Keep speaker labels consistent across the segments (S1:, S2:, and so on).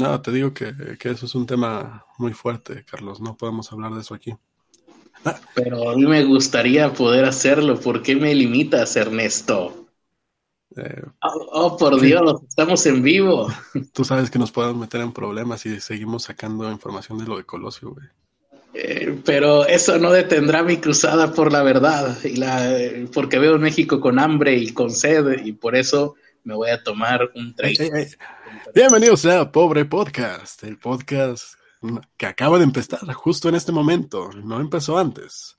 S1: No, te digo que, que eso es un tema muy fuerte, Carlos. No podemos hablar de eso aquí.
S2: Pero a mí me gustaría poder hacerlo. ¿Por qué me limitas, Ernesto? Eh, oh, oh, por Dios, estamos en vivo.
S1: Tú sabes que nos podemos meter en problemas si seguimos sacando información de lo de Colosio, güey.
S2: Eh, pero eso no detendrá mi cruzada por la verdad, y la, porque veo México con hambre y con sed, y por eso me voy a tomar un traje.
S1: Bienvenidos a Pobre Podcast, el podcast que acaba de empezar justo en este momento, no empezó antes.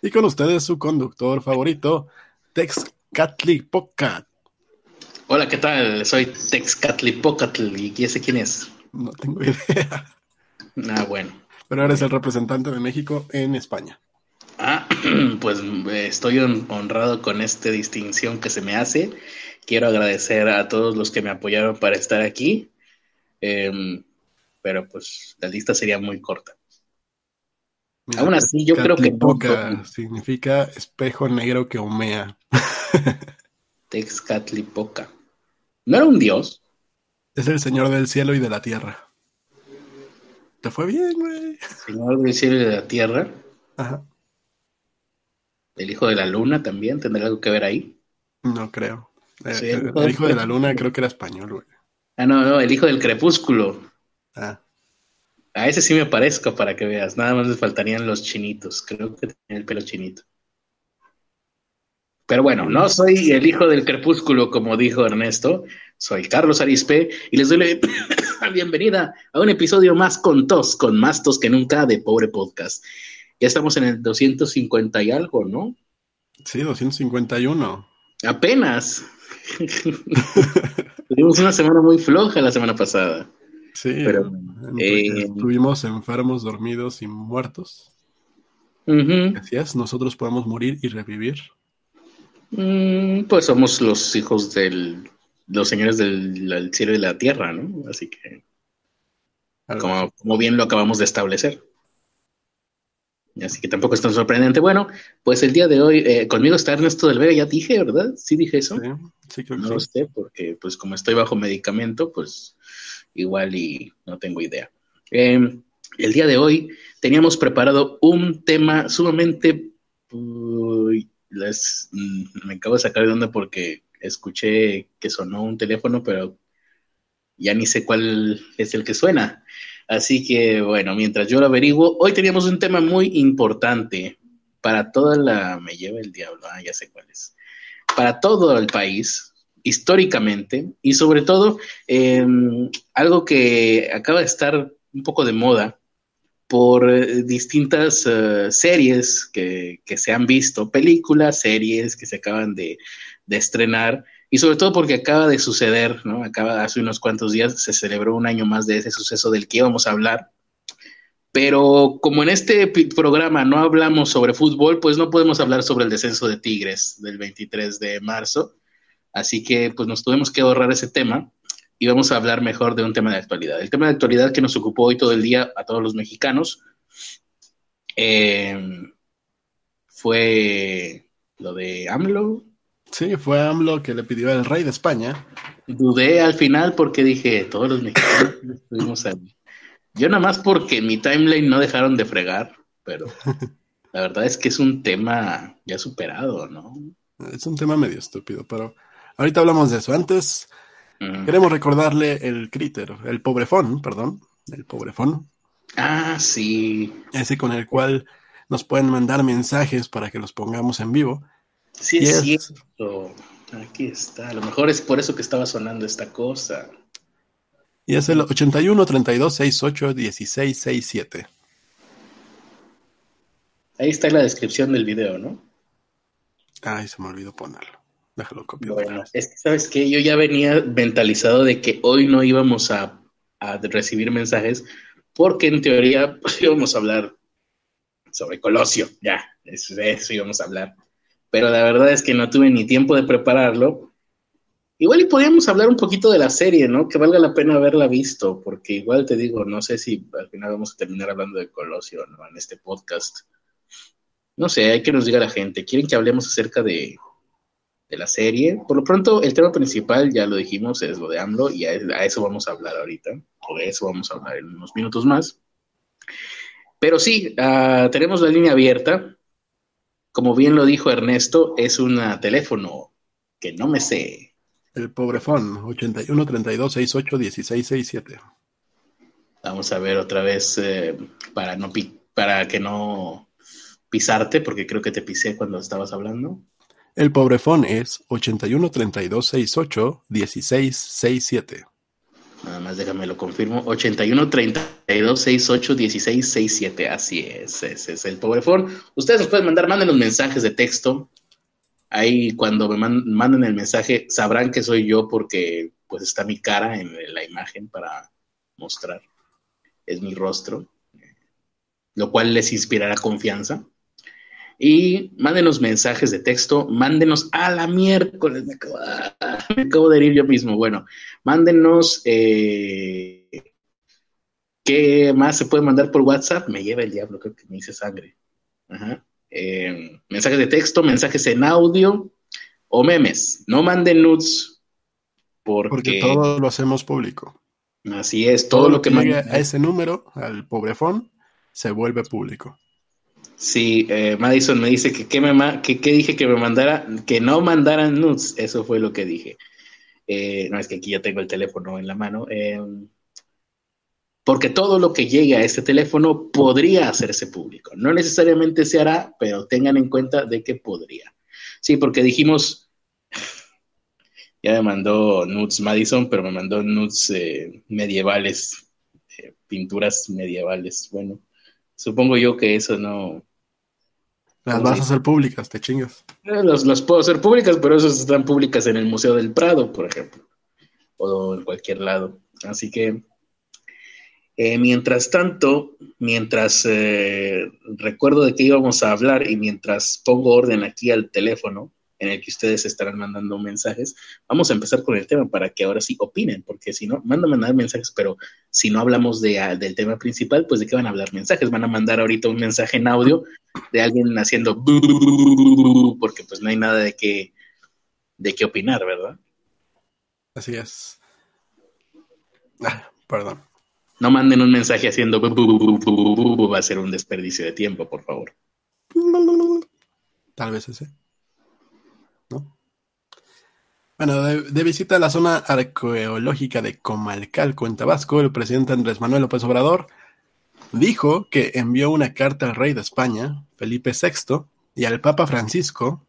S1: Y con ustedes su conductor favorito, Tex Catli Pocat.
S2: Hola, ¿qué tal? Soy Tex Catli Pocatl, ¿y ese quién es?
S1: No tengo idea.
S2: Ah, bueno
S1: pero eres el representante de México en España.
S2: Ah, pues eh, estoy honrado con esta distinción que se me hace. Quiero agradecer a todos los que me apoyaron para estar aquí, em, pero pues la lista sería muy corta. Aún así, yo creo que...
S1: Poca significa espejo negro que humea.
S2: Texcatlipoca. ¿No era un dios?
S1: Es el señor del cielo y de la tierra. Te fue bien, güey.
S2: Señor del cielo y de la tierra. Ajá. El hijo de la luna también tendrá algo que ver ahí.
S1: No creo. Eh, el, hijo de la luna creo que era español, güey.
S2: Ah, no, no, el hijo del crepúsculo. Ah. A ese sí me parezco para que veas. Nada más les faltarían los chinitos. Creo que tenía el pelo chinito. Pero bueno, no soy el hijo del crepúsculo, como dijo Ernesto. Soy Carlos Arispe y les doy la bienvenida a un episodio más con tos, con más tos que nunca de Pobre Podcast. Ya estamos en el 250 y algo, ¿no?
S1: Sí, 251.
S2: Apenas. Tuvimos una semana muy floja la semana pasada.
S1: Sí, pero eh, estuvimos enfermos, dormidos y muertos. Es, nosotros podemos morir y revivir.
S2: Mm, pues somos los hijos del los señores del, cielo y la tierra, ¿no? Así que, como, bien lo acabamos de establecer. Así que tampoco es tan sorprendente. Bueno, pues el día de hoy, eh, conmigo está Ernesto del Vega, ya dije, ¿verdad? Sí dije eso. Sí, sí creo que No lo sé, porque pues como estoy bajo medicamento, pues igual y no tengo idea. Em, el día de hoy teníamos preparado un tema sumamente... les, mm, me acabo de sacar de onda porque escuché que sonó un teléfono, pero ya ni sé cuál es el que suena. Así que bueno, mientras yo lo averiguo, hoy teníamos un tema muy importante para toda la... Me lleva el diablo, ah, ya sé cuál es. Para todo el país, históricamente, y sobre todo em, algo que acaba de estar un poco de moda por eh, distintas eh, series que, que, se han visto, películas, series que se acaban de, de estrenar y sobre todo porque acaba de suceder, ¿no? Acaba hace unos cuantos días se celebró un año más de ese suceso del que íbamos a hablar. Pero como en este programa no hablamos sobre fútbol, pues no podemos hablar sobre el descenso de Tigres del 23 de marzo. Así que pues nos tuvimos que ahorrar ese tema y vamos a hablar mejor de un tema de actualidad. El tema de actualidad que nos ocupó hoy todo el día a todos los mexicanos eh, fue lo de AMLO,
S1: Sí, fue AMLO que le pidió al rey de España.
S2: Dudé al final porque dije, todos los mexicanos estuvimos ahí. Yo nada más porque mi timeline no dejaron de fregar, pero la verdad es que es un tema ya superado, ¿no?
S1: Es un tema medio estúpido, pero ahorita hablamos de eso. Antes, queremos recordarle el críter, el pobrefón, perdón, el pobrefón.
S2: Ah, sí.
S1: Ese con el cual nos pueden mandar mensajes para que los pongamos en vivo.
S2: Sí, es cierto. Aquí está. A lo mejor es por eso que estaba sonando esta cosa.
S1: Y es el 81 32 68 16 67.
S2: Ahí está la descripción del video, ¿no?
S1: Ay, se me olvidó ponerlo. Déjalo copiar.
S2: Bueno, es que sabes que yo ya venía mentalizado de que hoy no íbamos a, recibir mensajes, porque en teoría pues, íbamos a hablar sobre Colosio, ya, eso, de eso íbamos a hablar pero la verdad es que no tuve ni tiempo de prepararlo. Igual y podríamos hablar un poquito de la serie, ¿no? Que valga la pena haberla visto, porque igual te digo, no sé si al final vamos a terminar hablando de Colosio, ¿no? En este podcast. No sé, hay que nos diga la gente. ¿Quieren que hablemos acerca de, de la serie. Por lo pronto, el tema principal, ya lo dijimos, es lo de AMLO y a, eso vamos a hablar ahorita, o de eso vamos a hablar en unos minutos más. Pero sí, uh, tenemos la línea abierta. Como bien lo dijo Ernesto, es un teléfono que no me sé.
S1: El pobrefón, 81 32 68 16 67.
S2: Vamos a ver otra vez eh, para, no para que no pisarte, porque creo que te pisé cuando estabas hablando.
S1: El pobrefón es 81 32 68 16 67.
S2: Nada más déjame lo confirmo. 81 32 68 16 67. Así es, ese es el pobrefón. Ustedes nos pueden mandar, manden los mensajes de texto. Ahí cuando me manden el mensaje sabrán que soy yo porque pues está mi cara en la imagen para mostrar. Es mi rostro, lo cual les inspirará confianza. Y mándenos mensajes de texto, mándenos a la miércoles, me acabo, de ir yo mismo. Bueno, mándenos eh, qué más se puede mandar por WhatsApp. Me lleva el diablo, creo que me hice sangre. Eh, mensajes de texto, mensajes en audio o memes. No manden nudes
S1: porque, porque todo lo hacemos público.
S2: Así es, todo, lo que,
S1: que a ese número, al pobrefón, se vuelve público.
S2: Sí, eh, Madison me dice que qué dije que me mandara, que no mandaran nudes, eso fue lo que dije. Eh, no es que aquí ya tengo el teléfono en la mano. Eh, porque todo lo que llegue a este teléfono podría hacerse público. No necesariamente se hará, pero tengan en cuenta de que podría. Sí, porque dijimos, ya me mandó nudes Madison, pero me mandó nudes medievales, pinturas medievales. Bueno, supongo yo que eso no,
S1: las vas a hacer públicas, te chingas.
S2: Eh, las, puedo hacer públicas, pero esas están públicas en el Museo del Prado, por ejemplo, o en cualquier lado. Así que, eh, mientras tanto, mientras eh, recuerdo de qué íbamos a hablar y mientras pongo orden aquí al teléfono, en el que ustedes estarán mandando mensajes. Vamos a empezar con el tema para que ahora sí opinen, porque si no, mandan mandar mensajes, pero si no hablamos de, ah, del tema principal, pues de qué van a hablar mensajes. Van a mandar ahorita un mensaje en audio de alguien haciendo porque pues no hay nada de qué, de qué opinar, ¿verdad?
S1: Así es. Ah, perdón.
S2: No manden un mensaje haciendo va a ser un desperdicio de tiempo, por favor.
S1: Tal vez ese. Bueno, de, visita a la zona arqueológica de Comalcalco, en Tabasco, el presidente Andrés Manuel López Obrador dijo que envió una carta al rey de España, Felipe VI, y al Papa Francisco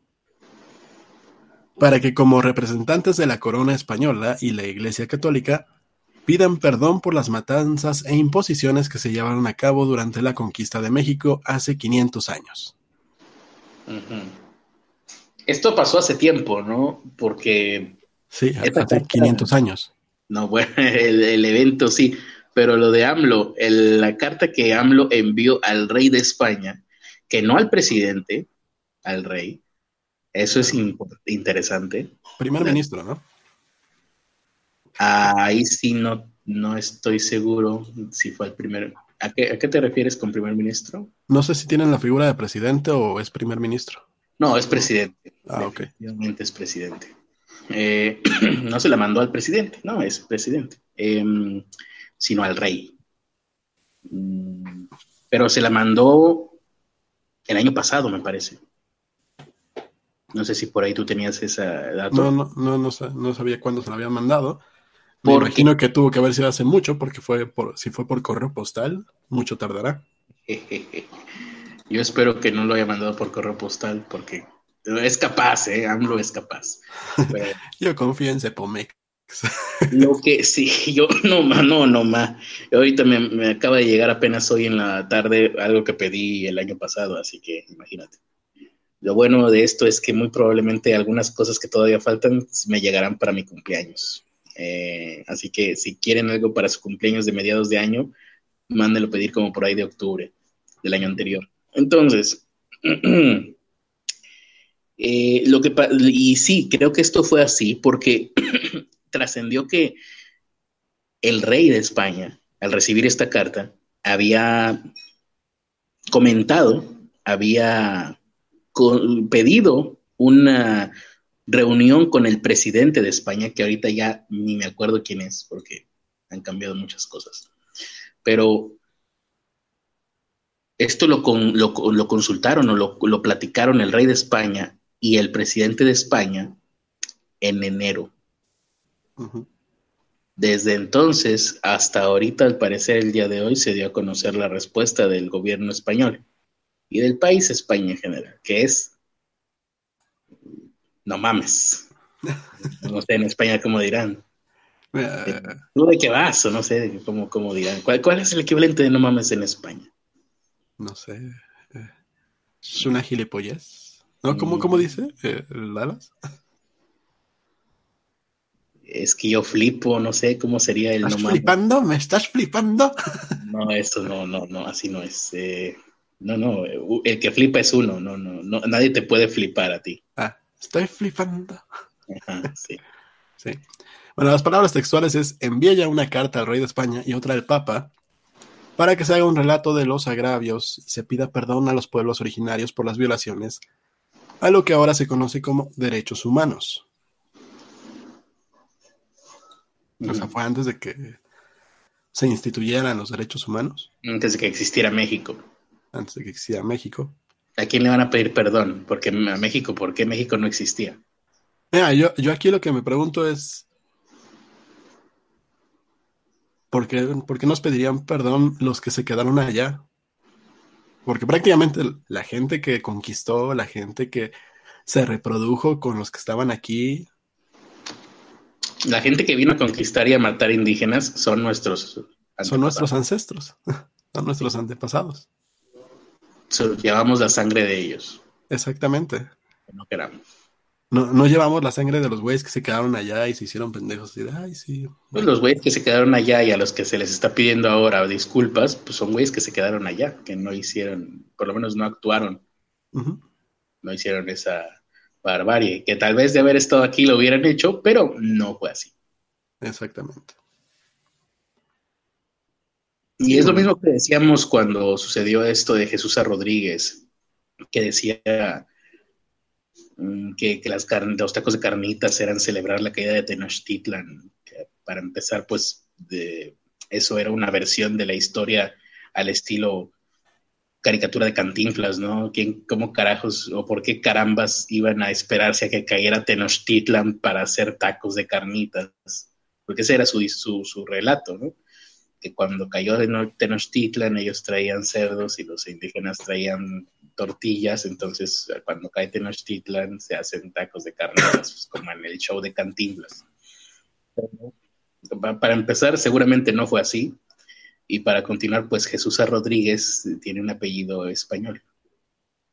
S1: para que como representantes de la corona española y la Iglesia Católica pidan perdón por las matanzas e imposiciones que se llevaron a cabo durante la conquista de México hace 500 años.
S2: Esto pasó hace tiempo, ¿no? Porque...
S1: Sí, hace 500 años.
S2: No, bueno, el, evento sí, pero lo de AMLO, la carta que AMLO envió al rey de España, que no al presidente, al rey, eso es interesante.
S1: Primer ministro, ¿no?
S2: Ahí sí no, no estoy seguro si fue el primer. ¿A qué, ¿A qué te refieres con primer ministro?
S1: No sé si tienen la figura de presidente o es primer ministro.
S2: No, es presidente.
S1: Ah, ok.
S2: es presidente. Eh, no se la mandó al presidente, no, es presidente, em, sino al rey. Mm, pero se la mandó el año pasado, me parece. No sé si por ahí tú tenías esa dato.
S1: No, no, no, no, sabía cuándo se la habían mandado. Me imagino que tuvo que haber sido hace mucho, porque fue por, si fue por correo postal, mucho tardará.
S2: Yo espero que no lo haya mandado por correo postal porque es capaz, ¿eh? AMLO es capaz.
S1: yo confío en Cepomex.
S2: lo que sí, yo no más, no, no más. Ahorita me, acaba de llegar apenas hoy en la tarde algo que pedí el año pasado, así que imagínate. Lo bueno de esto es que muy probablemente algunas cosas que todavía faltan me llegarán para mi cumpleaños. Eh, así que si quieren algo para su cumpleaños de mediados de año, mándenlo pedir como por ahí de octubre del año anterior. Entonces, eh, lo que y sí, creo que esto fue así porque trascendió que el rey de España, al recibir esta carta, había comentado, había pedido una, reunión con el presidente de España, que ahorita ya ni me acuerdo quién es, porque han cambiado muchas cosas. Pero esto lo, lo, consultaron o lo, lo, platicaron el rey de España y el presidente de España en enero. Desde entonces hasta ahorita, al parecer, el día de hoy se dio a conocer la respuesta del gobierno español y del país España en general, que es, no mames. No sé en España cómo dirán. Eh, ¿Tú de qué vas? O no sé cómo, cómo dirán. ¿Cuál, ¿Cuál, es el equivalente de no mames en España?
S1: No sé. Eh, ¿Es una gilipollez? ¿No? ¿Cómo, cómo mm. dice? Eh,
S2: Es que yo flipo, no sé cómo sería el
S1: ¿Estás flipando? ¿Me estás flipando?
S2: No, eso no, no, no, así no es. Eh, no, no, el que flipa es uno, no, no, no, nadie te puede flipar a ti.
S1: Ah, estoy flipando. Ajá, sí. sí. Bueno, las palabras textuales es envía ya una carta al rey de España y otra al Papa para que se haga un relato de los agravios y se pida perdón a los pueblos originarios por las violaciones a lo que ahora se conoce como derechos humanos. O sea, fue antes de que se instituyeran los derechos humanos.
S2: Antes de que existiera México.
S1: Antes de que existiera México.
S2: ¿A quién le van a pedir perdón? Porque a México, ¿por qué México no existía?
S1: Mira, yo, yo aquí lo que me pregunto es, ¿por qué, nos pedirían perdón los que se quedaron allá? Porque prácticamente la gente que conquistó, la gente que se reprodujo con los que estaban aquí.
S2: La gente que vino a conquistar y a matar indígenas son nuestros
S1: Son nuestros ancestros, son nuestros antepasados.
S2: llevamos la sangre de ellos.
S1: Exactamente.
S2: No queramos.
S1: No, no llevamos la sangre de los güeyes que se quedaron allá y se hicieron pendejos. Y Ay, sí.
S2: Pues los güeyes que se quedaron allá y a los que se les está pidiendo ahora disculpas, pues son güeyes que se quedaron allá, que no hicieron, por lo menos no actuaron. No hicieron esa barbarie, que tal vez de haber estado aquí lo hubieran hecho, pero no fue así.
S1: Exactamente.
S2: Y es lo mismo que decíamos cuando sucedió esto de Jesús a Rodríguez, que decía Mm, que, las los tacos de carnitas eran celebrar la caída de Tenochtitlan. para empezar, pues eso era una versión de la historia al estilo caricatura de Cantinflas, ¿no? ¿Quién, ¿Cómo carajos o por qué carambas iban a esperarse a que cayera Tenochtitlan para hacer tacos de carnitas? Porque ese era su, su, su relato, ¿no? Que cuando cayó Tenochtitlan ellos traían cerdos y los indígenas traían tortillas, entonces cuando cae Tenochtitlan se hacen tacos de carne, pues, como en el show de Cantinflas. Para empezar, seguramente no fue así. Y para continuar, pues Jesús A. Rodríguez tiene un apellido español.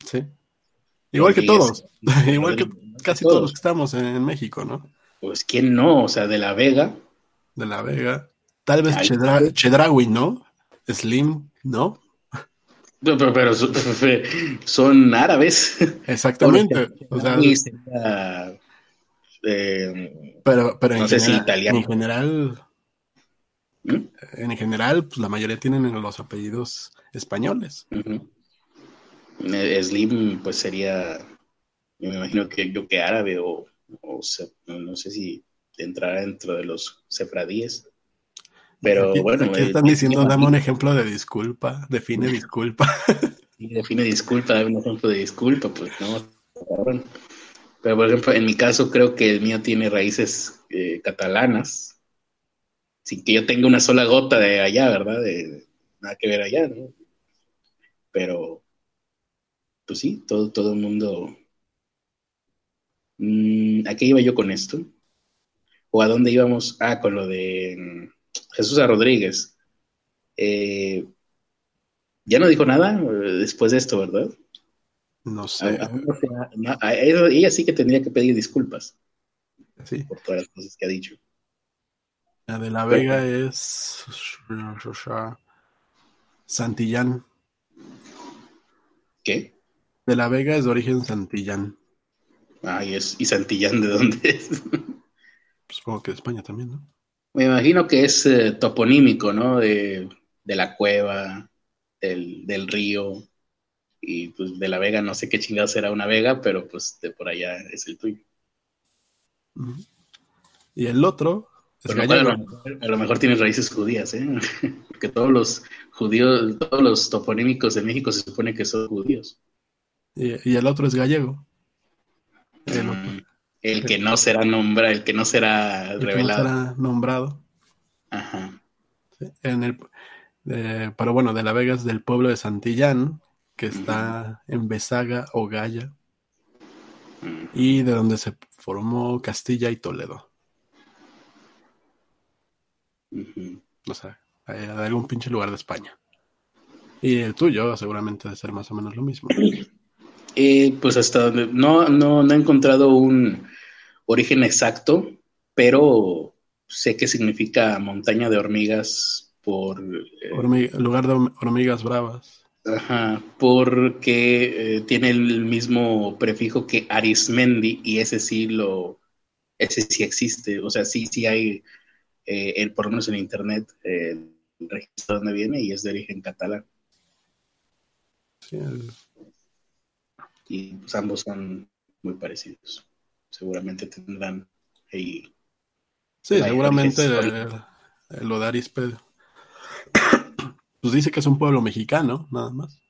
S1: Sí. Igual que todos. Igual que casi todos. los que estamos en México, ¿no?
S2: Pues quién no, o sea, de la Vega.
S1: De la Vega. Tal vez Chedraui, ¿no? Slim, ¿no?
S2: Pero, son árabes.
S1: Exactamente. Eh, pero, pero en, general, en general, ¿Mm? en general, pues la mayoría tienen los apellidos españoles.
S2: Eh, Slim, pues sería, me imagino que yo que árabe o, no sé si entrará dentro de los sefradíes. Pero bueno.
S1: están diciendo, dame un ejemplo de disculpa, define disculpa.
S2: define disculpa, dame un ejemplo de disculpa, pues no, Pero por ejemplo, en mi caso creo que el mío tiene raíces eh, catalanas, sin que yo tenga una sola gota de allá, ¿verdad? De, nada que ver allá, ¿no? Pero, pues sí, todo, todo el mundo... Mm, ¿A qué iba yo con esto? ¿O a dónde íbamos? Ah, con lo de Jesús Rodríguez. Eh, ya no dijo nada eh, después de esto, ¿verdad?
S1: No sé.
S2: ella, sí que tendría que pedir disculpas. Sí. Por todas las cosas que ha dicho.
S1: La de la Vega es Santillán.
S2: ¿Qué?
S1: De la Vega es de origen Santillán.
S2: Ah, ¿y, es, ¿y Santillán de dónde es?
S1: Supongo que de España también, ¿no?
S2: Me imagino que es eh, toponímico, ¿no? De, la cueva, del, río, y pues de la vega, no sé qué chingado será una vega, pero pues de por allá es el tuyo.
S1: Y el otro es
S2: a, lo mejor, a lo mejor tiene raíces judías, ¿eh? Porque todos los judíos, todos los toponímicos de México se supone que son judíos.
S1: Y, y el otro es gallego. El otro.
S2: El que no será nombrado, el que no será
S1: el que no será nombrado.
S2: Ajá.
S1: En el, eh, pero bueno, de la Vega es del pueblo de Santillán, que está en Besaga o Gaya,
S2: Mm.
S1: y de donde se formó Castilla y Toledo.
S2: Ujú.
S1: O sea, eh, de algún pinche lugar de España. Y el tuyo seguramente debe ser más o menos lo mismo.
S2: Eh, pues hasta donde no, no, no he encontrado un origen exacto, pero sé que significa montaña de hormigas por, eh,
S1: lugar de horm- hormigas bravas.
S2: ajá, porque eh, tiene el mismo prefijo que Arismendi y ese sí lo, ese sí existe, o sea, sí, sí hay, eh, el, por lo menos en internet, eh, el registro donde viene y es de origen catalán
S1: Sí, el-
S2: y pues ambos son muy parecidos. Seguramente tendrán ahí
S1: sí, seguramente
S2: origen
S1: eh, eh, lo de Arispe. Pues dice que es un pueblo mexicano, nada más.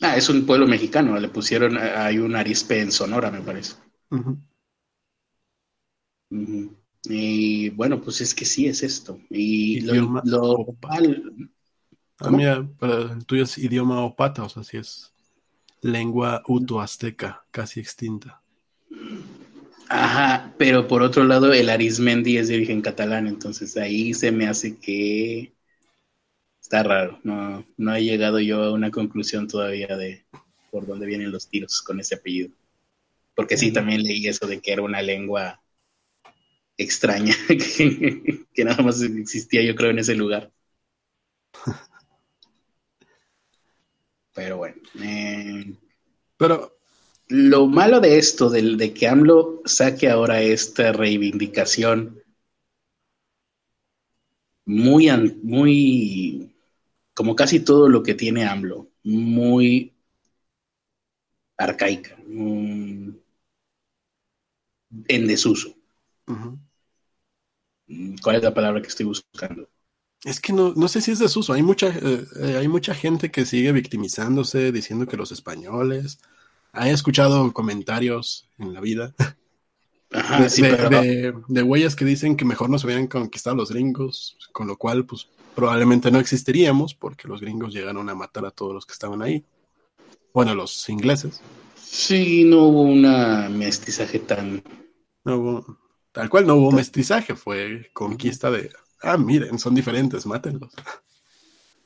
S2: Ah, es un pueblo mexicano, le pusieron, eh, hay un arispe en Sonora, me parece.
S1: Ujú.
S2: Y bueno, pues es que sí es esto. Y lo,
S1: Idioma
S2: lo
S1: Ah, mira, pero el tuyo es idioma opata, o sea, sí es lengua uto-azteca, casi extinta.
S2: Ajá, pero por otro lado, el Arismendi es de origen catalán, entonces ahí se me hace que está raro. No, no he llegado yo a una conclusión todavía de por dónde vienen los tiros con ese apellido. Porque sí, también leí eso de que era una lengua extraña, que, que nada más existía, yo creo, en ese lugar. Pero bueno, eh,
S1: Pero,
S2: lo malo de esto, del, de que AMLO saque ahora esta reivindicación muy, muy, como casi todo lo que tiene AMLO, muy arcaica, mm, en desuso.
S1: ujú.
S2: ¿Cuál es la palabra que estoy buscando?
S1: Es que no, no sé si es desuso. Hay mucha, eh, eh, hay mucha gente que sigue victimizándose, diciendo que los españoles. He escuchado comentarios en la vida
S2: Ajá,
S1: de,
S2: sí,
S1: de,
S2: pero
S1: de- de güeyes que dicen que mejor nos hubieran conquistado los gringos, con lo cual, pues probablemente no existiríamos, porque los gringos llegaron a matar a todos los que estaban ahí. Bueno, los ingleses.
S2: sí, no hubo una mestizaje tan...
S1: No hubo- tal cual no hubo mestizaje, fue conquista de, ah, miren, son diferentes, mátenlos.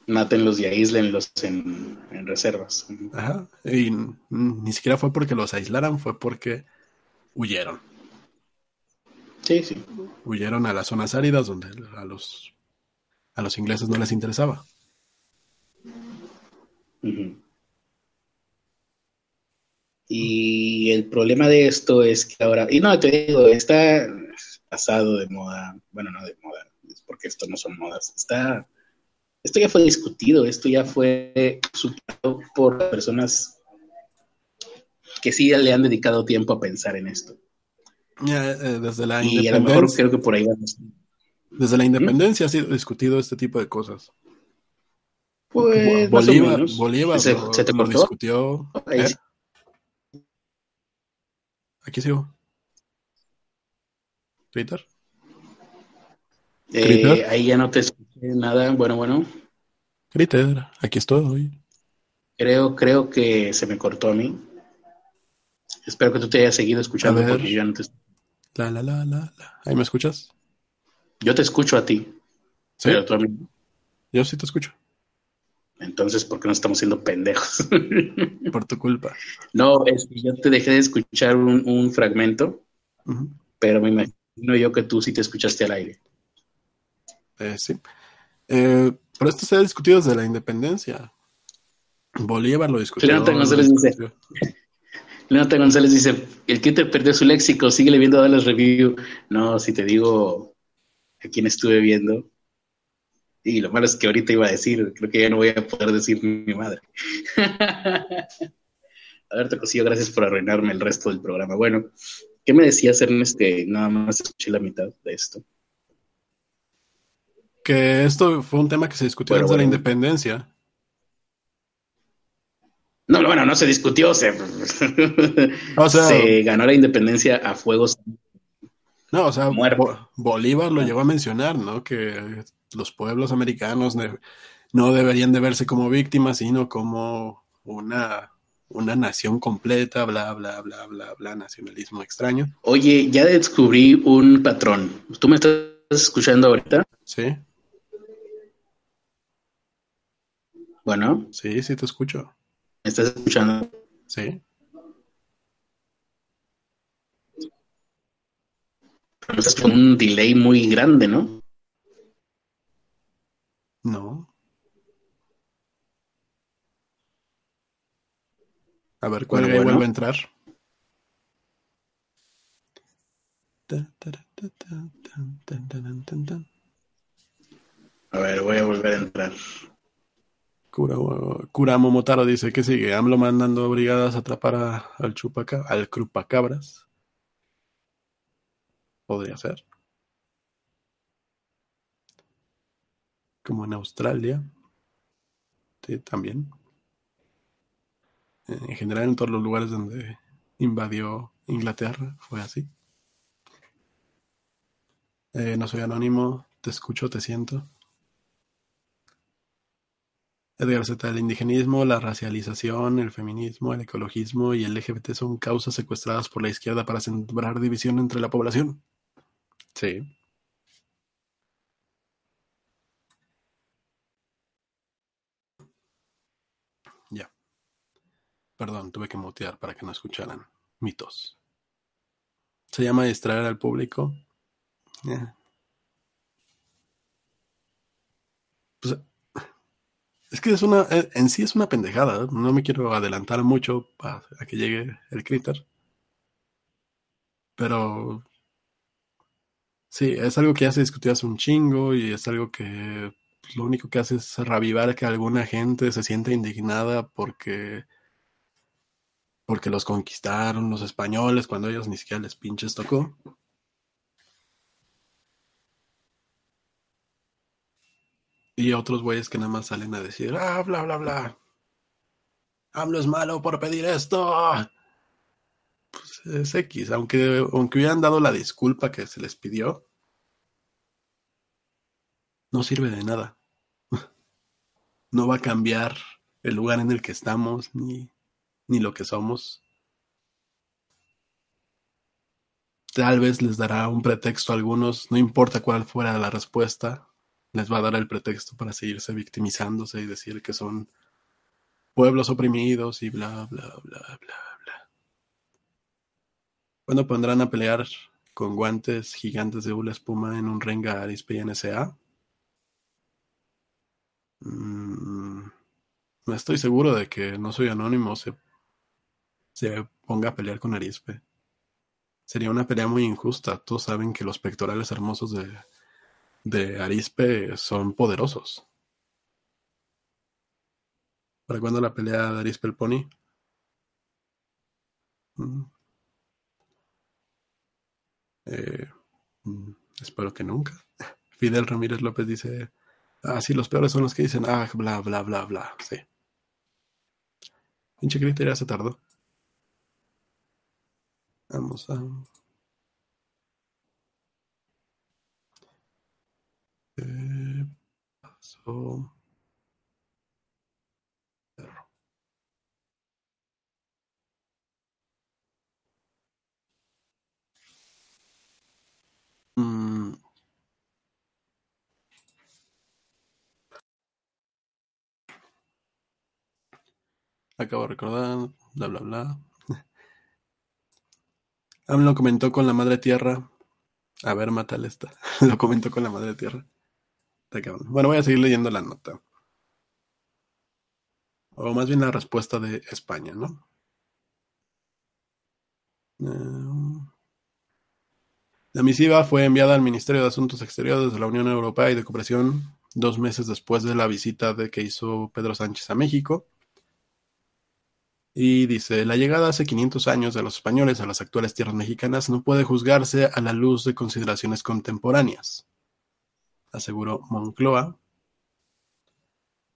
S2: Mátenlos y aíslenlos en, en reservas.
S1: Ajá. Y ni siquiera fue porque los aislaran, fue porque huyeron.
S2: Sí, sí.
S1: Huyeron a las zonas áridas donde a los, a los ingleses no les interesaba.
S2: Y el problema de esto es que ahora, y no, te digo, está pasado de moda, bueno, no de moda, porque esto no son modas, está, esto ya fue discutido, esto ya fue superado por personas que sí le han dedicado tiempo a pensar en esto.
S1: Ya, eh, desde la
S2: Y a lo mejor creo que por ahí vamos.
S1: desde la independencia ha sido discutido este tipo de cosas.
S2: Pues, más o
S1: Bolívar,
S2: menos.
S1: Bolívar
S2: ¿Se,
S1: lo,
S2: se te
S1: lo
S2: cortó?
S1: discutió.
S2: Ahí
S1: ¿Eh? Aquí sigo. Twitter.
S2: Eh, ahí ya no te escuché nada. Bueno, bueno.
S1: Twitter, aquí estoy.
S2: Creo, creo que se me cortó a mí. Espero que tú te hayas seguido escuchando porque yo ya no te,
S1: La, la, la, la, la. ¿Ahí me escuchas?
S2: yo te escucho a ti,
S1: Sí,
S2: pero tú a mí.
S1: yo sí te escucho.
S2: Entonces, ¿por qué no estamos siendo pendejos?
S1: Por tu culpa.
S2: no, es que yo te dejé de escuchar un, un fragmento, pero me imagino yo que tú sí te escuchaste al aire.
S1: Eh, sí. Eh, pero esto se ha discutido desde la independencia. Bolívar lo discutió. Lo
S2: González dice-. Leonata González dice, el que te perdió su léxico, síguele viendo a las review. No, si te digo a quién estuve viendo. Y lo malo es que ahorita iba a decir, creo que ya no voy a poder decir mi madre. a ver, Tocosillo, gracias por arruinarme el resto del programa. Bueno, ¿Qué me decías, Ernest, que nada más escuché la mitad de esto?
S1: Que esto fue un tema que se discutió
S2: Bueno,
S1: desde la
S2: bueno.
S1: independencia.
S2: No, bueno, no se discutió, se,
S1: O sea-
S2: se ganó la independencia a fuegos.
S1: No, o sea. Bo- Bolívar lo llegó a mencionar, ¿no? Que los pueblos americanos no deberían de verse como víctimas, sino como una, una nación completa, bla, bla, bla, bla, bla, nacionalismo extraño.
S2: Oye, ya descubrí un patrón. ¿Tú me estás escuchando ahorita?
S1: Sí,
S2: Bueno,
S1: sí, sí te escucho.
S2: ¿me estás escuchando?
S1: Sí,
S2: Pero estás con un delay muy grande, ¿no?
S1: no. A ver, cuelga
S2: Bueno, bueno.
S1: vuelve a entrar.
S2: A ver, voy a volver a entrar.
S1: Cura, Cura Momotaro dice que sigue. AMLO mandando brigadas a atrapar a- al chupaca, al crupacabras. Podría ser. Como en Australia. Sí, también. En general, en todos los lugares donde invadió Inglaterra, fue así. Eh, no soy anónimo, te escucho, te siento. Edgar Z. El indigenismo, la racialización, el feminismo, el ecologismo y el LGBT son causas secuestradas por la izquierda para sembrar división entre la población. Sí. Ya. Perdón, tuve que mutear para que no escucharan mitos. Se llama distraer al público. Eh. Pues, es que es una, eh, en sí es una pendejada. No me quiero adelantar mucho a, que llegue el critter. Pero sí, es algo que ya se discutió hace un chingo y es algo que pues, lo único que hace es reavivar que alguna gente se sienta indignada porque porque los conquistaron los españoles cuando ellos ni siquiera les pinches tocó. Y otros güeyes que nada más salen a decir, ah, bla, bla, bla. AMLO es malo por pedir esto. Pues es X, aunque, aunque hubieran dado la disculpa que se les pidió, no sirve de nada. No va a cambiar el lugar en el que estamos, ni, ni lo que somos. Tal vez les dará un pretexto a algunos, no importa cuál fuera la respuesta, les va a dar el pretexto para seguirse victimizándose y decir que son pueblos oprimidos y bla, bla, bla, bla, bla. ¿Cuándo pondrán a pelear con guantes gigantes de hula espuma en un renga Arispe y NSA? Mm, no estoy seguro de que no soy anónimo se, se ponga a pelear con Arispe. Sería una pelea muy injusta. Todos saben que los pectorales hermosos de, de Arispe son poderosos. ¿Para cuándo la pelea de Arispe el Pony? Mm. Eh, mm, espero que nunca. Fidel Ramírez López dice, ah, sí, los peores son los que dicen, ah, bla, bla, bla, bla, sí. Pinche Critter se tardó. Vamos a... Perro. Mm. Acabo de recordar, bla, bla, bla. AMLO comentó con la madre tierra. A ver, mátale esta. Lo comentó con la madre tierra. Bueno, voy a seguir leyendo la nota. O más bien la respuesta de España, ¿no? Eh, La misiva fue enviada al Ministerio de Asuntos Exteriores de la Unión Europea y de Cooperación dos meses después de la visita de que hizo Pedro Sánchez a México. Y dice, la llegada hace 500 años de los españoles a las actuales tierras mexicanas no puede juzgarse a la luz de consideraciones contemporáneas, aseguró Moncloa,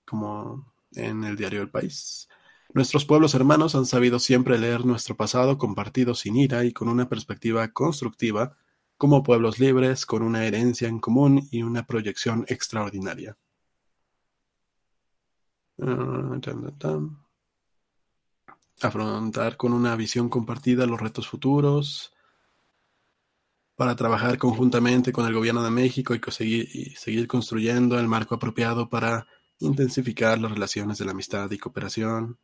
S1: como en el diario El País. Nuestros pueblos hermanos han sabido siempre leer nuestro pasado compartido sin ira y con una perspectiva constructiva, como pueblos libres, con una herencia en común y una proyección extraordinaria. Ah, Afrontar con una visión compartida los retos futuros, para trabajar conjuntamente con el Gobierno de México y, conseguir, seguir construyendo el marco apropiado para intensificar las relaciones de la amistad y cooperación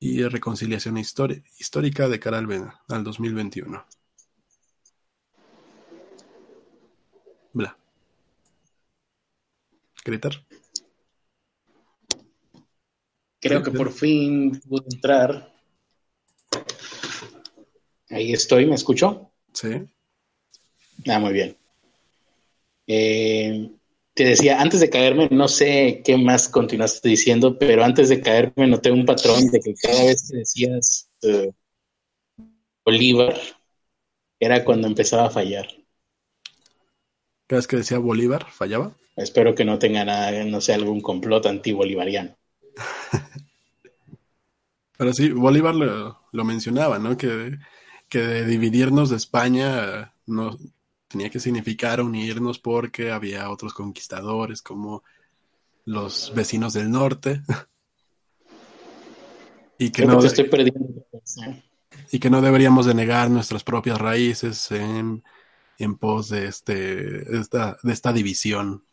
S1: y reconciliación histórica de cara al, al 2021. Bla. Gritar.
S2: Creo que por fin pude entrar. Ahí estoy, ¿me escucho?
S1: Sí.
S2: Ah, muy bien. Eh, te decía, antes de caerme, no sé qué más continuaste diciendo, pero antes de caerme noté un patrón de que cada vez que decías eh, Bolívar, era cuando empezaba a fallar.
S1: ¿Cada vez que decía Bolívar, fallaba?
S2: Espero que no tenga nada, no sea algún complot anti-bolivariano.
S1: Pero sí, Bolívar lo, lo mencionaba, ¿no? Que, que de dividirnos de España no tenía que significar unirnos porque había otros conquistadores como los vecinos del norte. y que no,
S2: estoy perdiendo.
S1: Y que no deberíamos de negar nuestras propias raíces en, en pos de, este, esta, de esta división.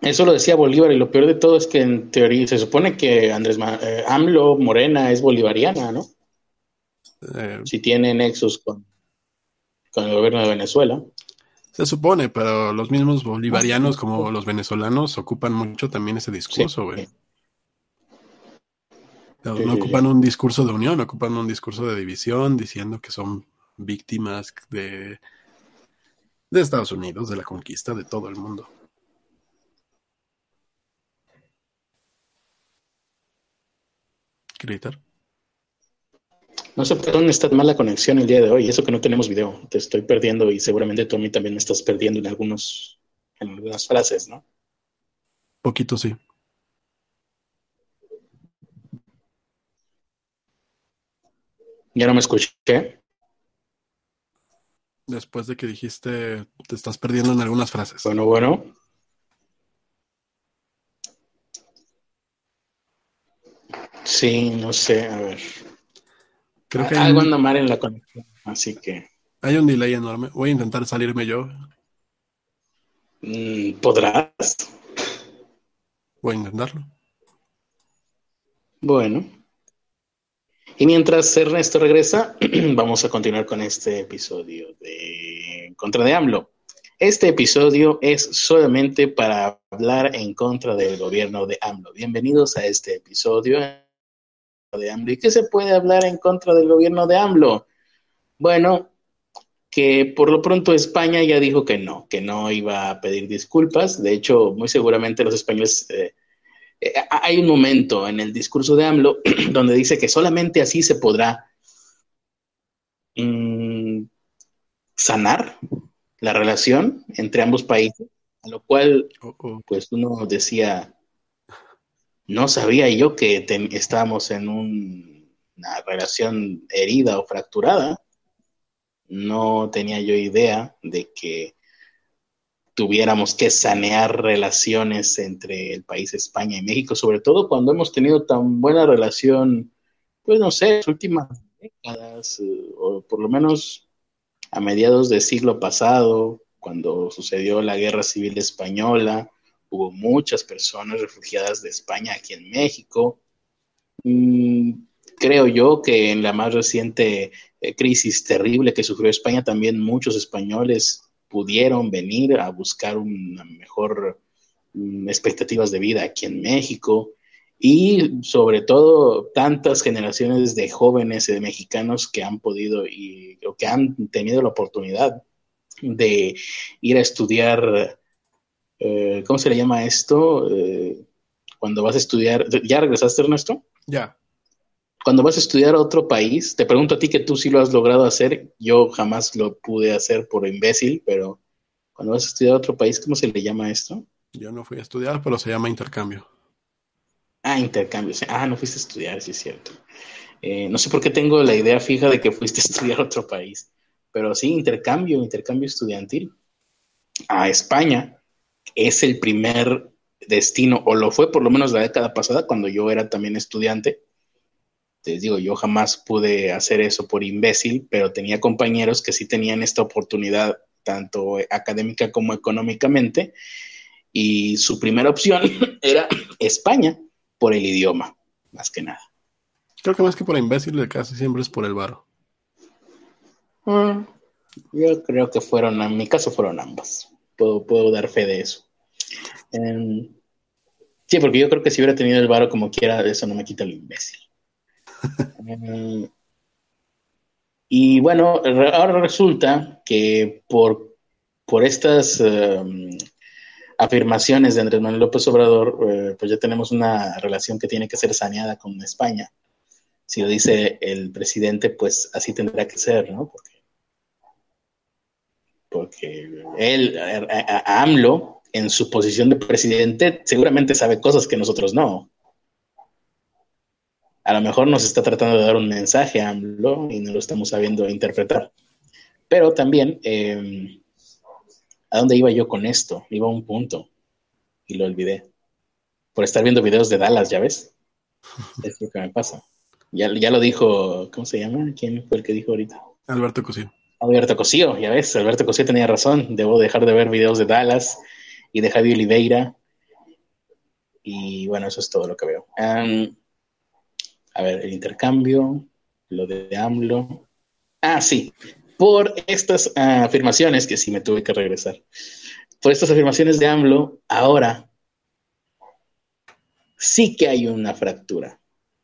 S2: Eso lo decía Bolívar y lo peor de todo es que en teoría se supone que Andrés eh, AMLO Morena es bolivariana, ¿no? Eh, si tiene nexos con, con el gobierno de Venezuela.
S1: Se supone, pero los mismos bolivarianos como los venezolanos ocupan mucho también ese discurso, güey. no ocupan un discurso de unión, ocupan un discurso de división, diciendo que son víctimas de, de Estados Unidos, de la conquista de todo el mundo. gritar.
S2: No sé por dónde está mala conexión el día de hoy, eso que no tenemos video. Te estoy perdiendo y seguramente tú a mí también me estás perdiendo en algunos, en algunas frases, ¿no?
S1: Poquito sí.
S2: Ya no me escuché.
S1: Después de que dijiste, te estás perdiendo en algunas frases.
S2: Bueno, bueno. Sí, no sé, a ver. Creo que algo anda mal en la conexión, así que.
S1: Hay un delay enorme. Voy a intentar salirme yo.
S2: Mm, ¿Podrás?
S1: Voy a intentarlo.
S2: Bueno. Y mientras Ernesto regresa, vamos a continuar con este episodio de Contra de AMLO. Este episodio es solamente para hablar en contra del gobierno de AMLO. Bienvenidos a este episodio de AMLO. ¿Y qué se puede hablar en contra del gobierno de AMLO? Bueno, que por lo pronto España ya dijo que no, que no iba a pedir disculpas. De hecho, muy seguramente los españoles... Eh, eh, hay un momento en el discurso de AMLO donde dice que solamente así se podrá mm, sanar la relación entre ambos países, a lo cual, oh, oh. pues uno decía, no sabía yo que estábamos en una relación herida o fracturada. No tenía yo idea de que tuviéramos que sanear relaciones entre el país España y México, sobre todo cuando hemos tenido tan buena relación, pues no sé, las últimas décadas, eh, o por lo menos a mediados del siglo pasado, cuando sucedió la Guerra Civil Española, hubo muchas personas refugiadas de España aquí en México. Mm, creo yo que en la más reciente eh, crisis terrible que sufrió España, también muchos españoles pudieron venir a buscar una mejor mm, expectativas de vida aquí en México y sobre todo tantas generaciones de jóvenes de mexicanos que han podido y o que han tenido la oportunidad de ir a estudiar eh, ¿cómo se le llama esto? Eh, cuando vas a estudiar, ¿ya regresaste Ernesto?
S1: Ya.
S2: Cuando vas a estudiar a otro país, te pregunto a ti que tú sí lo has logrado hacer, yo jamás lo pude hacer por imbécil, pero cuando vas a estudiar a otro país, ¿cómo se le llama esto?
S1: Yo no fui a estudiar, pero se llama intercambio.
S2: Ah, intercambio. Ah, no fuiste a estudiar, sí es cierto. Eh, no sé por qué tengo la idea fija de que fuiste a estudiar a otro país, pero sí, intercambio, intercambio estudiantil. A España es el primer destino, o lo fue por lo menos la década pasada, cuando yo era también estudiante. Les digo, yo jamás pude hacer eso por imbécil, pero tenía compañeros que sí tenían esta oportunidad, tanto académica como económicamente, y su primera opción era España por el idioma, más que nada.
S1: Creo que más que por imbécil, casi siempre es por el varo.
S2: Mm, yo creo que fueron, en mi caso fueron ambas. Puedo, puedo dar fe de eso. Em, sí, porque yo creo que si hubiera tenido el varo como quiera, eso no me quita el imbécil. Em, y bueno, ahora resulta que por, por estas em, afirmaciones de Andrés Manuel López Obrador, eh, pues ya tenemos una relación que tiene que ser saneada con España. Si lo dice el presidente, pues así tendrá que ser, ¿no? Porque, porque él, a, AMLO, en su posición de presidente, seguramente sabe cosas que nosotros no. A lo mejor nos está tratando de dar un mensaje a AMLO y no lo estamos sabiendo interpretar. Pero también... Eh, ¿A dónde iba yo con esto? Iba a un punto y lo olvidé. Por estar viendo videos de Dallas, ¿ya ves? Es lo que me pasa. Ya, ya lo dijo, ¿cómo se llama? ¿Quién fue el que dijo ahorita?
S1: Alberto Cosío.
S2: Alberto Cosío, ya ves, Alberto Cosío tenía razón. Debo dejar de ver videos de Dallas y de Javi Oliveira. Y bueno, eso es todo lo que veo. a ver, el intercambio, lo de AMLO. Ah, sí por estas afirmaciones, que sí me tuve que regresar, por estas afirmaciones de AMLO, ahora sí que hay una fractura,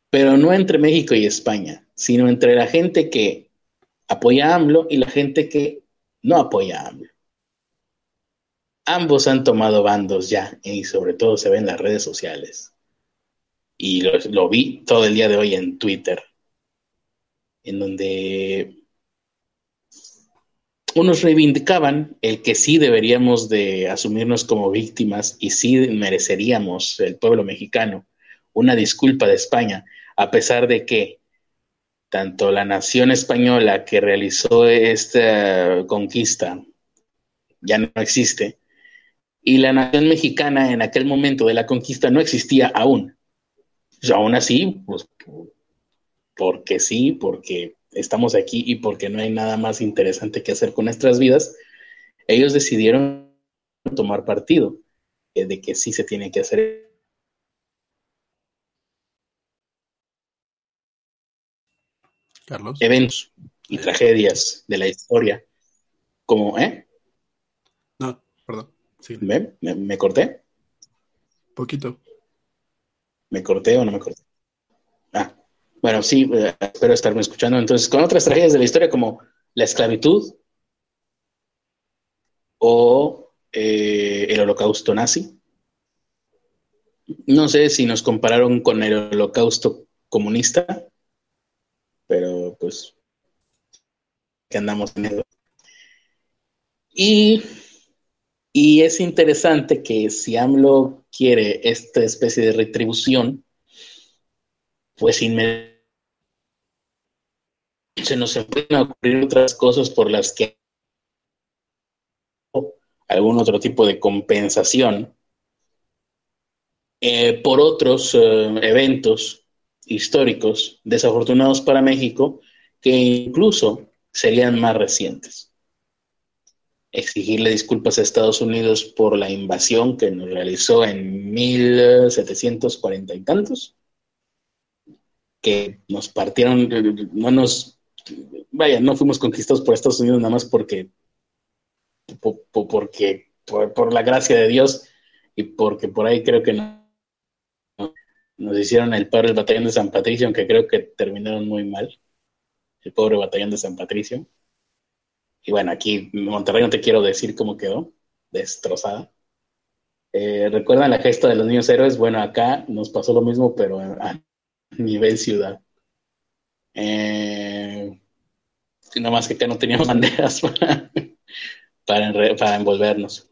S2: pero no entre México y España, sino entre la gente que apoya a AMLO y la gente que no apoya a AMLO. Ambos han tomado bandos ya y sobre todo se en las redes sociales. Y lo, lo vi todo el día de hoy en Twitter, en donde unos reivindicaban el que sí deberíamos de asumirnos como víctimas y sí mereceríamos el pueblo mexicano una disculpa de España, a pesar de que tanto la nación española que realizó esta conquista ya no existe, y la nación mexicana en aquel momento de la conquista no existía aún. Y aún así, pues, porque sí, porque estamos aquí y porque no hay nada más interesante que hacer con nuestras vidas, ellos decidieron tomar partido eh, de que sí se tiene que hacer.
S1: Carlos.
S2: Eventos y tragedias de la historia, como, ¿eh?
S1: No, perdón.
S2: Sí. ¿Me, me corté?
S1: Poquito.
S2: ¿Me corté o no me corté? Ah, bueno, sí, eh, espero estarme escuchando. Entonces, con otras tragedias de la historia como la esclavitud o eh, el holocausto nazi. No sé si nos compararon con el holocausto comunista, pero pues que andamos en Y, y es interesante que si AMLO quiere esta especie de retribución, pues inmediatamente se nos pueden ocurrir otras cosas por las que algún otro tipo de compensación eh, por otros eh, eventos históricos desafortunados para México que incluso serían más recientes. Exigirle disculpas a Estados Unidos por la invasión que nos realizó en 1740 y tantos, que nos partieron, no nos vaya, no fuimos conquistados por Estados Unidos nada más porque, por, porque, por, la gracia de Dios y porque por ahí creo que nos hicieron el paro del batallón de San Patricio, aunque creo que terminaron muy mal, el pobre batallón de San Patricio. Y bueno, aquí Monterrey no te quiero decir cómo quedó, destrozada. Eh, ¿Recuerdan la gesta de los niños héroes? Bueno, acá nos pasó lo mismo, pero a nivel ciudad. Eh, nada más que acá no teníamos banderas para, envolvernos.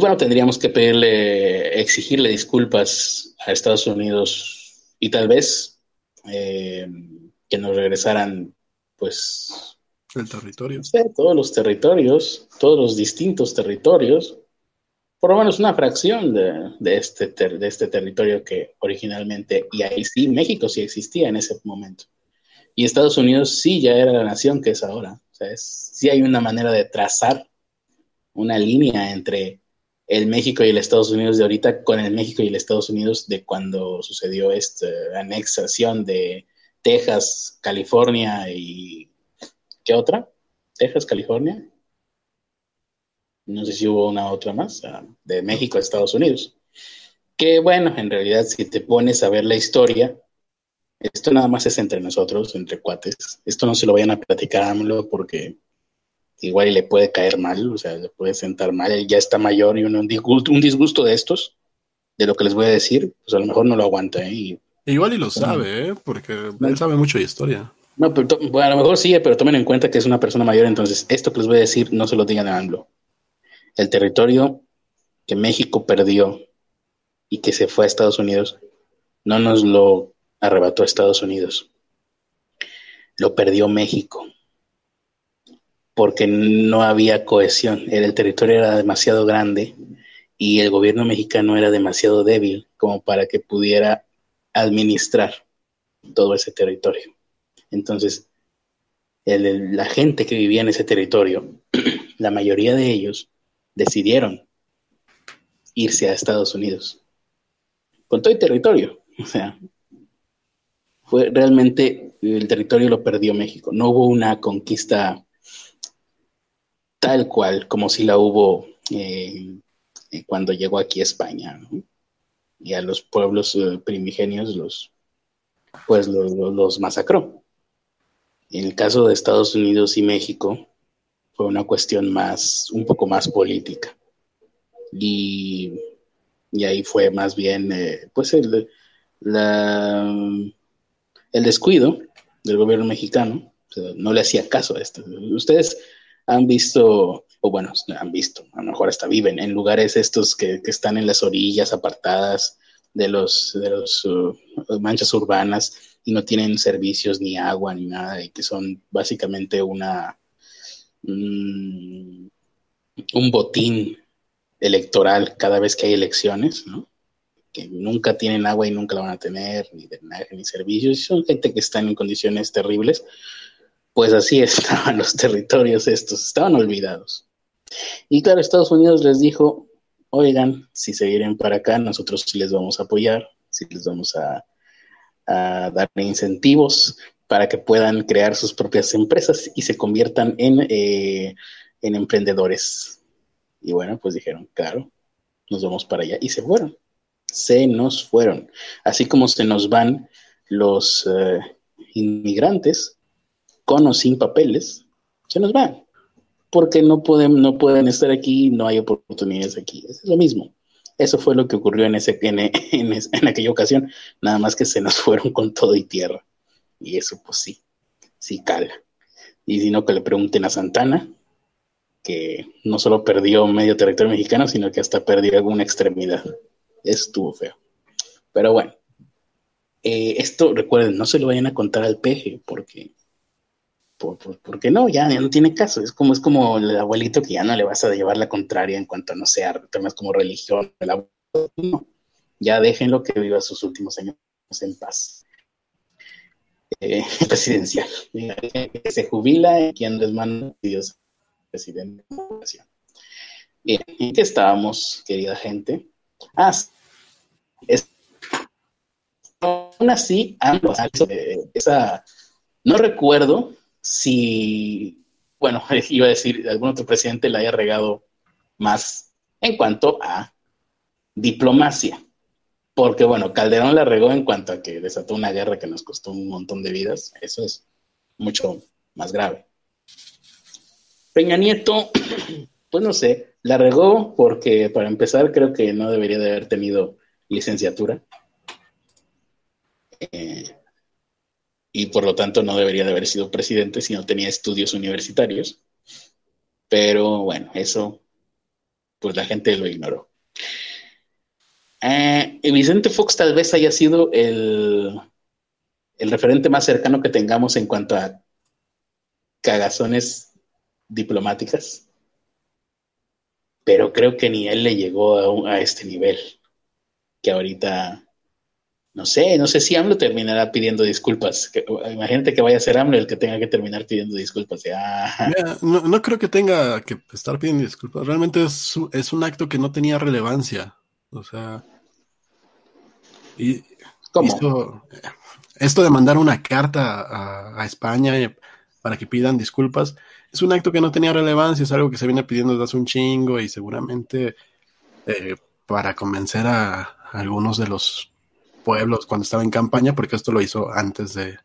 S2: Y bueno, tendríamos que pedirle, exigirle disculpas a Estados Unidos y tal vez eh, que nos regresaran, pues...
S1: El territorio.
S2: todos los territorios, todos los distintos territorios por lo menos una fracción de, este, de este territorio que originalmente, y ahí sí, México sí existía en ese momento. Y Estados Unidos sí ya era la nación que es ahora. O sea, sí hay una manera de trazar una línea entre el México y el Estados Unidos de ahorita con el México y el Estados Unidos de cuando sucedió esta anexación de Texas, California y... ¿Qué otra? Texas, California no sé si hubo una otra más, ah, de México a Estados Unidos. Que bueno, en realidad si te pones a ver la historia, esto nada más es entre nosotros, entre cuates. Esto no se lo vayan a platicar AMLO porque igual le puede caer mal, o sea, le puede sentar mal. Él ya está mayor y un disgusto, un disgusto de estos, de lo que les voy a decir, pues a lo mejor no lo aguanta. ¿eh?
S1: igual y lo sabe, ¿eh? porque él sabe mucho de historia.
S2: No, pero bueno, a lo mejor sí, pero tomen en cuenta que es una persona mayor, entonces esto que les voy a decir no se lo digan a AMLO el territorio que México perdió y que se fue a Estados Unidos, no nos lo arrebató Estados Unidos, lo perdió México, porque no había cohesión, el territorio era demasiado grande y el gobierno mexicano era demasiado débil como para que pudiera administrar todo ese territorio. Entonces, la gente que vivía en ese territorio, la mayoría de ellos, decidieron irse a Estados Unidos. Con todo el territorio. O sea, fue realmente el territorio lo perdió México. No hubo una conquista tal cual como si la hubo eh, cuando llegó aquí a España. Y a los pueblos eh, primigenios los, pues los masacró. En el caso de Estados Unidos y México, fue una cuestión más, un poco más política. Y, ahí fue más bien, eh, pues, el, el descuido del gobierno mexicano. no le hacía caso a esto. Ustedes han visto, o bueno, han visto, a lo mejor hasta viven en lugares estos que, están en las orillas apartadas de los, de los uh, manchas urbanas y no tienen servicios ni agua ni nada y que son básicamente una, un botín electoral cada vez que hay elecciones, ¿no? que nunca tienen agua y nunca la van a tener, ni drenaje, ni servicios, son gente que están en condiciones terribles, pues así estaban los territorios estos, estaban olvidados. Y claro, Estados Unidos les dijo, oigan, si se vienen para acá, nosotros sí les vamos a apoyar, sí les vamos a, dar incentivos para que puedan crear sus propias empresas y se conviertan en, eh, en emprendedores. Y bueno, pues dijeron, claro, nos vamos para allá y se fueron. Se nos fueron. Así como se nos van los eh, inmigrantes con o sin papeles, se nos van. Porque no pueden, no pueden estar aquí, no hay oportunidades aquí. Es lo mismo. Eso fue lo que ocurrió en, ese, en, en aquella ocasión, nada más que se nos fueron con todo y tierra. Y eso pues sí, sí cala. Y si no, que le pregunten a Santana, que no solo perdió medio territorio mexicano, sino que hasta perdió alguna extremidad. Estuvo feo. Pero bueno, eh, esto recuerden, no se lo vayan a contar al peje, porque, porque no, ya, no tiene caso. Es como, es como el abuelito que ya no le vas a llevar la contraria en cuanto a, no sea, temas como religión. no, ya déjenlo que viva sus últimos años en paz. Eh, presidencial. Que se jubila y quien les manda Dios presidente. Bien, ¿en qué estábamos, querida gente? Ah, es, aún así, ambos, esa, no recuerdo si, bueno, iba a decir, algún otro presidente le haya regado más en cuanto a diplomacia. Porque bueno, Calderón la regó en cuanto a que desató una guerra que nos costó un montón de vidas. Eso es mucho más grave. Peña Nieto, pues no sé, la regó porque para empezar creo que no debería de haber tenido licenciatura. Eh, y por lo tanto no debería de haber sido presidente si no tenía estudios universitarios. Pero bueno, eso pues la gente lo ignoró. Eh, Vicente Fox tal vez haya sido el, el referente más cercano que tengamos en cuanto a cagazones diplomáticas, pero creo que ni él le llegó a, a este nivel, que ahorita no sé, no sé si AMLO terminará pidiendo disculpas. imagínate que vaya a ser AMLO el que tenga que terminar pidiendo disculpas.
S1: no, creo que tenga que estar pidiendo disculpas. Realmente es, es, un acto que no tenía relevancia. O sea. Y, ¿Cómo? esto de mandar una carta a, España para que pidan disculpas es un acto que no tenía relevancia. Es algo que se viene pidiendo desde hace un chingo y seguramente eh, para convencer a algunos de los pueblos cuando estaba en campaña, porque esto lo hizo antes de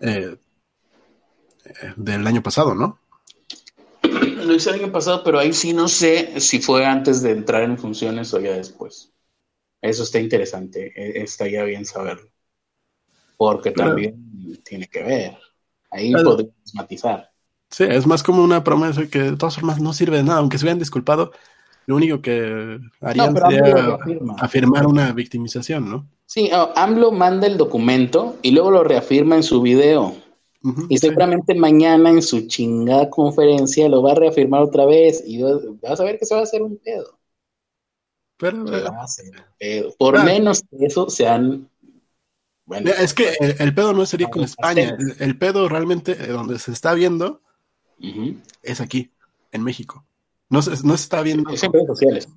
S1: eh, del año pasado, ¿no?
S2: Lo hice el año pasado, pero ahí sí no sé si fue antes de entrar en funciones o ya después. Eso está interesante, e, estaría bien saberlo. Porque también tiene que ver. Ahí podemos matizar.
S1: Sí, es más como una promesa que de todas formas no sirve de nada, aunque se hubieran disculpado, lo único que harían sería afirmar una victimización, ¿no?
S2: Sí, AMLO manda el documento y luego lo reafirma en su video. y seguramente mañana en su chingada conferencia lo va a reafirmar otra vez y vas a ver que se va a hacer un pedo. Pero, se va a hacer un pedo. Por menos que eso sean
S1: bueno, es que el, pedo no sería con España. El, pedo realmente eh, donde se está viendo es aquí, en México. No se, no está viendo.
S2: en redes sociales.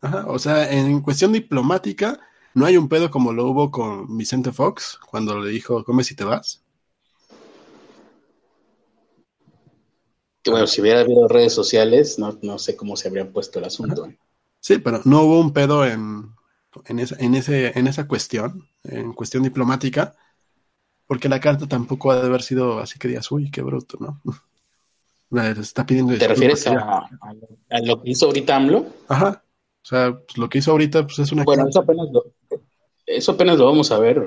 S1: Ajá, o sea, en cuestión diplomática, no hay un pedo como lo hubo con Vicente Fox cuando le dijo, come si te vas.
S2: Bueno, si hubiera habido redes sociales, no, sé cómo se habrían puesto el asunto.
S1: Sí, pero no hubo un pedo en, en, esa, en, ese, en esa cuestión, en cuestión diplomática, porque la carta tampoco ha de haber sido así que digas, uy, qué bruto, ¿no? Está pidiendo
S2: ¿Te refieres a, lo que hizo ahorita AMLO?
S1: Ajá. O sea, pues, lo que hizo ahorita pues, es una.
S2: Bueno, eso apenas, lo, eso apenas lo vamos a ver.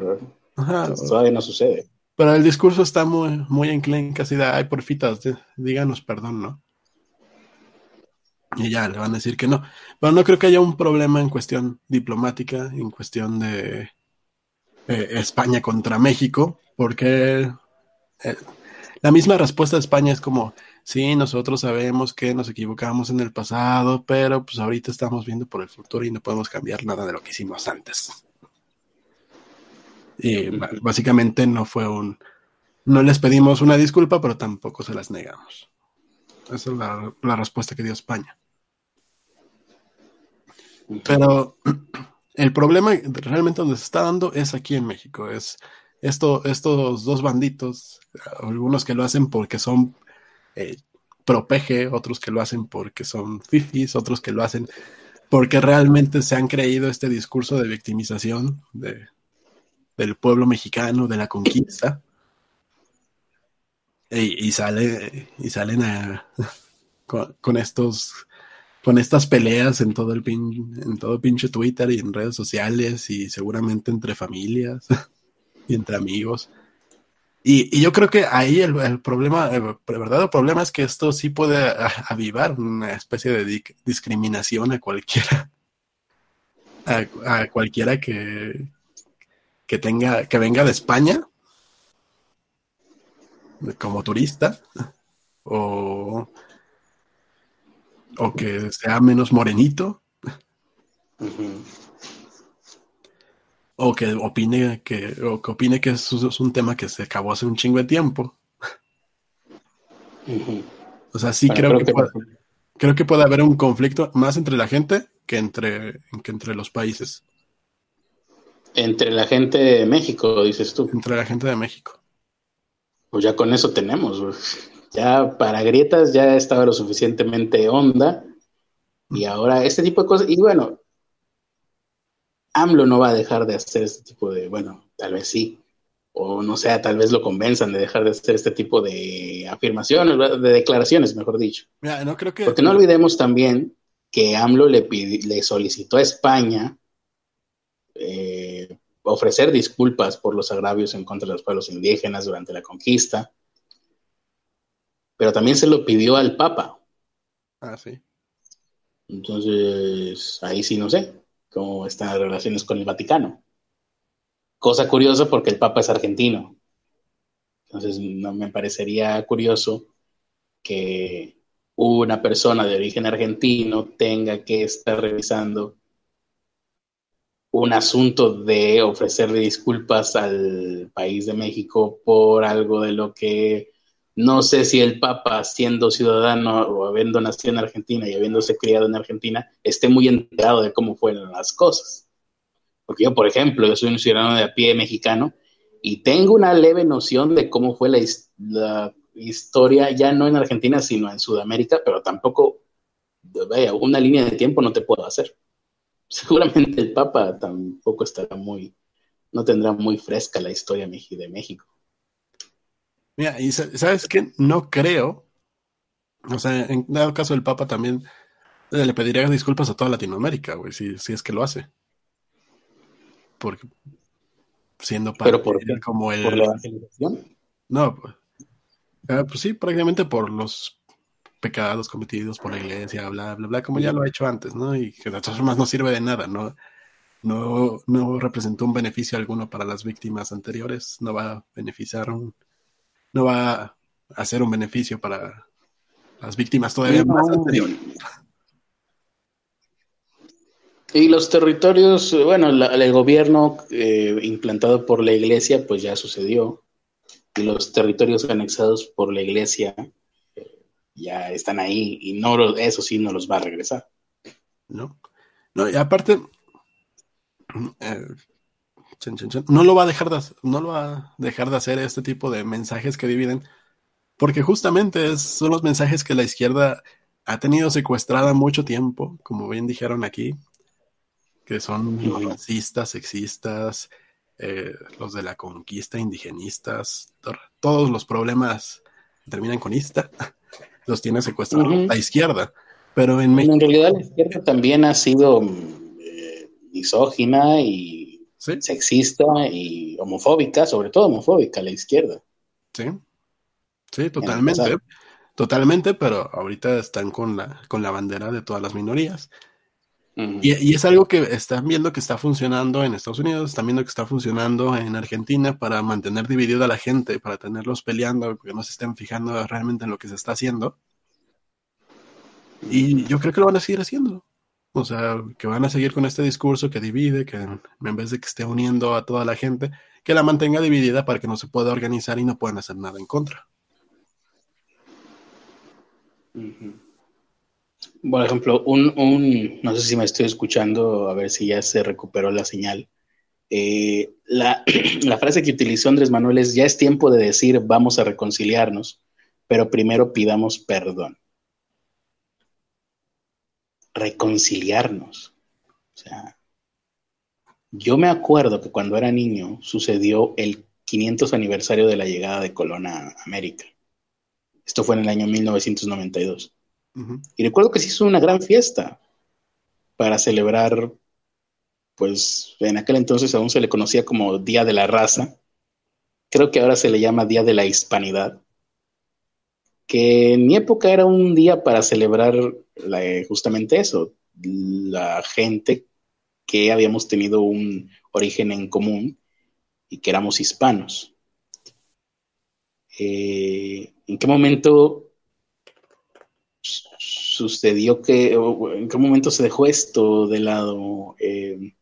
S2: Ajá. Pues, todavía no sucede.
S1: Pero el discurso está muy, muy en clean, casi de, ay, porfitas, díganos perdón, ¿no? Y ya le van a decir que no. Pero no creo que haya un problema en cuestión diplomática, en cuestión de eh, España contra México, porque eh, la misma respuesta de España es como, sí, nosotros sabemos que nos equivocamos en el pasado, pero pues ahorita estamos viendo por el futuro y no podemos cambiar nada de lo que hicimos antes. Y básicamente no fue un... No les pedimos una disculpa, pero tampoco se las negamos. Esa es la, respuesta que dio España. Pero el problema realmente donde se está dando es aquí en México. Es esto, estos dos banditos, algunos que lo hacen porque son eh, propeje, otros que lo hacen porque son fifis, otros que lo hacen porque realmente se han creído este discurso de victimización de, del pueblo mexicano, de la conquista. Y, sale, y salen a, con, estos con estas peleas en todo el en todo pinche Twitter y en redes sociales y seguramente entre familias entre amigos. Y, yo creo que ahí el, problema, el verdadero problema es que esto sí puede avivar una especie de discriminación a cualquiera, a, cualquiera que, que tenga, que venga de España como turista o, o que sea menos morenito o que opine que, o que opine que es un tema que se acabó hace un chingo de tiempo. O sea, sí creo, que, puede, creo que puede haber un conflicto más entre la gente que entre, que entre los países.
S2: Entre la gente de México, dices tú.
S1: Entre la gente de México.
S2: Pues ya con eso tenemos. Ya para grietas ya estaba lo suficientemente honda. Y ahora este tipo de cosas. Y bueno, AMLO no va a dejar de hacer este tipo de, bueno, tal vez sí, o no sé, tal vez lo convenzan de dejar de hacer este tipo de afirmaciones, de declaraciones, mejor dicho.
S1: no creo que...
S2: Porque no olvidemos también que AMLO le, le solicitó a España eh, ofrecer disculpas por los agravios en contra de los pueblos indígenas durante la conquista, pero también se lo pidió al Papa.
S1: Ah, sí.
S2: Entonces, ahí sí no sé cómo están las relaciones con el Vaticano. Cosa curiosa porque el Papa es argentino. Entonces, no me parecería curioso que una persona de origen argentino tenga que estar revisando un asunto de ofrecerle disculpas al país de México por algo de lo que no sé si el Papa, siendo ciudadano o habiendo nacido en Argentina y habiéndose criado en Argentina, esté muy enterado de cómo fueron las cosas. Porque yo, por ejemplo, yo soy un ciudadano de a pie mexicano y tengo una leve noción de cómo fue la, historia, ya no en Argentina, sino en Sudamérica, pero tampoco, vaya, una línea de tiempo no te puedo hacer. Seguramente el Papa tampoco estará muy, no tendrá muy fresca la historia de México.
S1: Mira, y sabes qué, no creo, o sea, en dado caso el Papa también le pediría disculpas a toda Latinoamérica, güey, si, si es que lo hace porque siendo
S2: parte ¿Pero por como el... ¿Por la evangelización?
S1: No, pues, ah, pues sí, prácticamente por los pecados cometidos por la iglesia, bla, bla, bla, como ya lo ha hecho antes, ¿no? Y que de todas formas no sirve de nada, ¿no? No, no representó un beneficio alguno para las víctimas anteriores, no va a beneficiar un, no va a hacer un beneficio para las víctimas todavía más anteriores.
S2: Y los territorios, bueno, el gobierno eh, implantado por la iglesia, pues ya sucedió. Y los territorios anexados por la iglesia eh, ya están ahí y no eso sí no los va a regresar.
S1: No, no y aparte, eh, no lo va a dejar de, no lo va a dejar de hacer este tipo de mensajes que dividen, porque justamente son los mensajes que la izquierda ha tenido secuestrada mucho tiempo, como bien dijeron aquí, que son racistas, sexistas, eh, los de la conquista, indigenistas, todos los problemas terminan con ista, los tiene secuestrados la izquierda. Pero en
S2: En realidad la izquierda también ha sido eh, misógina y sexista y homofóbica, sobre todo homofóbica la izquierda.
S1: Sí, sí, totalmente. Totalmente, pero ahorita están con la, con la bandera de todas las minorías y, es algo que están viendo que está funcionando en Estados Unidos, están viendo que está funcionando en Argentina para mantener dividida a la gente, para tenerlos peleando, que no se estén fijando realmente en lo que se está haciendo. Y yo creo que lo van a seguir haciendo. O sea, que van a seguir con este discurso que divide, que en vez de que esté uniendo a toda la gente, que la mantenga dividida para que no se pueda organizar y no puedan hacer nada en contra.
S2: Por ejemplo, un, no sé si me estoy escuchando, a ver si ya se recuperó la señal. Eh, la, frase que utilizó Andrés Manuel es, ya es tiempo de decir vamos a reconciliarnos, pero primero pidamos perdón. Reconciliarnos. O sea, yo me acuerdo que cuando era niño sucedió el 500 aniversario de la llegada de Colón a América. Esto fue en el año 1992. Y recuerdo que se hizo una gran fiesta para celebrar, pues en aquel entonces aún se le conocía como Día de la Raza. Creo que ahora se le llama Día de la Hispanidad. Que en mi época era un día para celebrar justamente eso, la gente que habíamos tenido un origen en común y que éramos hispanos. Eh, ¿En qué momento sucedió que, en qué momento se dejó esto de lado? Eh,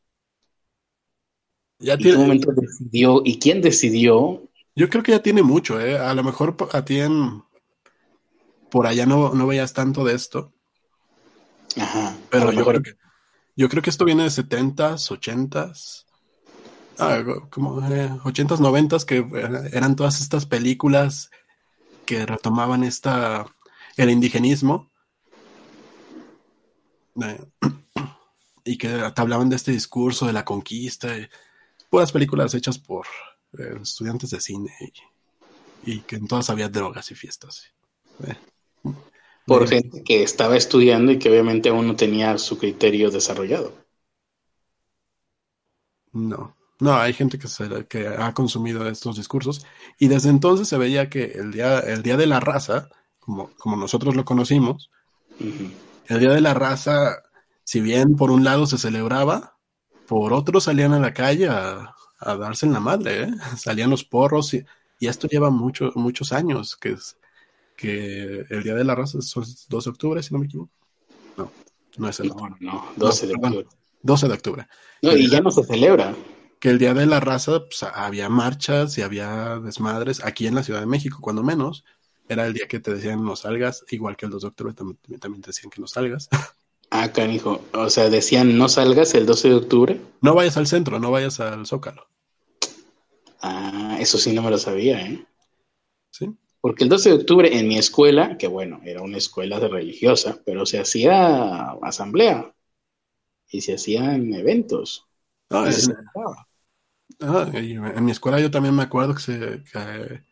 S2: ¿En qué momento decidió? ¿Y quién decidió?
S1: Yo creo que ya tiene mucho, ¿eh? A lo mejor a ti en, por allá no, no veías tanto de esto.
S2: Ajá.
S1: Pero yo creo, que, yo creo que esto viene de 70s, 80s. Ah, como 80s, 90s, que eran todas estas películas que retomaban esta el indigenismo y que te hablaban de este discurso de la conquista, puras películas hechas por eh, estudiantes de cine y, y que en todas había drogas y fiestas. Eh,
S2: Por gente que estaba estudiando y que obviamente aún no tenía su criterio desarrollado.
S1: No, no, hay gente que, se, que ha consumido estos discursos y desde entonces se veía que el día, el día de la raza, como, como nosotros lo conocimos, el día de la raza, si bien por un lado se celebraba, por otro salían a la calle a, a darse en la madre, ¿eh? salían los porros y, y esto lleva mucho, muchos años, que es que el día de la raza es 12 de octubre, si no me equivoco. No, no es el
S2: No, no, 12 de octubre.
S1: 12 de octubre.
S2: No, y ya no se celebra.
S1: que el día de la raza pues, había marchas y había desmadres aquí en la Ciudad de México, cuando menos. Era el día que te decían no salgas, igual que el 2 de octubre también, también te decían que no salgas.
S2: Ah, canijo. O sea, decían no salgas el 12 de octubre.
S1: No vayas al centro, no vayas al Zócalo.
S2: Ah, eso sí no me lo sabía, ¿eh?
S1: ¿Sí?
S2: Porque el 12 de octubre en mi escuela, que bueno, era una escuela de religiosa, pero se hacía asamblea y se hacían eventos. Se
S1: en,
S2: celebraba.
S1: ah, y en mi escuela yo también me acuerdo que se, que,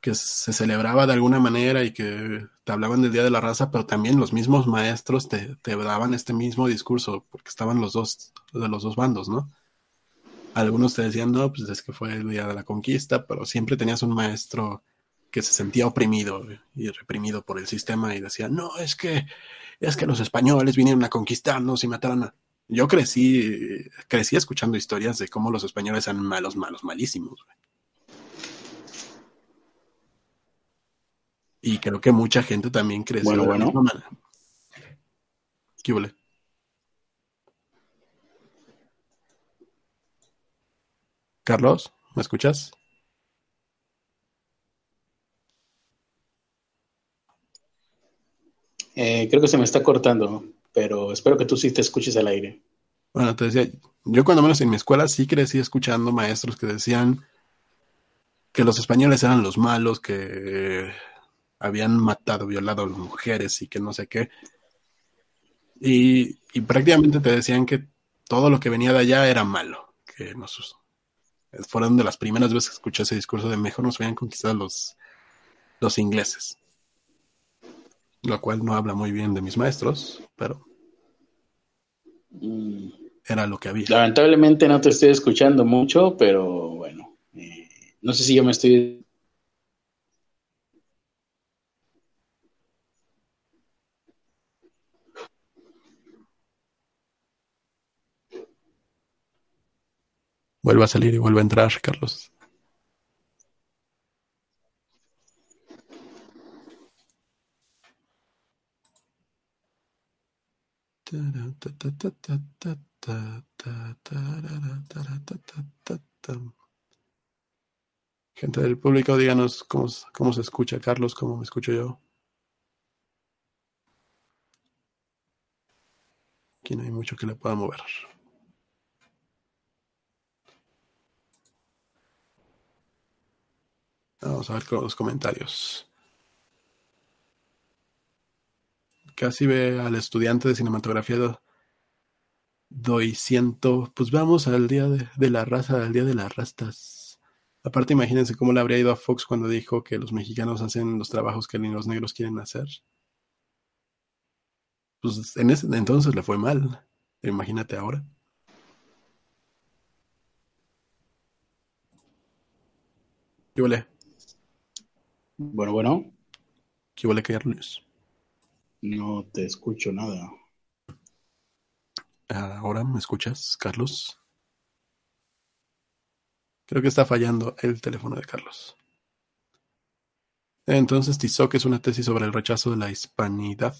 S1: que se celebraba de alguna manera y que te hablaban del Día de la Raza, pero también los mismos maestros te, te daban este mismo discurso, porque estaban los dos, de los dos bandos, ¿no? Algunos te decían, no, pues es que fue el día de la conquista, pero siempre tenías un maestro que se sentía oprimido y reprimido por el sistema y decía, no, es que, es que los españoles vinieron a conquistarnos y mataron a... Yo crecí, crecí escuchando historias de cómo los españoles eran malos, malos, malísimos. Y creo que mucha gente también creció
S2: Bueno,
S1: de la
S2: bueno.
S1: misma manera. ¿Qué huele? Carlos, ¿me escuchas?
S2: Eh, creo que se me está cortando, pero espero que tú sí te escuches al aire.
S1: Bueno, te decía, yo cuando menos en mi escuela sí crecí escuchando maestros que decían que los españoles eran los malos, que habían matado, violado a las mujeres y que no sé qué. Y, prácticamente te decían que todo lo que venía de allá era malo, que nos fueron de las primeras veces que escuché ese discurso de mejor nos habían conquistado los, los ingleses. Lo cual no habla muy bien de mis maestros, pero
S2: Mm,
S1: era lo que había.
S2: Lamentablemente no te estoy escuchando mucho, pero bueno, eh, no sé si yo me estoy...
S1: Vuelve a salir y vuelve a entrar, Carlos. Gente del público, díganos cómo, cómo se escucha Carlos, cómo me escucho yo. Aquí no hay mucho que le pueda mover. Vamos a ver los comentarios. Casi ve al estudiante de cinematografía do- doy ciento. Pues vamos al día de, de la raza, al día de las rastas. Aparte, imagínense cómo le habría ido a Fox cuando dijo que los mexicanos hacen los trabajos que ni los negros quieren hacer. Pues en ese entonces le fue mal. Imagínate ahora. ¿Qué huele?
S2: Bueno, bueno,
S1: ¿Qué huele, Carlos?
S2: No te escucho nada.
S1: Ahora me escuchas, Carlos. Creo que está fallando el teléfono de Carlos. Entonces, Tizoc es una tesis sobre el rechazo de la hispanidad.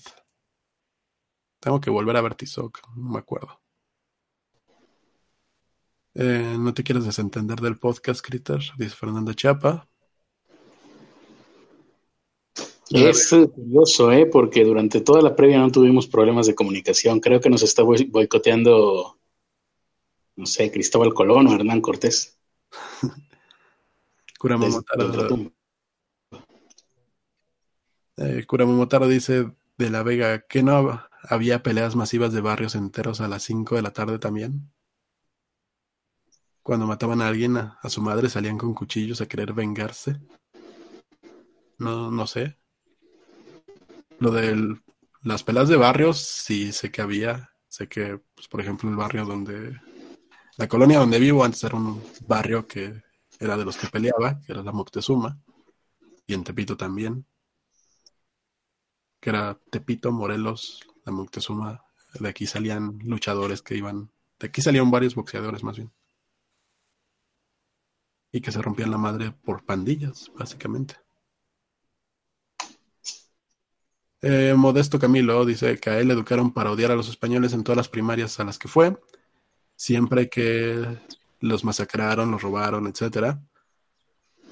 S1: Tengo que volver a ver Tizoc, no me acuerdo. Eh, ¿No te quieres desentender del podcast, Critter? Dice Fernando Chapa.
S2: Es curioso, ¿eh? Porque durante toda la previa no tuvimos problemas de comunicación. Creo que nos está boicoteando, no sé, Cristóbal Colón o Hernán Cortés.
S1: Kurama
S2: Desde
S1: Motaro,
S2: el retumbo.
S1: eh, Kurama Motaro dice de La Vega que no hab- había peleas masivas de barrios enteros a las 5 de la tarde también. Cuando mataban a alguien, a, a su madre salían con cuchillos a querer vengarse. No, no sé. Lo de las pelas de barrios, sí sé que había. Sé que, pues, por ejemplo, el barrio donde. La colonia donde vivo antes era un barrio que era de los que peleaba, que era la Moctezuma. Y en Tepito también. Que era Tepito, Morelos, la Moctezuma. De aquí salían luchadores que iban. De aquí salían varios boxeadores más bien. Y que se rompían la madre por pandillas, básicamente. Eh, Modesto Camilo dice que a él le educaron para odiar a los españoles en todas las primarias a las que fue, siempre que los masacraron, los robaron, etcétera.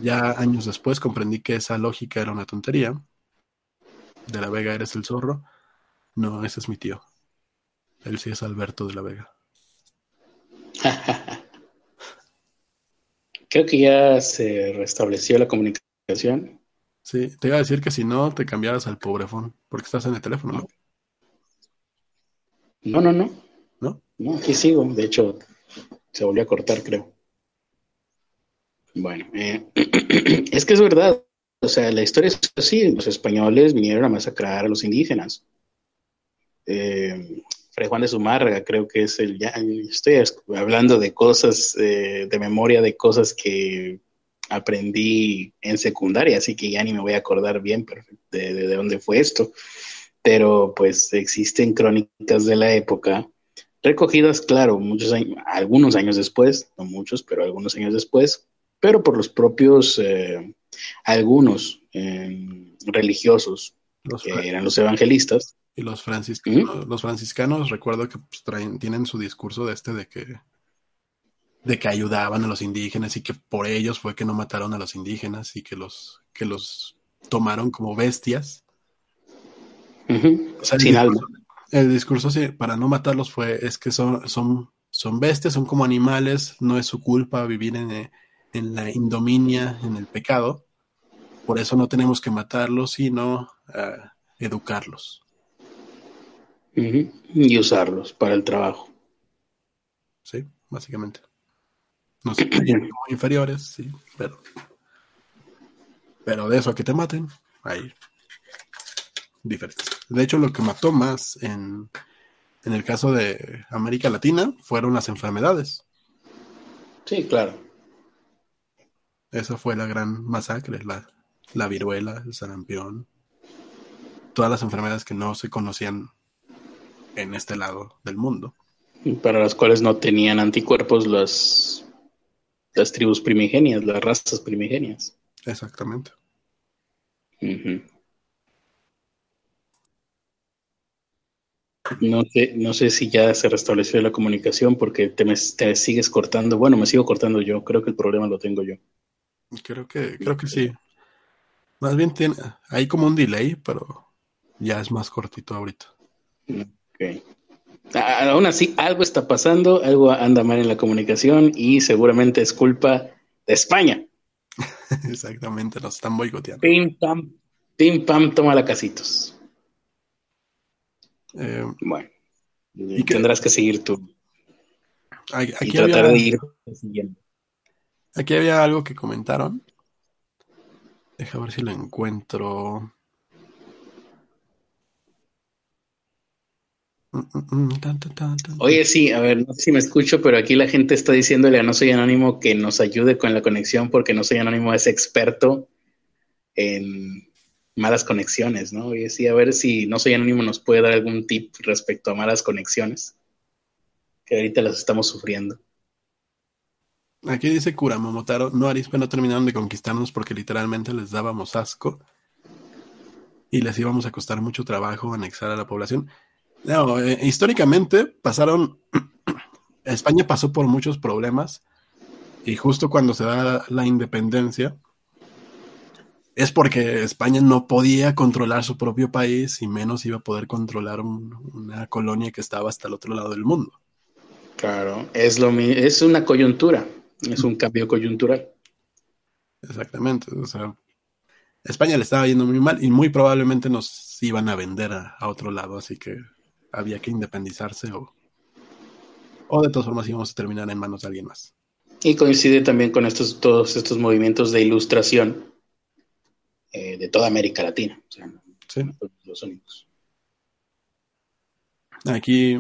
S1: Ya años después comprendí que esa lógica era una tontería. De la Vega eres el zorro. No, ese es mi tío. Él sí es Alberto de la Vega.
S2: Creo que ya se restableció la comunicación.
S1: Sí, te iba a decir que si no, te cambiaras al pobrefón, porque estás en el teléfono, ¿no?
S2: No, no, no.
S1: ¿No?
S2: No, aquí sigo. De hecho, se volvió a cortar, creo. Bueno, eh, es que es verdad. O sea, la historia es así. Los españoles vinieron a masacrar a los indígenas. Eh, Fray Juan de Zumárraga, creo que es el... Ya, estoy hablando de cosas, eh, de memoria, de cosas que aprendí en secundaria, así que ya ni me voy a acordar bien de, de, de dónde fue esto. Pero pues existen crónicas de la época recogidas, claro, muchos años, algunos años después, no muchos, pero algunos años después, pero por los propios, eh, algunos eh, religiosos,
S1: Los,
S2: que eran los evangelistas.
S1: y los franciscanos, los franciscanos, recuerdo que pues, traen, tienen su discurso de este de que de que ayudaban a los indígenas y que por ellos fue que no mataron a los indígenas y que los que los tomaron como bestias. O sea, el
S2: Sin
S1: discurso-
S2: alma.
S1: El discurso sí, para no matarlos fue, es que son, son, son bestias, son como animales, no es su culpa vivir en, eh, en la indominia, en el pecado. Por eso no tenemos que matarlos, sino ah, educarlos.
S2: Y usarlos para el trabajo.
S1: Sí, básicamente. Creían como inferiores, sí, pero. Pero de eso a que te maten, hay diferencias. De hecho, lo que mató más en, en el caso de América Latina fueron las enfermedades.
S2: Sí, claro.
S1: Esa fue la gran masacre, la, la viruela, el sarampión, todas las enfermedades que no se conocían en este lado del mundo.
S2: Para las cuales no tenían anticuerpos las, las tribus primigenias, las razas primigenias.
S1: Exactamente.
S2: No sé, no sé si ya se restableció la comunicación porque te, me- te sigues cortando. Bueno, me sigo cortando yo. Creo que el problema lo tengo yo.
S1: Creo que, creo que sí. Más bien tiene, hay como un delay, pero ya es más cortito ahorita.
S2: Ok. A- Aún así, algo está pasando, algo anda mal en la comunicación y seguramente es culpa de España.
S1: Exactamente, nos están boicoteando.
S2: Pim, pam, pim, pam, toma la casitos.
S1: Eh,
S2: Bueno,
S1: ¿Y
S2: tendrás que seguir tú
S1: aquí,
S2: y
S1: aquí
S2: tratar
S1: había,
S2: de ir siguiendo.
S1: aquí había algo que comentaron. Deja ver si lo encuentro. Mm, mm, mm, tan, tan, tan, tan.
S2: Oye, sí, a ver, no sé si me escucho, pero aquí la gente está diciéndole a No Soy Anónimo que nos ayude con la conexión porque No Soy Anónimo es experto en malas conexiones, ¿no? Oye, sí, a ver si No Soy Anónimo nos puede dar algún tip respecto a malas conexiones, que ahorita las estamos sufriendo.
S1: Aquí dice Kura Momotaro, no Arispe no terminaron de conquistarnos porque literalmente les dábamos asco y les íbamos a costar mucho trabajo anexar a la población. No, eh, históricamente pasaron, España pasó por muchos problemas y justo cuando se da la independencia es porque España no podía controlar su propio país y menos iba a poder controlar un- una colonia que estaba hasta el otro lado del mundo.
S2: Claro, es lo es una coyuntura, es un cambio coyuntural.
S1: Exactamente. O sea, España le estaba yendo muy mal y muy probablemente nos iban a vender a, a otro lado, así que había que independizarse o, o de todas formas íbamos a terminar en manos de alguien más.
S2: Y coincide también con estos, todos estos movimientos de ilustración eh, de toda América Latina. O sea,
S1: Sí.
S2: los únicos.
S1: Aquí.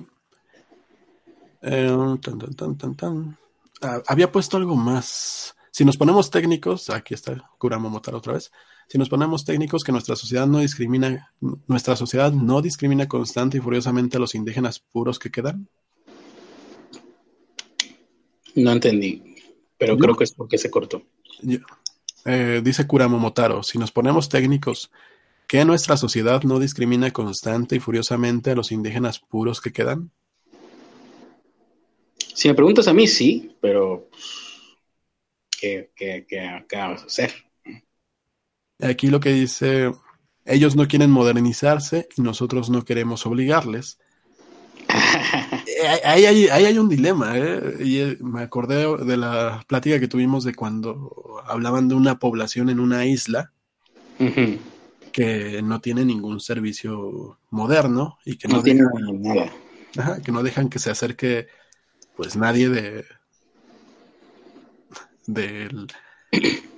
S1: eh, tan, tan, tan, tan, tan. Ah, había puesto algo más. Si nos ponemos técnicos, aquí está Kuramo Motaro otra vez. Si nos ponemos técnicos que nuestra sociedad no discrimina, nuestra sociedad no discrimina constante y furiosamente a los indígenas puros que quedan.
S2: No entendí, pero
S1: Yo-
S2: creo que es porque se cortó.
S1: Eh, dice Kuramo Motaro, si nos ponemos técnicos, ¿que nuestra sociedad no discrimina constante y furiosamente a los indígenas puros que quedan?
S2: Si me preguntas a mí, sí, pero ¿qué, qué, qué, qué vamos a hacer?
S1: Aquí lo que dice, ellos no quieren modernizarse y nosotros no queremos obligarles. Eh, Ahí hay, ahí hay un dilema, ¿eh? Y eh, me acordé de la plática que tuvimos de cuando hablaban de una población en una isla que no tiene ningún servicio moderno y que no,
S2: No tiene
S1: dejan,
S2: nada.
S1: ajá, que no dejan que se acerque pues nadie de, de l-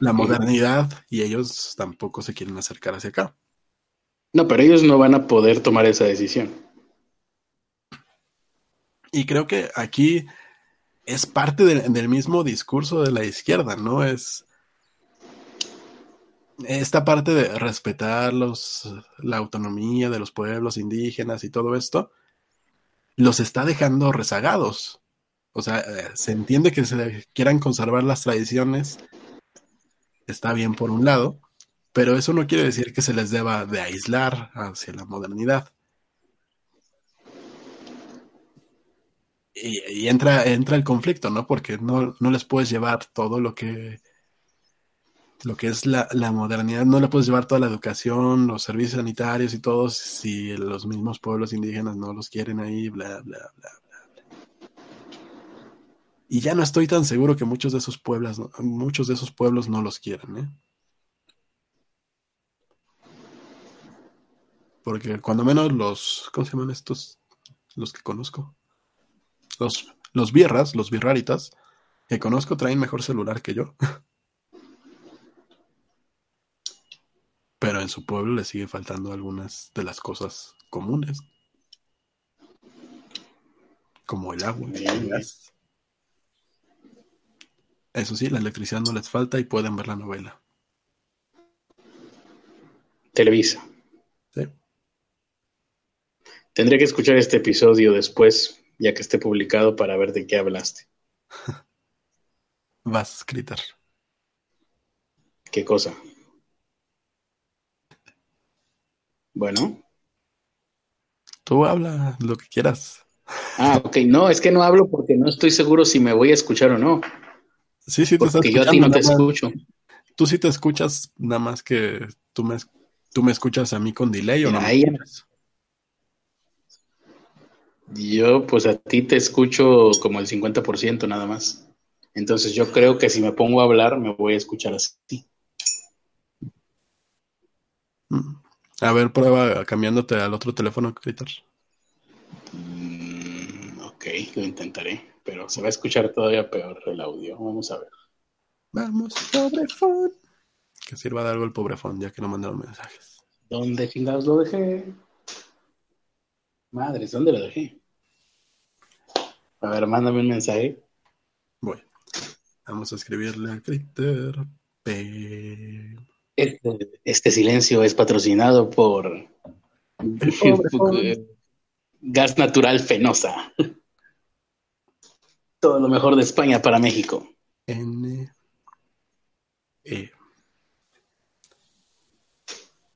S1: la modernidad y ellos tampoco se quieren acercar hacia acá.
S2: No, pero ellos no van a poder tomar esa decisión.
S1: Y creo que aquí es parte del, del mismo discurso de la izquierda, ¿no? Es esta parte de respetar los, la autonomía de los pueblos indígenas y todo esto, los está dejando rezagados. O sea, eh, se entiende que se quieran conservar las tradiciones, está bien por un lado, pero eso no quiere decir que se les deba de aislar hacia la modernidad. Y, entra, entra el conflicto, ¿no? Porque no, no les puedes llevar todo lo que lo que es la, la modernidad, no le puedes llevar toda la educación, los servicios sanitarios y todo si los mismos pueblos indígenas no los quieren ahí, bla, bla, bla. Y ya no estoy tan seguro que muchos de esos pueblos, muchos de esos pueblos no los quieran, ¿eh? Porque cuando menos los, ¿cómo se llaman estos? Los que conozco. Los, los birras, los birraritas, que conozco traen mejor celular que yo. Pero en su pueblo le sigue faltando algunas de las cosas comunes. Como el agua, el gas. Eso sí, la electricidad no les falta y pueden ver la novela.
S2: Televisa.
S1: ¿sí?
S2: Tendré que escuchar este episodio después, ya que esté publicado, para ver de qué hablaste.
S1: Vas, Critter.
S2: ¿Qué cosa? Bueno.
S1: Tú habla lo que quieras.
S2: Ah, ok. No, es que no hablo porque no estoy seguro si me voy a escuchar o no.
S1: Sí, sí, te estás
S2: Porque yo a ti no te escucho.
S1: Tú sí te escuchas, nada más que tú me, tú me escuchas a mí con delay o no.
S2: Ahí-? Yo, pues a ti te escucho como el 50% nada más. Entonces yo creo que si me pongo a hablar, me voy a escuchar así.
S1: Mm. A ver, prueba cambiándote al otro teléfono, Critter.
S2: Mm, ok, lo intentaré, pero se va a escuchar todavía peor el audio. Vamos a ver.
S1: Vamos, pobrefón. Que sirva de algo el pobrefón, ya que no mandaron mensajes.
S2: ¿Dónde chingados lo dejé? Madres, ¿dónde lo dejé? A ver, mándame un mensaje.
S1: Voy. Vamos a escribirle a Critter. P.
S2: Este, este silencio es patrocinado por Gas Natural Fenosa. Todo lo mejor de España para México.
S1: N. E.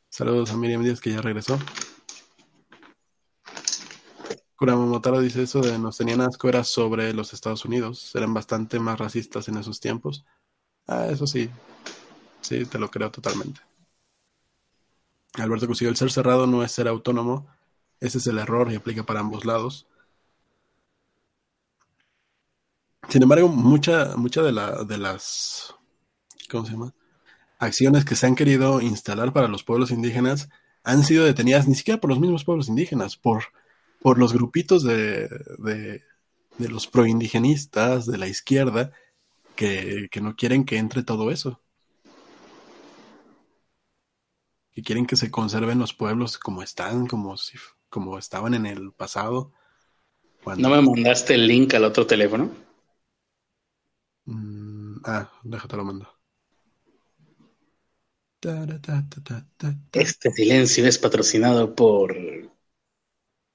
S1: Saludos a Miriam Díaz que ya regresó. Kurama Motaro dice eso de nos tenían asco era sobre los Estados Unidos. Eran bastante más racistas en esos tiempos. Ah, eso sí. Sí, te lo creo totalmente. Alberto Cusillo, el ser cerrado no es ser autónomo. Ese es el error y aplica para ambos lados. Sin embargo, mucha, mucha de, la, de las ¿cómo se llama? acciones que se han querido instalar para los pueblos indígenas han sido detenidas ni siquiera por los mismos pueblos indígenas, por, por los grupitos de, de, los proindigenistas, de la izquierda, que, que no quieren que entre todo eso. Que quieren que se conserven los pueblos como están, como, si, como estaban en el pasado.
S2: ¿No me mandaste el link al otro teléfono?
S1: Mm, ah, déjate lo mando.
S2: Este silencio es patrocinado por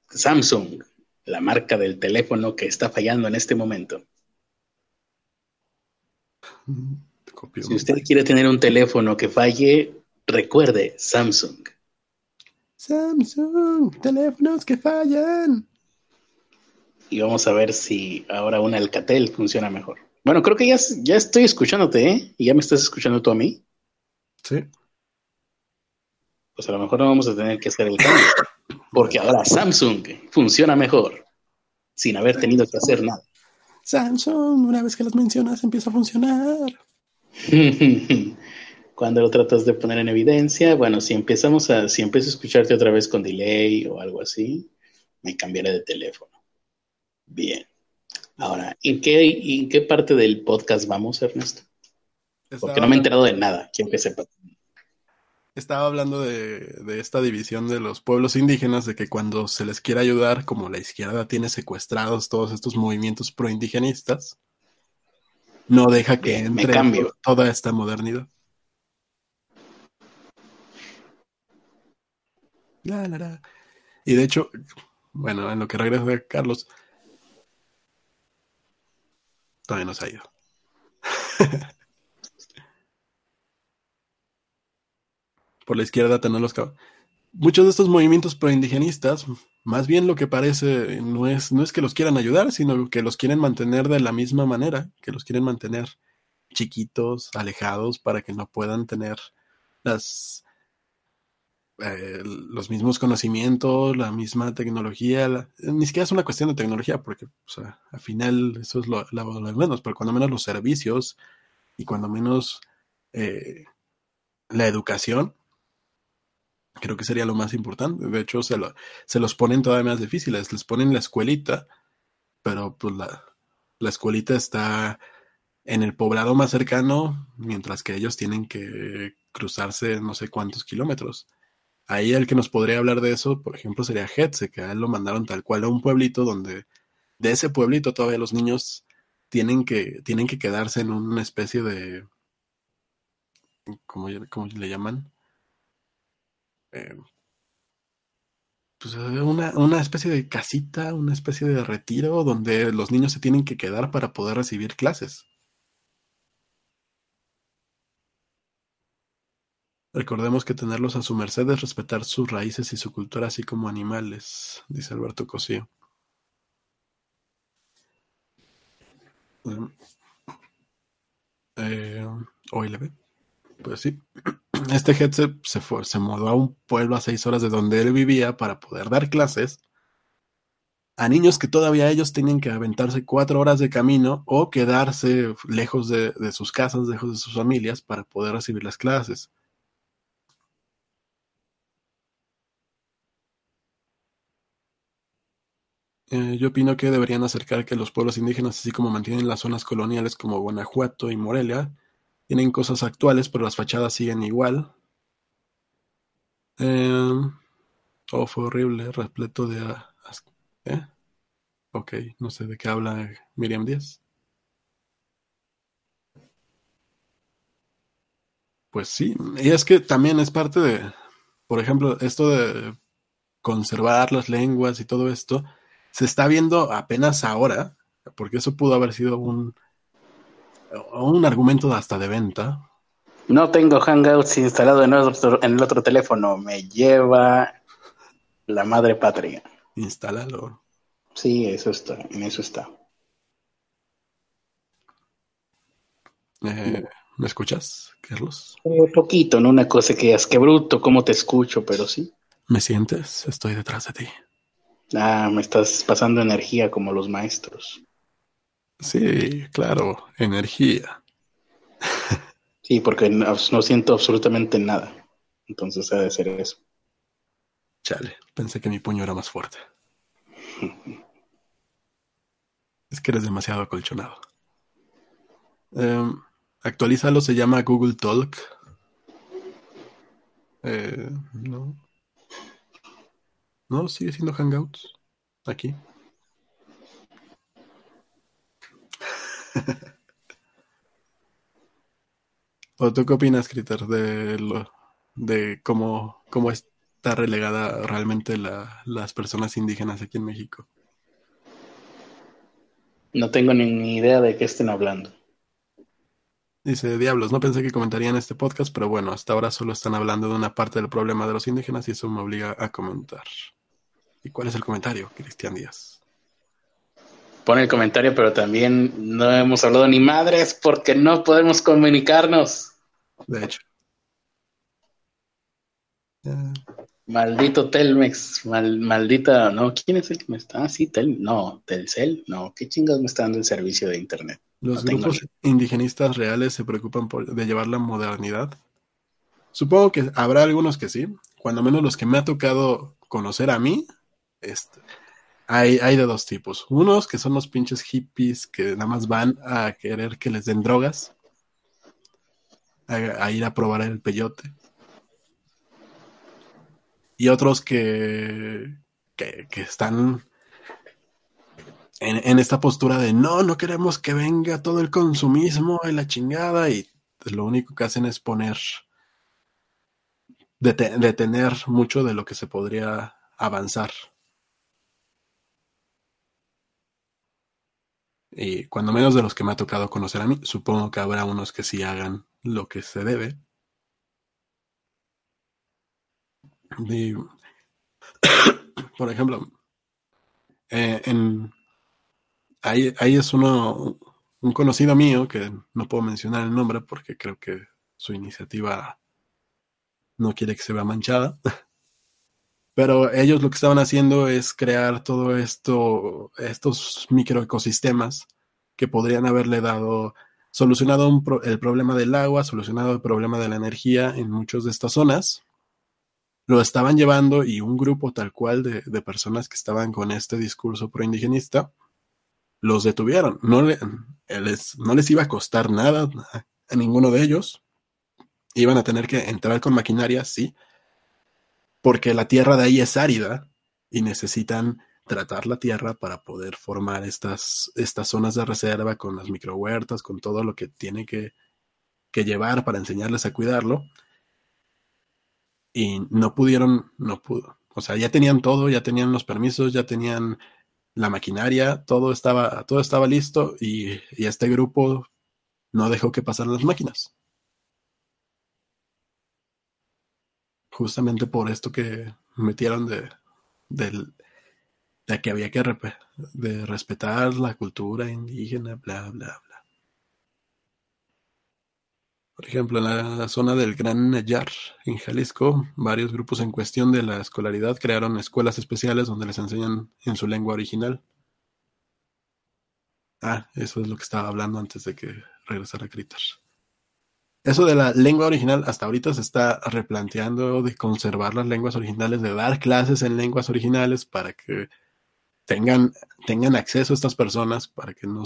S2: Samsung, la marca del teléfono que está fallando en este momento. Si usted quiere tener un teléfono que falle, recuerde Samsung.
S1: Samsung, teléfonos que fallan.
S2: Y vamos a ver si ahora un Alcatel funciona mejor. Bueno, creo que ya, ya estoy escuchándote, ¿eh? ¿Y ya me estás escuchando tú a mí?
S1: Sí.
S2: Pues a lo mejor no vamos a tener que hacer el cambio. Porque ahora Samsung funciona mejor, sin haber tenido que hacer nada.
S1: Samsung, una vez que las mencionas, empieza a funcionar.
S2: Cuando lo tratas de poner en evidencia, bueno, si empezamos a, si empiezo a escucharte otra vez con delay o algo así, me cambiaré de teléfono. Bien. Ahora, ¿en qué, ¿en qué parte del podcast vamos, Ernesto? Porque no me he enterado de nada, quiero que sepa.
S1: Estaba hablando de, de, esta división de los pueblos indígenas, de que cuando se les quiere ayudar, como la izquierda tiene secuestrados todos estos movimientos proindigenistas, no deja que entre toda esta modernidad. La, la, la. Y de hecho, bueno, en lo que regresa Carlos, todavía ha ido. Por la izquierda tener los Muchos de estos movimientos proindigenistas, más bien lo que parece no es, no es que los quieran ayudar, sino que los quieren mantener de la misma manera, que los quieren mantener chiquitos, alejados, para que no puedan tener las eh, los mismos conocimientos, la misma tecnología, ni siquiera es una cuestión de tecnología, porque al final eso es lo, menos, pero cuando menos los servicios y cuando menos eh, la educación, creo que sería lo más importante. De hecho, se, lo, se los ponen todavía más difíciles, les ponen la escuelita, pero pues la escuelita está en el poblado más cercano, mientras que ellos tienen que cruzarse no sé cuántos kilómetros. Ahí el que nos podría hablar de eso, por ejemplo, sería Hetze, que a él lo mandaron tal cual a un pueblito donde de ese pueblito todavía los niños tienen que, tienen que quedarse en una especie de... ¿Cómo, le llaman? Eh, pues una, una especie de casita, una especie de retiro donde los niños se tienen que quedar para poder recibir clases. Recordemos que tenerlos a su merced es respetar sus raíces y su cultura así como animales, dice Alberto Cosío. Eh, ve. Pues sí. Este headset se, fue, se mudó a un pueblo a seis horas de donde él vivía para poder dar clases a niños que todavía ellos tenían que aventarse cuatro horas de camino o quedarse lejos de sus casas, lejos de sus familias para poder recibir las clases. Eh, yo opino que deberían acercar que los pueblos indígenas, así como mantienen las zonas coloniales como Guanajuato y Morelia, tienen cosas actuales, pero las fachadas siguen igual. Eh, oh, fue horrible, repleto de... ¿eh? Ok, no sé de qué habla Miriam Díaz. Pues sí, y es que también es parte de, por ejemplo, esto de conservar las lenguas y todo esto, se está viendo apenas ahora, porque eso pudo haber sido un, un argumento hasta de venta.
S2: No tengo Hangouts instalado en, en el otro teléfono, me lleva la madre patria.
S1: Instálalo.
S2: Sí, eso está, en eso está.
S1: Eh, ¿Me escuchas, Carlos?
S2: Un poquito, no una cosa que es que bruto, cómo te escucho, pero sí.
S1: ¿Me sientes? Estoy detrás de ti.
S2: Ah, me estás pasando energía como los maestros.
S1: Sí, claro, energía.
S2: sí, porque no, siento absolutamente nada. Entonces ha de ser eso.
S1: Chale, pensé que mi puño era más fuerte. es que eres demasiado acolchonado. Eh, actualízalo, se llama Google Talk. Eh, no. No, sigue siendo Hangouts. Aquí. ¿O tú qué opinas, Critter, de lo, de cómo, cómo está relegada realmente la, las personas indígenas aquí en México?
S2: No tengo ni idea de qué estén hablando.
S1: Dice, diablos, no pensé que comentarían este podcast, pero bueno, hasta ahora solo están hablando de una parte del problema de los indígenas y eso me obliga a comentar. ¿Y cuál es el comentario, Cristian Díaz?
S2: Pone el comentario, pero también no hemos hablado ni madres porque no podemos comunicarnos.
S1: De hecho.
S2: Maldito Telmex, mal, maldita, no, ¿quién es el que me está? Ah, sí, Tel, no, Telcel, no, ¿qué chingados me está dando el servicio de internet?
S1: ¿Los
S2: No
S1: grupos indigenistas reales se preocupan por, de llevar la modernidad? Supongo que habrá algunos que sí, cuando menos los que me ha tocado conocer a mí, este, hay, de dos tipos. Unos que son los pinches hippies que nada más van a querer que les den drogas, a, ir a probar el peyote. Y otros que, que, están en, esta postura de no, no queremos que venga todo el consumismo y la chingada y lo único que hacen es poner, deten detener mucho de lo que se podría avanzar. Y cuando menos de los que me ha tocado conocer a mí, supongo que habrá unos que sí hagan lo que se debe. Por ejemplo, eh, en, ahí, ahí es uno, un conocido mío, que no puedo mencionar el nombre porque creo que su iniciativa no quiere que se vea manchada. Pero ellos lo que estaban haciendo es crear todo esto, estos microecosistemas que podrían haberle dado, solucionado el problema del agua, solucionado el problema de la energía en muchas de estas zonas. Lo estaban llevando y un grupo tal cual de, de personas que estaban con este discurso proindigenista los detuvieron. No, le, les, no les iba a costar nada a ninguno de ellos. Iban a tener que entrar con maquinaria, sí, porque la tierra de ahí es árida y necesitan tratar la tierra para poder formar estas, estas zonas de reserva con las microhuertas, con todo lo que tiene que, que llevar para enseñarles a cuidarlo. Y no pudieron, no pudo. O sea, ya tenían todo, ya tenían los permisos, ya tenían la maquinaria, todo estaba, todo estaba listo y, y este grupo no dejó que pasaran las máquinas. Justamente por esto que metieron de, de, de que había que de respetar la cultura indígena, bla, bla, bla. Por ejemplo, en la zona del Gran Nayar, en Jalisco, varios grupos en cuestión de la escolaridad crearon escuelas especiales donde les enseñan en su lengua original. Ah, eso es lo que estaba hablando antes de que regresara Critters. Eso de la lengua original hasta ahorita se está replanteando de conservar las lenguas originales, de dar clases en lenguas originales para que tengan, tengan acceso a estas personas, para que no,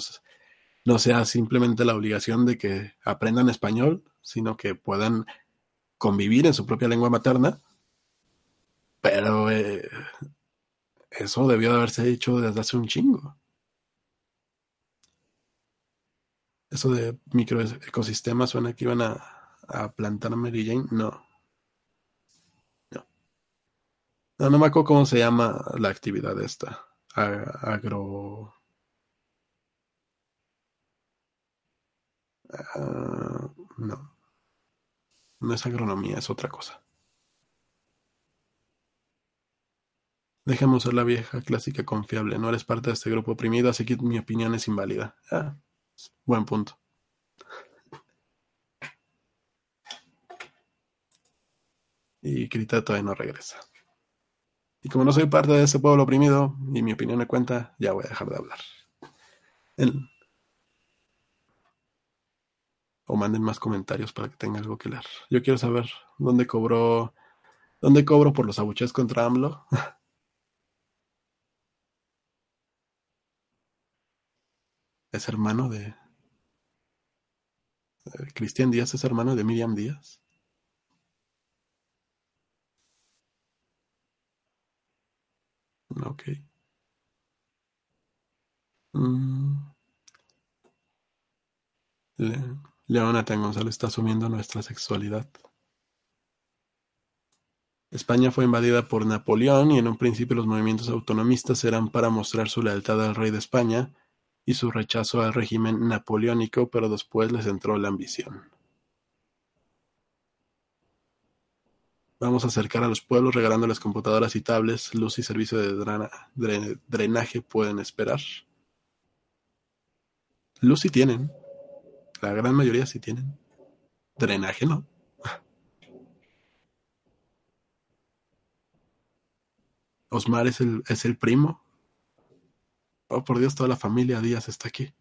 S1: no sea simplemente la obligación de que aprendan español, sino que puedan convivir en su propia lengua materna. Pero eh, eso debió de haberse hecho desde hace un chingo. Eso de microecosistemas suena que iban a, a plantar Mary Jane. No. No. No, no me acuerdo cómo se llama la actividad esta. Agro. Uh, no. No es agronomía, es otra cosa. Dejemos ser la vieja clásica confiable. No eres parte de este grupo oprimido, así que mi opinión es inválida. Ah, Buen punto. Y Krita todavía no regresa. Y como no soy parte de ese pueblo oprimido y mi opinión me cuenta, ya voy a dejar de hablar. O manden más comentarios para que tenga algo que leer. Yo quiero saber dónde cobró. ¿Dónde cobro por los abucheos contra AMLO? es hermano de, Eh, Cristian Díaz es hermano de Miriam Díaz. Ok. Mm. Le- González está asumiendo nuestra sexualidad. España fue invadida por Napoleón y en un principio los movimientos autonomistas eran para mostrar su lealtad al rey de España y su rechazo al régimen napoleónico, pero después les entró la ambición. Vamos a acercar a los pueblos regalándoles computadoras y tablets, luz y servicio de drena- dre- drenaje pueden esperar. Luz sí tienen. La gran mayoría sí tienen. Drenaje no. Osmar es el, es el primo. Oh, por Dios, toda la familia Díaz está aquí.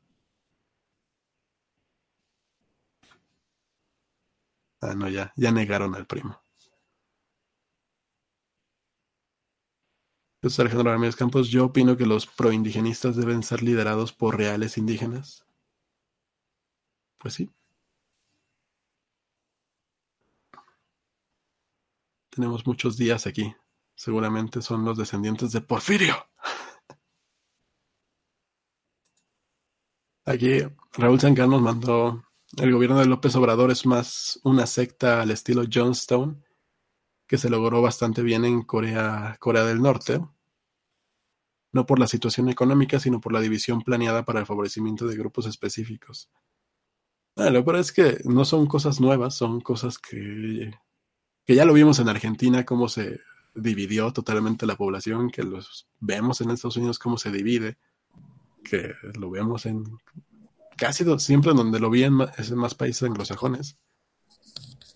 S1: Ah, no, ya, ya negaron al primo. Soy Alejandro Ramírez Campos. Yo opino que los proindigenistas deben ser liderados por reales indígenas. Pues sí. Tenemos muchos días aquí. Seguramente son los descendientes de Porfirio. Aquí Raúl Sancar nos mandó, el gobierno de López Obrador es más una secta al estilo Johnstone, que se logró bastante bien en Corea, Corea del Norte, no por la situación económica, sino por la división planeada para el favorecimiento de grupos específicos. Ah, lo peor es que no son cosas nuevas, son cosas que, que ya lo vimos en Argentina, cómo se dividió totalmente la población, que los vemos en Estados Unidos cómo se divide, que lo vemos en casi siempre donde lo vi en, ma- es en más países anglosajones,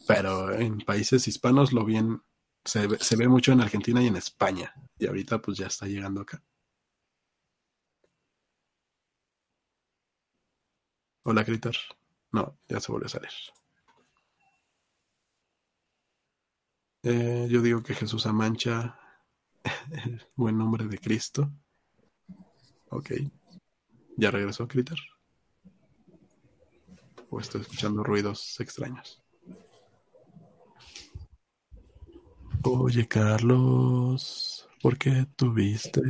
S1: pero en países hispanos lo vi se, se ve mucho en Argentina y en España, y ahorita pues ya está llegando acá. Hola, Critter. No, ya se volvió a salir. Eh, yo digo que Jesús amancha el buen nombre de Cristo. Ok. ¿Ya regresó Critter? ¿O estoy escuchando ruidos extraños? Oye, Carlos, ¿por qué tuviste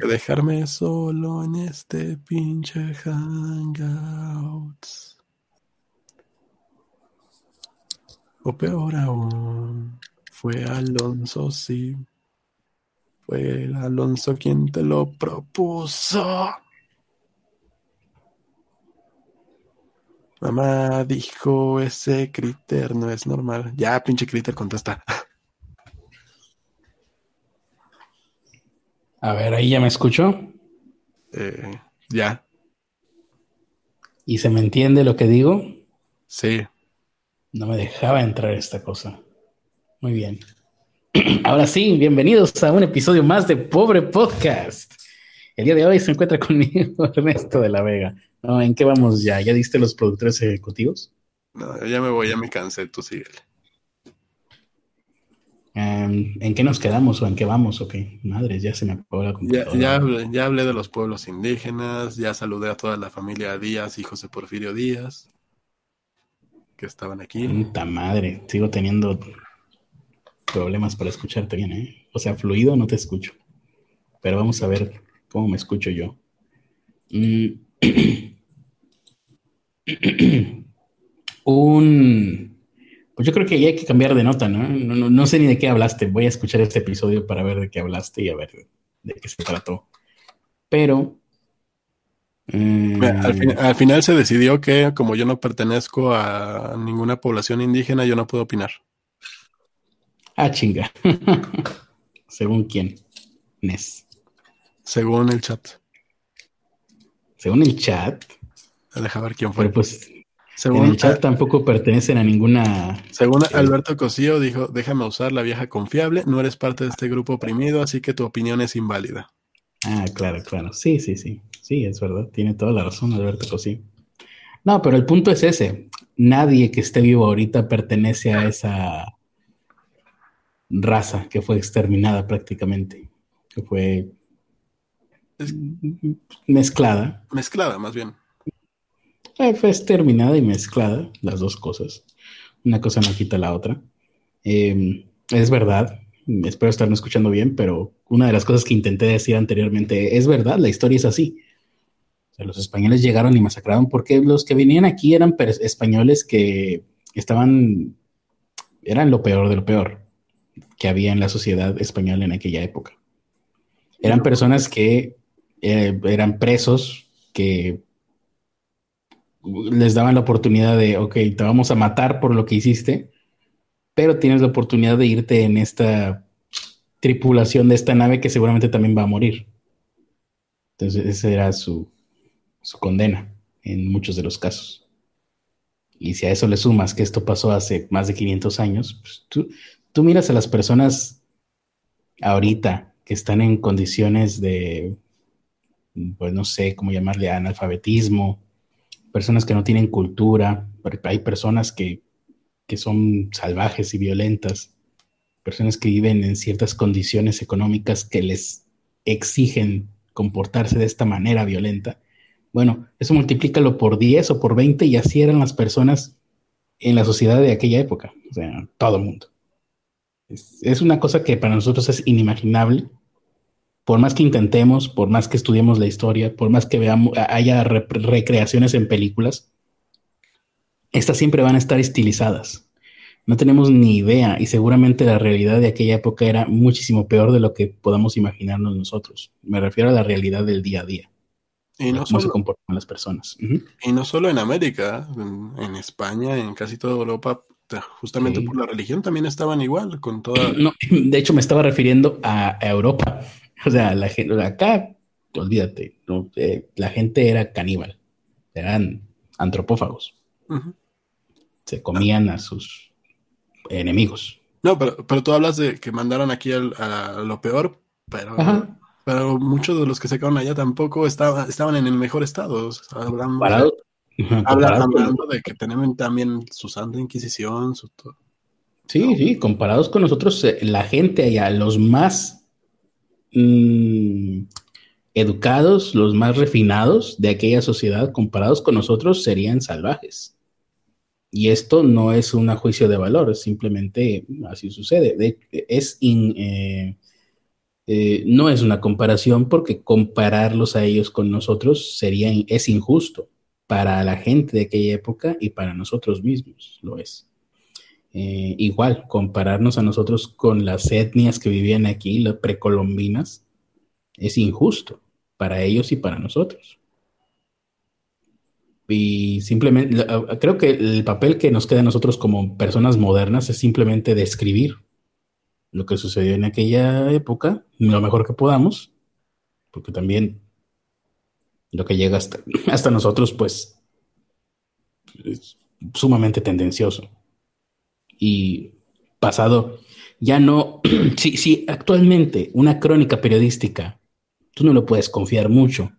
S1: que dejarme solo en este pinche Hangouts? O peor aún, fue Alonso, sí. Fue el Alonso quien te lo propuso. Mamá dijo, ese critter no es normal. Ya, pinche critter, contesta.
S2: A ver, ahí ya me escucho
S1: Eh, ya,
S2: y se me entiende lo que digo.
S1: sí.
S2: No me dejaba entrar esta cosa. Muy bien. Ahora sí, bienvenidos a un episodio más de Pobre Podcast. El día de hoy se encuentra conmigo Ernesto de la Vega. No, ¿En qué vamos ya? ¿Ya diste los productores ejecutivos?
S1: No, ya me voy, ya me cansé, tú síguele.
S2: Em, ¿En qué nos quedamos o en qué vamos? Ok, madres, ya se me apagó la
S1: Ya,
S2: computadora.
S1: ya, hablé, ya hablé de los pueblos indígenas, ya saludé a toda la familia Díaz, hijos de Porfirio Díaz, que estaban aquí.
S2: Puta madre, sigo teniendo problemas para escucharte bien, ¿eh? O sea, fluido no te escucho. Pero vamos a ver cómo me escucho yo. Mm. Un... Pues yo creo que ya hay que cambiar de nota, ¿no? No, no- no sé ni de qué hablaste. Voy a escuchar este episodio para ver de qué hablaste y a ver de qué se trató. Pero... mm,
S1: Mira, Al, fin- al final se decidió que como yo no pertenezco a ninguna población indígena, yo no puedo opinar.
S2: Ah, chinga. Según quién. Nes.
S1: Según el chat.
S2: Según el chat.
S1: Deja ver quién fue.
S2: Pero pues en
S1: Según,
S2: el chat tampoco pertenecen a ninguna.
S1: según Alberto Cosío dijo, déjame usar la vieja confiable, no eres parte de este grupo oprimido, así que tu opinión es inválida.
S2: Ah, claro, claro. Sí, sí, sí. Sí, es verdad. Tiene toda la razón, Alberto Cosí. No, pero el punto es ese. Nadie que esté vivo ahorita pertenece a esa raza que fue exterminada prácticamente. Que fue
S1: Es-
S2: mezclada.
S1: Mezclada, más bien.
S2: eh, fue exterminada y mezclada, las dos cosas. Una cosa no quita la otra. Em, es verdad, espero estarme escuchando bien, pero una de las cosas que intenté decir anteriormente es verdad, la historia es así. los españoles llegaron y masacraron porque los que venían aquí eran españoles que estaban, eran lo peor de lo peor que había en la sociedad española en aquella época. Eran personas que eh, eran presos, que les daban la oportunidad de, ok, te vamos a matar por lo que hiciste, pero tienes la oportunidad de irte en esta tripulación de esta nave que seguramente también va a morir. Entonces, esa era su, su condena en muchos de los casos. Y si a eso le sumas que esto pasó hace más de 500 años, pues tú, tú miras a las personas ahorita que están en condiciones de, pues no sé cómo llamarle, analfabetismo, personas que no tienen cultura, hay personas que, son salvajes y violentas, personas que viven en ciertas condiciones económicas que les exigen comportarse de esta manera violenta. Bueno, eso multiplícalo por 10 o por 20 y así eran las personas en la sociedad de aquella época, o sea, todo el mundo. Es, una cosa que para nosotros es inimaginable. Por más que intentemos, por más que estudiemos la historia, por más que veamos, haya recreaciones en películas, estas siempre van a estar estilizadas. No tenemos ni idea y seguramente la realidad de aquella época era muchísimo peor de lo que podamos imaginarnos nosotros. Me refiero a la realidad del día a día. Y no cómo se comportan las personas.
S1: Y no solo en América, en, España, en casi toda Europa, justamente por la religión también estaban igual con toda.
S2: No, de hecho me estaba refiriendo a, Europa. O sea, la gente acá, olvídate, eh, la gente era caníbal, eran antropófagos. Se comían a sus enemigos.
S1: No, pero, pero tú hablas de que mandaron aquí a lo peor, pero, pero muchos de los que se quedaron allá tampoco estaban estaban en el mejor estado. Hablando de que tienen también su Santa Inquisición, su
S2: Sí, sí, comparados con nosotros, eh, la gente allá, los más mm, educados, los más refinados de aquella sociedad, comparados con nosotros, serían salvajes. Y esto no es un juicio de valor, simplemente así sucede. es eh, eh, no es una comparación porque compararlos a ellos con nosotros sería, es injusto para la gente de aquella época y para nosotros mismos, lo es. Eh, igual, compararnos a nosotros con las etnias que vivían aquí, las precolombinas, es injusto para ellos y para nosotros. Y simplemente, creo que el papel que nos queda a nosotros como personas modernas es simplemente describir lo que sucedió en aquella época, lo mejor que podamos, porque también lo que llega hasta, hasta nosotros, pues, es sumamente tendencioso. Y pasado, ya no, si, si actualmente una crónica periodística, tú no lo puedes confiar mucho,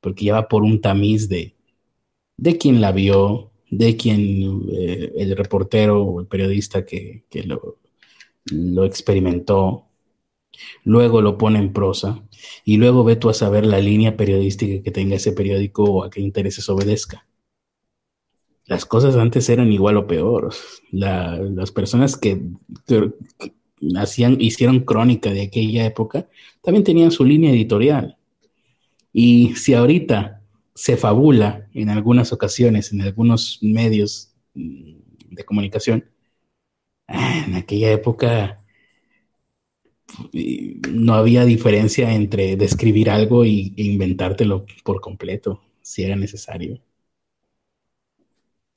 S2: porque ya va por un tamiz de, de quien la vio, de quien eh, el reportero o el periodista que, que lo, lo experimentó, luego lo pone en prosa y luego ve tú a saber la línea periodística que tenga ese periódico o a qué intereses obedezca. Las cosas antes eran igual o peor. las personas que, hacían, hicieron crónica de aquella época también tenían su línea editorial. Y si ahorita se fabula en algunas ocasiones, en algunos medios mm, de comunicación, en aquella época no había diferencia entre describir algo y, e inventártelo por completo, si era necesario.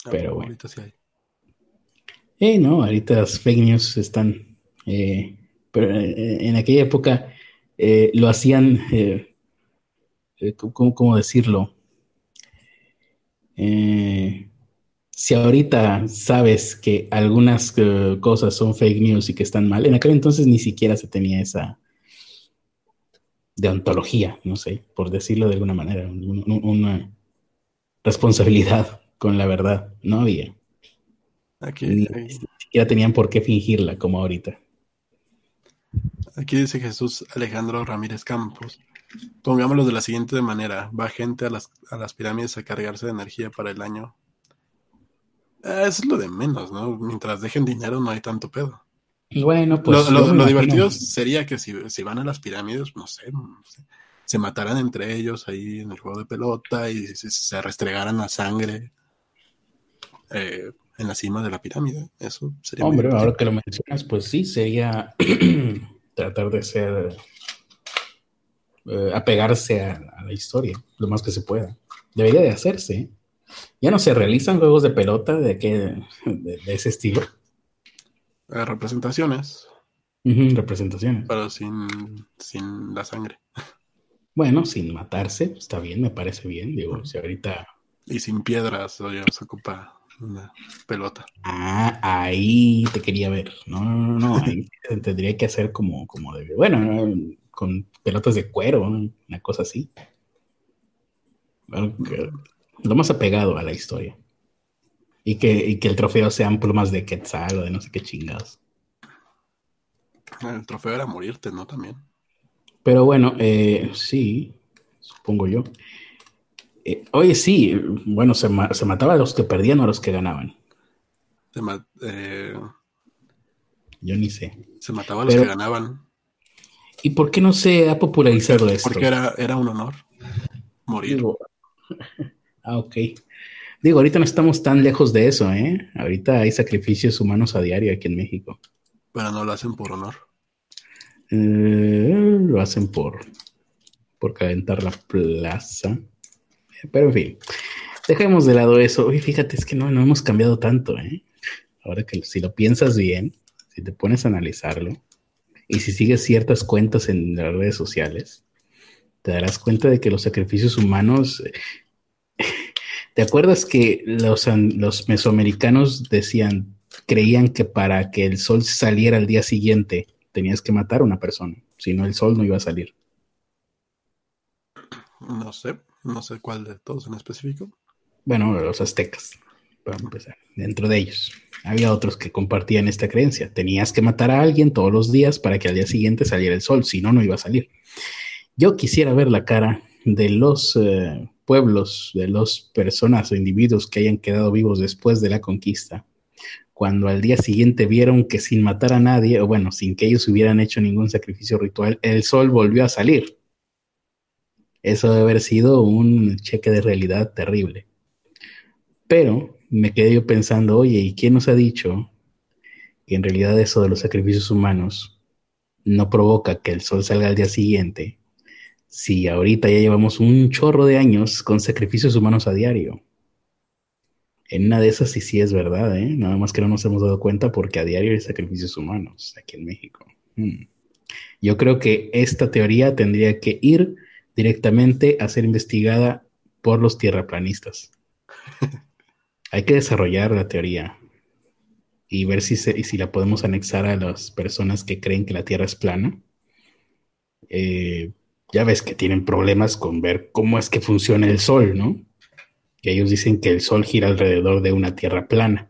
S2: Ah, Pero bueno. Ahorita sí hay. Eh, no, ahorita las fake news están. Eh, pero eh, en aquella época eh, lo hacían. ¿cómo, ¿Cómo decirlo? Eh, si ahorita sabes que algunas eh, cosas son fake news y que están mal, en aquel entonces ni siquiera se tenía esa deontología, no sé, por decirlo de alguna manera, una responsabilidad con la verdad, no había. Aquí, ni, siquiera tenían por qué fingirla como ahorita.
S1: Aquí dice Jesús Alejandro Ramírez Campos. Pongámoslo de la siguiente manera. Va gente a las, a las pirámides a cargarse de energía para el año. Ah, eso es lo de menos, ¿no? Mientras dejen dinero no hay tanto pedo.
S2: Bueno, pues.
S1: lo, divertido sería que si, si van a las pirámides, no sé, no sé, se mataran entre ellos ahí en el juego de pelota y se, se restregaran la sangre eh, en la cima de la pirámide. Eso sería
S2: Hombre, ahora que lo mencionas, pues sí, sería tratar de ser. eh, apegarse a, a la historia lo más que se pueda. Debería de hacerse. Ya no se realizan juegos de pelota de, que, de, de ese estilo.
S1: Eh, representaciones,
S2: representaciones.
S1: pero sin, sin la sangre.
S2: Bueno, sin matarse, está bien, me parece bien. Digo, si ahorita.
S1: Y sin piedras, oye, se ocupa una pelota.
S2: Ah, ahí te quería ver. No, no, no, no. Ahí tendría que hacer como, como de. Bueno, no, con pelotas de cuero, una cosa así. Que- Lo más apegado a la historia. Y que, y que el trofeo sean plumas de quetzal o de no sé qué chingados.
S1: El trofeo era morirte, ¿no? También.
S2: Pero bueno, eh, sí, supongo yo. Eh, oye, sí, bueno, se, ma- se mataba a los que perdían o a los que ganaban.
S1: Se, eh,
S2: Yo ni sé.
S1: se mataba a los
S2: Pero-
S1: que ganaban.
S2: ¿Y por qué no se ha popularizado esto?
S1: Porque era, era un honor morir.
S2: Digo, ah, ok. Digo, ahorita no estamos tan lejos de eso, ¿eh? Ahorita hay sacrificios humanos a diario aquí en México.
S1: Pero no lo hacen por honor.
S2: Eh, lo hacen por, por calentar la plaza. Pero en fin, dejemos de lado eso. Oye, fíjate, es que no, no hemos cambiado tanto, ¿eh? Ahora que si lo piensas bien, si te pones a analizarlo, y si sigues ciertas cuentas en las redes sociales, te darás cuenta de que los sacrificios humanos... ¿Te acuerdas que los, an- los mesoamericanos decían, creían que para que el sol saliera al día siguiente tenías que matar a una persona, si no el sol no iba a salir?
S1: No sé, no sé cuál de todos en específico.
S2: Bueno, los aztecas, para empezar, dentro de ellos. Había otros que compartían esta creencia. Tenías que matar a alguien todos los días para que al día siguiente saliera el sol, si no, no iba a salir. Yo quisiera ver la cara de los eh, pueblos, de las personas o individuos que hayan quedado vivos después de la conquista, cuando al día siguiente vieron que sin matar a nadie, o bueno, sin que ellos hubieran hecho ningún sacrificio ritual, el sol volvió a salir. Eso debe haber sido un cheque de realidad terrible. Pero me quedé yo pensando, oye, ¿y quién nos ha dicho que en realidad eso de los sacrificios humanos no provoca que el sol salga al día siguiente? Si ahorita ya llevamos un chorro de años con sacrificios humanos a diario. En una de esas sí, sí es verdad, ¿eh? Nada más que no nos hemos dado cuenta porque a diario hay sacrificios humanos aquí en México. Hmm. Yo creo que esta teoría tendría que ir directamente a ser investigada por los tierraplanistas. Hay que desarrollar la teoría y ver si, se, si la podemos anexar a las personas que creen que la Tierra es plana. Eh, ya ves que tienen problemas con ver cómo es que funciona el Sol, ¿no? Que ellos dicen que el Sol gira alrededor de una Tierra plana.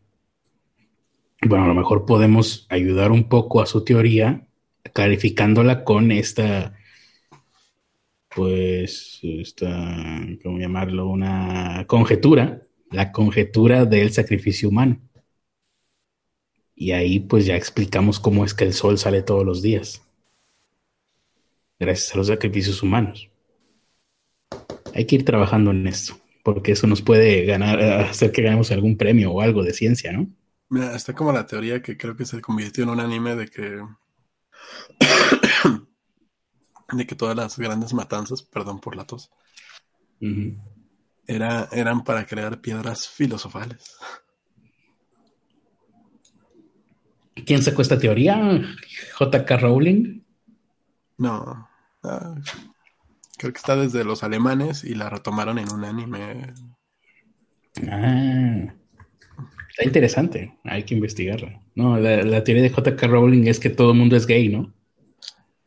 S2: Bueno, a lo mejor podemos ayudar un poco a su teoría, clarificándola con esta, pues, esta, ¿cómo llamarlo? Una conjetura, la conjetura del sacrificio humano. Y ahí pues ya explicamos cómo es que el sol sale todos los días. Gracias a los sacrificios humanos. Hay que ir trabajando en esto, porque eso nos puede ganar, hacer que ganemos algún premio o algo de ciencia, ¿no?
S1: Mira, está como la teoría que creo que se convirtió en un anime de que de que todas las grandes matanzas, perdón por la tos, era, eran para crear piedras filosofales.
S2: ¿Quién sacó esta teoría? ¿JK Rowling?
S1: No, ah, creo que está desde los alemanes y la retomaron en un anime.
S2: Ah, está interesante. Hay que investigarla. No, la, la teoría de JK Rowling es que todo el mundo es gay, ¿no?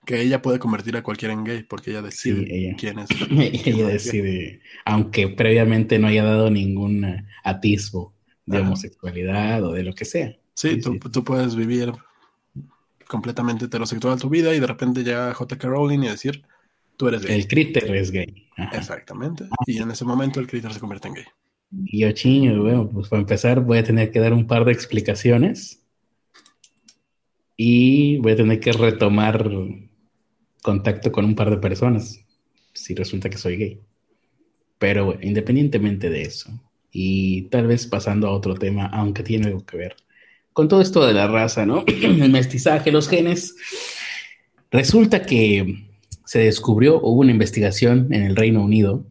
S1: Que ella puede convertir a cualquiera en gay porque ella decide
S2: Sí, ella.
S1: quién es.
S2: Ella decide, aunque previamente no haya dado ningún atisbo de
S1: Ajá.
S2: homosexualidad o de lo que sea.
S1: Sí,
S2: Sí,
S1: tú,
S2: sí.
S1: tú puedes vivir completamente heterosexual tu vida y de repente llega J.K. Rowling y decir, Tú eres gay.
S2: El critter es gay. Ajá.
S1: Exactamente. Y en ese momento el critter se convierte en gay.
S2: Y yo, chiño, bueno, pues para empezar voy a tener que dar un par de explicaciones y voy a tener que retomar contacto con un par de personas si resulta que soy gay. Pero bueno, independientemente de eso, y tal vez pasando a otro tema, aunque tiene algo que ver con todo esto de la raza, ¿no? El mestizaje, los genes. Resulta que se descubrió, hubo una investigación en el Reino Unido,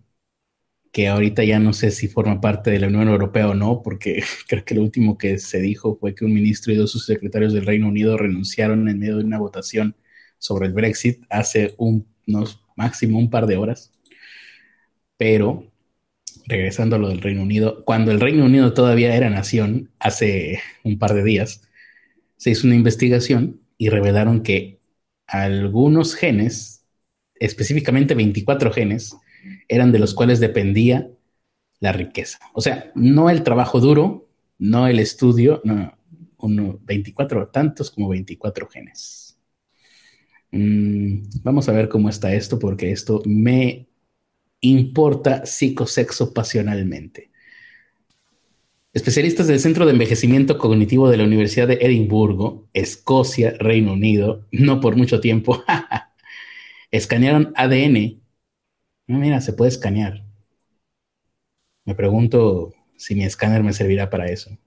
S2: que ahorita ya no sé si forma parte de la Unión Europea o no, porque creo que lo último que se dijo fue que un ministro y dos sus secretarios del Reino Unido renunciaron en medio de una votación sobre el Brexit hace unos máximo un par de horas. Pero, regresando a lo del Reino Unido, cuando el Reino Unido todavía era nación, hace un par de días, se hizo una investigación y revelaron que algunos genes, específicamente 24 genes, eran de los cuales dependía la riqueza. O sea, no el trabajo duro, no el estudio, no, uno, 24, tantos como 24 genes. Mm, vamos a ver cómo está esto, porque esto me importa psicosexo pasionalmente. Especialistas del Centro de Envejecimiento Cognitivo de la Universidad de Edimburgo, Escocia, Reino Unido, no por mucho tiempo, escanearon ADN. Ah, mira, se puede escanear. Me pregunto si mi escáner me servirá para eso.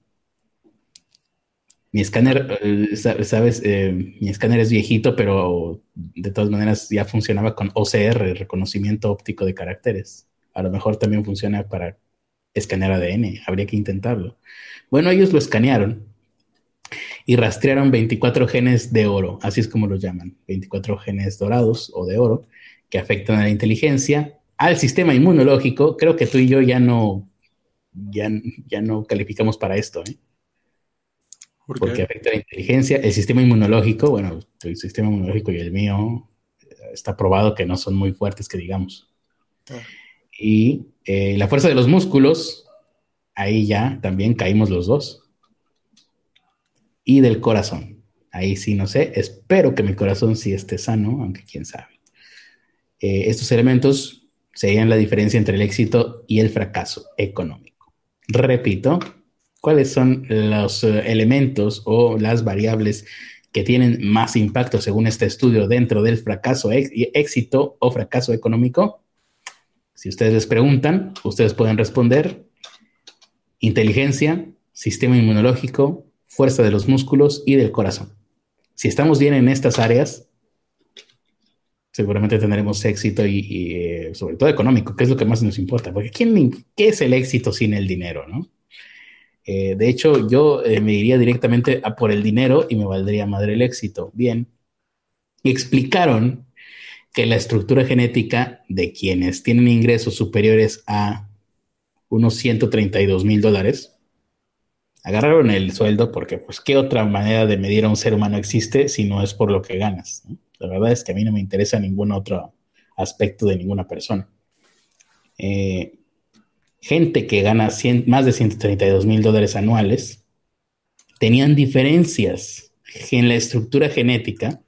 S2: Mi escáner, eh, sabes, eh, mi escáner es viejito, pero de todas maneras ya funcionaba con OCR, reconocimiento óptico de caracteres. A lo mejor también funciona para escanear ADN, habría que intentarlo. Bueno, ellos lo escanearon y rastrearon 24 genes de oro, así es como los llaman, 24 genes dorados o de oro, que afectan a la inteligencia, al sistema inmunológico. Creo que tú y yo ya no, ya, ya no calificamos para esto, ¿eh? Porque afecta la inteligencia, el sistema inmunológico, bueno, el sistema inmunológico y el mío está probado que no son muy fuertes, que digamos. Ah. Y eh, la fuerza de los músculos, ahí ya también caímos los dos. Y del corazón, ahí sí no sé, espero que mi corazón sí esté sano, aunque quién sabe. Eh, estos elementos serían la diferencia entre el éxito y el fracaso económico. Repito, cuáles son los eh, elementos o las variables que tienen más impacto según este estudio dentro del fracaso, éxito o fracaso económico. Si ustedes les preguntan, ustedes pueden responder inteligencia, sistema inmunológico, fuerza de los músculos y del corazón. Si estamos bien en estas áreas, seguramente tendremos éxito y, eh, sobre todo económico, que es lo que más nos importa, porque ¿quién, ¿qué es el éxito sin el dinero, no? Eh, de hecho, yo eh, me iría directamente a por el dinero y me valdría madre el éxito. Bien. Y explicaron que la estructura genética de quienes tienen ingresos superiores a unos 132 mil dólares, agarraron el sueldo porque, pues, ¿qué otra manera de medir a un ser humano existe si no es por lo que ganas? La verdad es que a mí no me interesa ningún otro aspecto de ninguna persona. Eh, gente que gana más de 132 mil dólares anuales, tenían diferencias en la estructura genética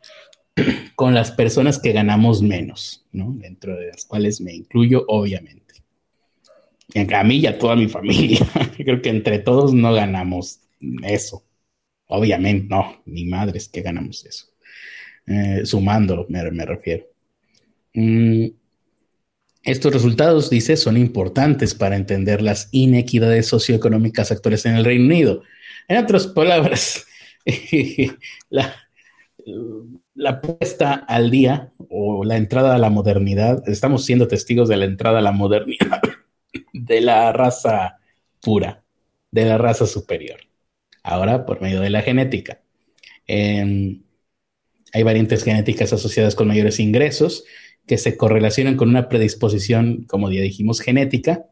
S2: con las personas que ganamos menos, ¿no? Dentro de las cuales me incluyo, obviamente. A mí y a toda mi familia. Creo que entre todos no ganamos eso. Obviamente, no, ni madres que ganamos eso. Eh, me, refiero. Mm, estos resultados, dice, son importantes para entender las inequidades socioeconómicas actuales en el Reino Unido. En otras palabras, la, puesta al día o la entrada a la modernidad, estamos siendo testigos de la entrada a la modernidad de la raza pura, de la raza superior. Ahora, por medio de la genética. Em, hay variantes genéticas asociadas con mayores ingresos que se correlacionan con una predisposición, como ya dijimos, genética,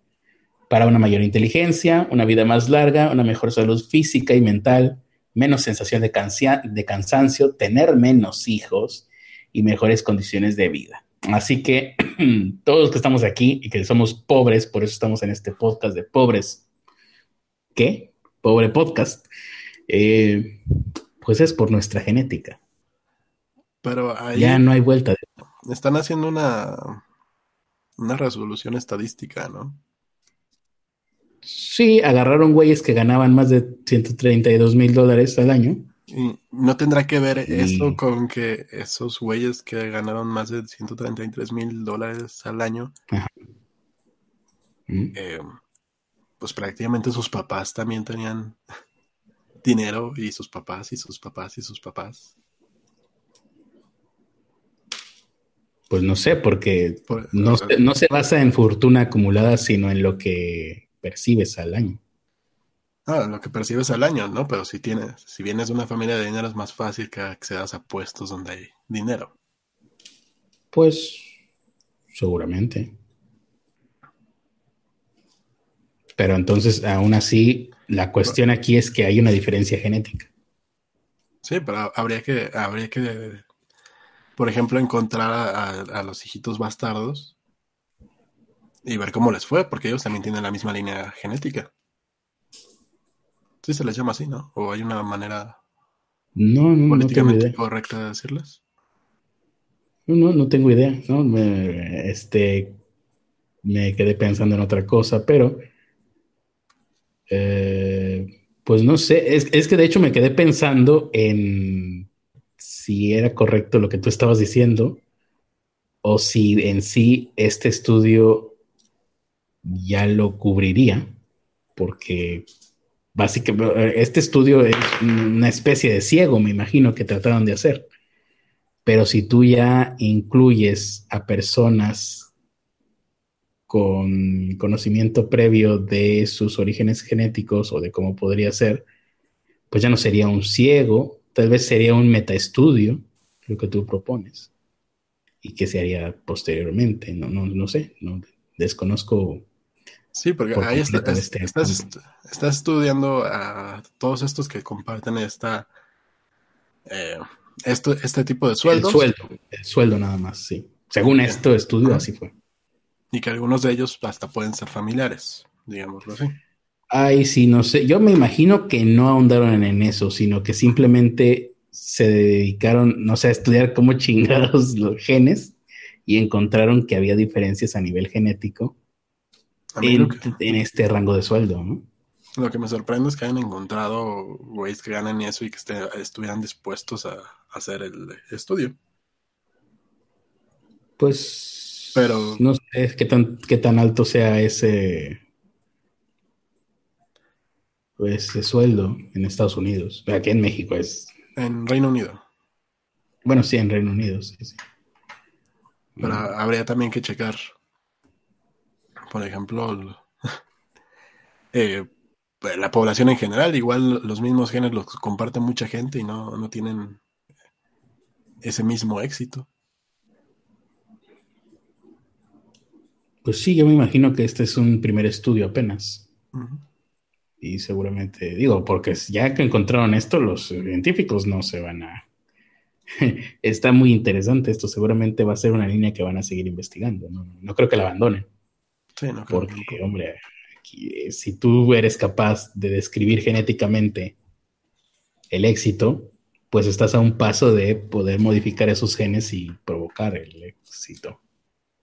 S2: para una mayor inteligencia, una vida más larga, una mejor salud física y mental, menos sensación de, de cansancio, tener menos hijos y mejores condiciones de vida. Así que todos los que estamos aquí y que somos pobres, por eso estamos en este podcast de pobres, ¿qué? Pobre podcast, eh, pues es por nuestra genética.
S1: Pero ahí,
S2: ya no hay vuelta.
S1: Están haciendo una, una resolución estadística, ¿no?
S2: Sí, agarraron güeyes que ganaban más de 132 mil dólares al año.
S1: Y no tendrá que ver eso con que esos güeyes que ganaron más de 133 mil dólares al año,
S2: Mm.
S1: eh, pues prácticamente sus papás también tenían dinero y sus papás y sus papás y sus papás.
S2: Pues no sé, porque
S1: Por-
S2: no, se- no se basa en fortuna acumulada, sino en lo que percibes al año.
S1: Ah, lo que percibes al año, ¿no? Pero si tienes, si vienes de una familia de dinero es más fácil que accedas a puestos donde hay dinero.
S2: Pues seguramente. Pero entonces, aún así, la cuestión aquí es que hay una diferencia genética.
S1: Sí, pero habría que, habría que, por ejemplo, encontrar a, a- a los hijitos bastardos y ver cómo les fue, porque ellos también tienen la misma línea genética. Sí, se les llama así, ¿no? O hay una manera
S2: No, no, no
S1: políticamente
S2: idea.
S1: correcta de decirles.
S2: No, no, no tengo idea. ¿no? Me, este, me quedé pensando en otra cosa, pero eh, pues no sé. Es, es que de hecho me quedé pensando en si era correcto lo que tú estabas diciendo o si en sí este estudio ya lo cubriría, porque básicamente este estudio es una especie de ciego, me imagino, que trataron de hacer. Pero si tú ya incluyes a personas con conocimiento previo de sus orígenes genéticos o de cómo podría ser, pues ya no sería un ciego, tal vez sería un metaestudio, lo que tú propones, y que se haría posteriormente, no, no, no sé, no, desconozco.
S1: Sí, porque
S2: Por
S1: ahí está-
S2: este
S1: estás, estás estudiando a todos estos que comparten esta, eh, esto, este tipo de sueldos
S2: El sueldo, el sueldo nada más, sí. Según esto estudio, así fue.
S1: y que algunos de ellos hasta pueden ser familiares, digámoslo así.
S2: Ay, sí, no sé. Yo me imagino que no ahondaron en eso, sino que simplemente se dedicaron, no sé, a estudiar cómo chingados los genes y encontraron que había diferencias a nivel genético en,
S1: lo que,
S2: en este rango de sueldo, ¿no?
S1: lo que me sorprende es que hayan encontrado güeyes que ganan eso y que este- estuvieran dispuestos a, a hacer el estudio.
S2: Pues,
S1: Pero-
S2: no sé qué tan, qué tan alto sea ese, ese sueldo en Estados Unidos. Aquí en México es,
S1: En Reino Unido.
S2: bueno, sí, en Reino Unido, sí, sí.
S1: Pero habría también que checar, por ejemplo, el- eh, pues, la población en general. Igual los mismos genes los comparte mucha gente y no, no tienen ese mismo éxito.
S2: Pues sí, yo me imagino que este es un primer estudio apenas. Y seguramente, digo, porque ya que encontraron esto, los científicos no se van a... Está muy interesante esto, seguramente va a ser una línea que van a seguir investigando. No, no creo que la abandonen,
S1: Sí, no creo
S2: porque, hombre, aquí, eh, si tú eres capaz de describir genéticamente el éxito, pues estás a un paso de poder modificar esos genes y provocar el éxito.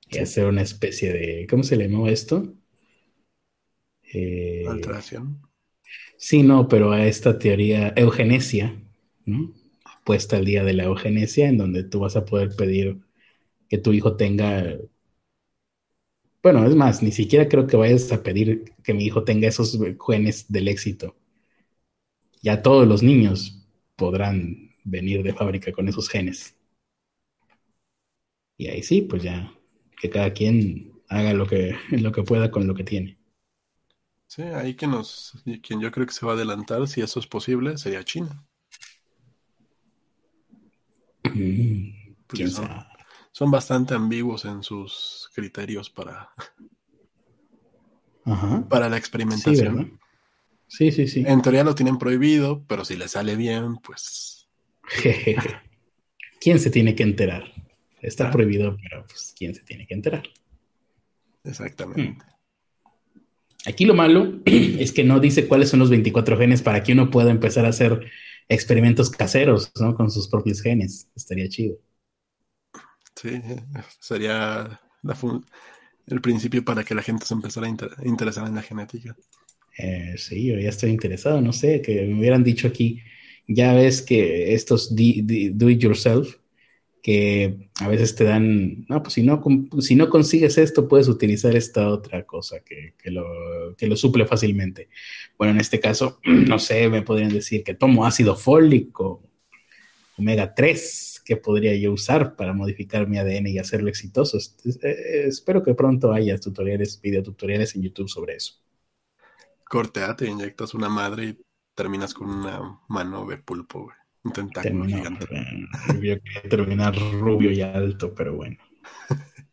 S2: Y
S1: Sí.
S2: hacer una especie de, ¿cómo se le llamó esto? Eh,
S1: alteración.
S2: Sí, no, pero a esta teoría eugenesia, ¿no? Puesta al día de la eugenesia, en donde tú vas a poder pedir que tu hijo tenga. Bueno, es más, ni siquiera creo que vayas a pedir que mi hijo tenga esos genes del éxito. Ya todos los niños podrán venir de fábrica con esos genes. Y ahí sí, pues ya, que cada quien haga lo que, lo que pueda con lo que tiene.
S1: Sí, ahí quien nos, quien yo creo que se va a adelantar, si eso es posible, sería China.
S2: Mm,
S1: son,
S2: sabe.
S1: son bastante ambiguos en sus criterios para,
S2: Ajá.
S1: para la experimentación.
S2: Sí, sí, sí.
S1: En teoría lo tienen prohibido, pero si le sale bien, pues
S2: ¿Quién se tiene que enterar? Está
S1: Ah.
S2: prohibido, pero pues ¿quién se tiene que enterar?
S1: exactamente.
S2: Aquí lo malo es que no dice cuáles son los 24 genes para que uno pueda empezar a hacer experimentos caseros, ¿no? Con sus propios genes. Estaría chido.
S1: Sí, sería el principio para que la gente se empezara a interesar en la genética.
S2: Eh, sí, yo ya estoy interesado, no sé, que me hubieran dicho aquí, ya ves que estos do it yourself, que a veces te dan, no, pues si no, si no consigues esto, puedes utilizar esta otra cosa que, que, lo, que lo suple fácilmente. Bueno, en este caso, no sé, me podrían decir que tomo ácido fólico, omega 3, que podría yo usar para modificar mi ADN y hacerlo exitoso. Eh, espero que pronto haya tutoriales, videotutoriales en YouTube sobre eso.
S1: Cortea, te inyectas una madre y terminas con una mano de pulpo, güey. Un tentáculo gigante.
S2: Yo terminar rubio y alto, pero bueno.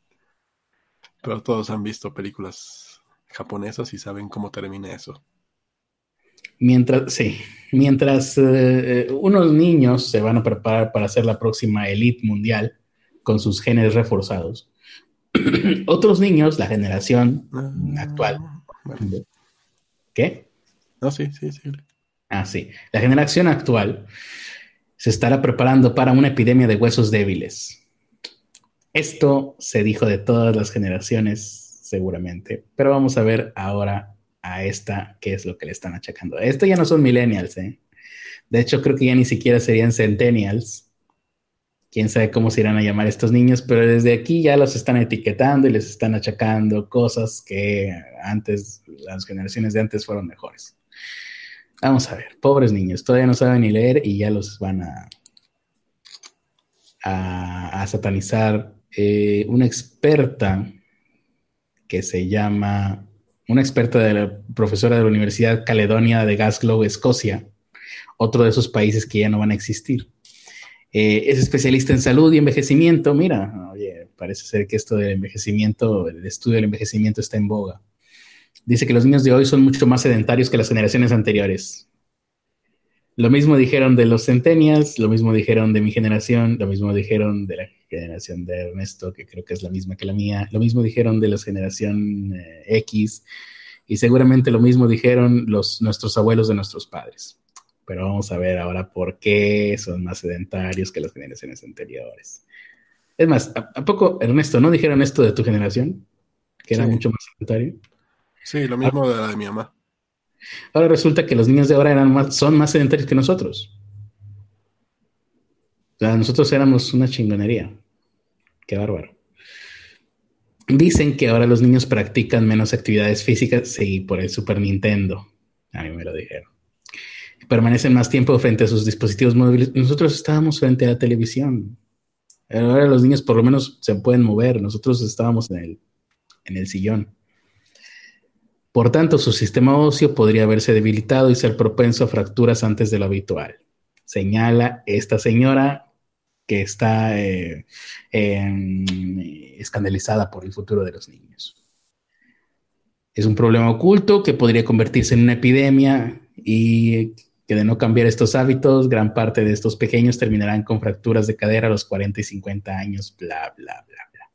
S1: pero todos han visto películas japonesas y saben cómo termina eso.
S2: Mientras, sí, mientras eh, unos niños se van a preparar para hacer la próxima elite mundial con sus genes reforzados, otros niños, la generación ah, actual, ¿qué?
S1: No, sí, sí, sí.
S2: Ah, sí. La generación actual se estará preparando para una epidemia de huesos débiles. Esto se dijo de todas las generaciones, seguramente, pero vamos a ver ahora a esta, qué es lo que le están achacando. Esto ya no son millennials, ¿eh? De hecho, creo que ya ni siquiera serían centennials. Quién sabe cómo se irán a llamar estos niños, pero desde aquí ya los están etiquetando y les están achacando cosas que antes, las generaciones de antes fueron mejores. Vamos a ver, pobres niños, todavía no saben ni leer y ya los van a, a, satanizar. Eh, una experta que se llama una experta de la profesora de la Universidad Caledonia de Glasgow, Escocia, otro de esos países que ya no van a existir. Eh, es especialista en salud y envejecimiento. Mira, oye, parece ser que esto del envejecimiento, el estudio del envejecimiento está en boga. Dice que los niños de hoy son mucho más sedentarios que las generaciones anteriores. Lo mismo dijeron de los centennials, lo mismo dijeron de mi generación, lo mismo dijeron de la generación de Ernesto, que creo que es la misma que la mía, lo mismo dijeron de la generación eh, X y seguramente lo mismo dijeron los, nuestros abuelos de nuestros padres. Pero vamos a ver ahora por qué son más sedentarios que las generaciones anteriores. Es más, ¿a, poco, Ernesto, no dijeron esto de tu generación? Que era mucho más sedentario.
S1: Sí, lo mismo de la de mi mamá.
S2: Ahora resulta que los niños de ahora eran son más sedentarios que nosotros. O sea, nosotros éramos una chingonería. Qué bárbaro. Dicen que ahora los niños practican menos actividades físicas, sí, por el Super Nintendo. A mí me lo dijeron. Permanecen más tiempo frente a sus dispositivos móviles. Nosotros estábamos frente a la televisión. Ahora los niños por lo menos se pueden mover. Nosotros estábamos en el, en el sillón. Por tanto, su sistema óseo podría haberse debilitado y ser propenso a fracturas antes de lo habitual. Señala esta señora que está eh, escandalizada por el futuro de los niños. Es un problema oculto que podría convertirse en una epidemia y que de no cambiar estos hábitos, gran parte de estos pequeños terminarán con fracturas de cadera a los 40 y 50 años, bla, bla, bla, bla.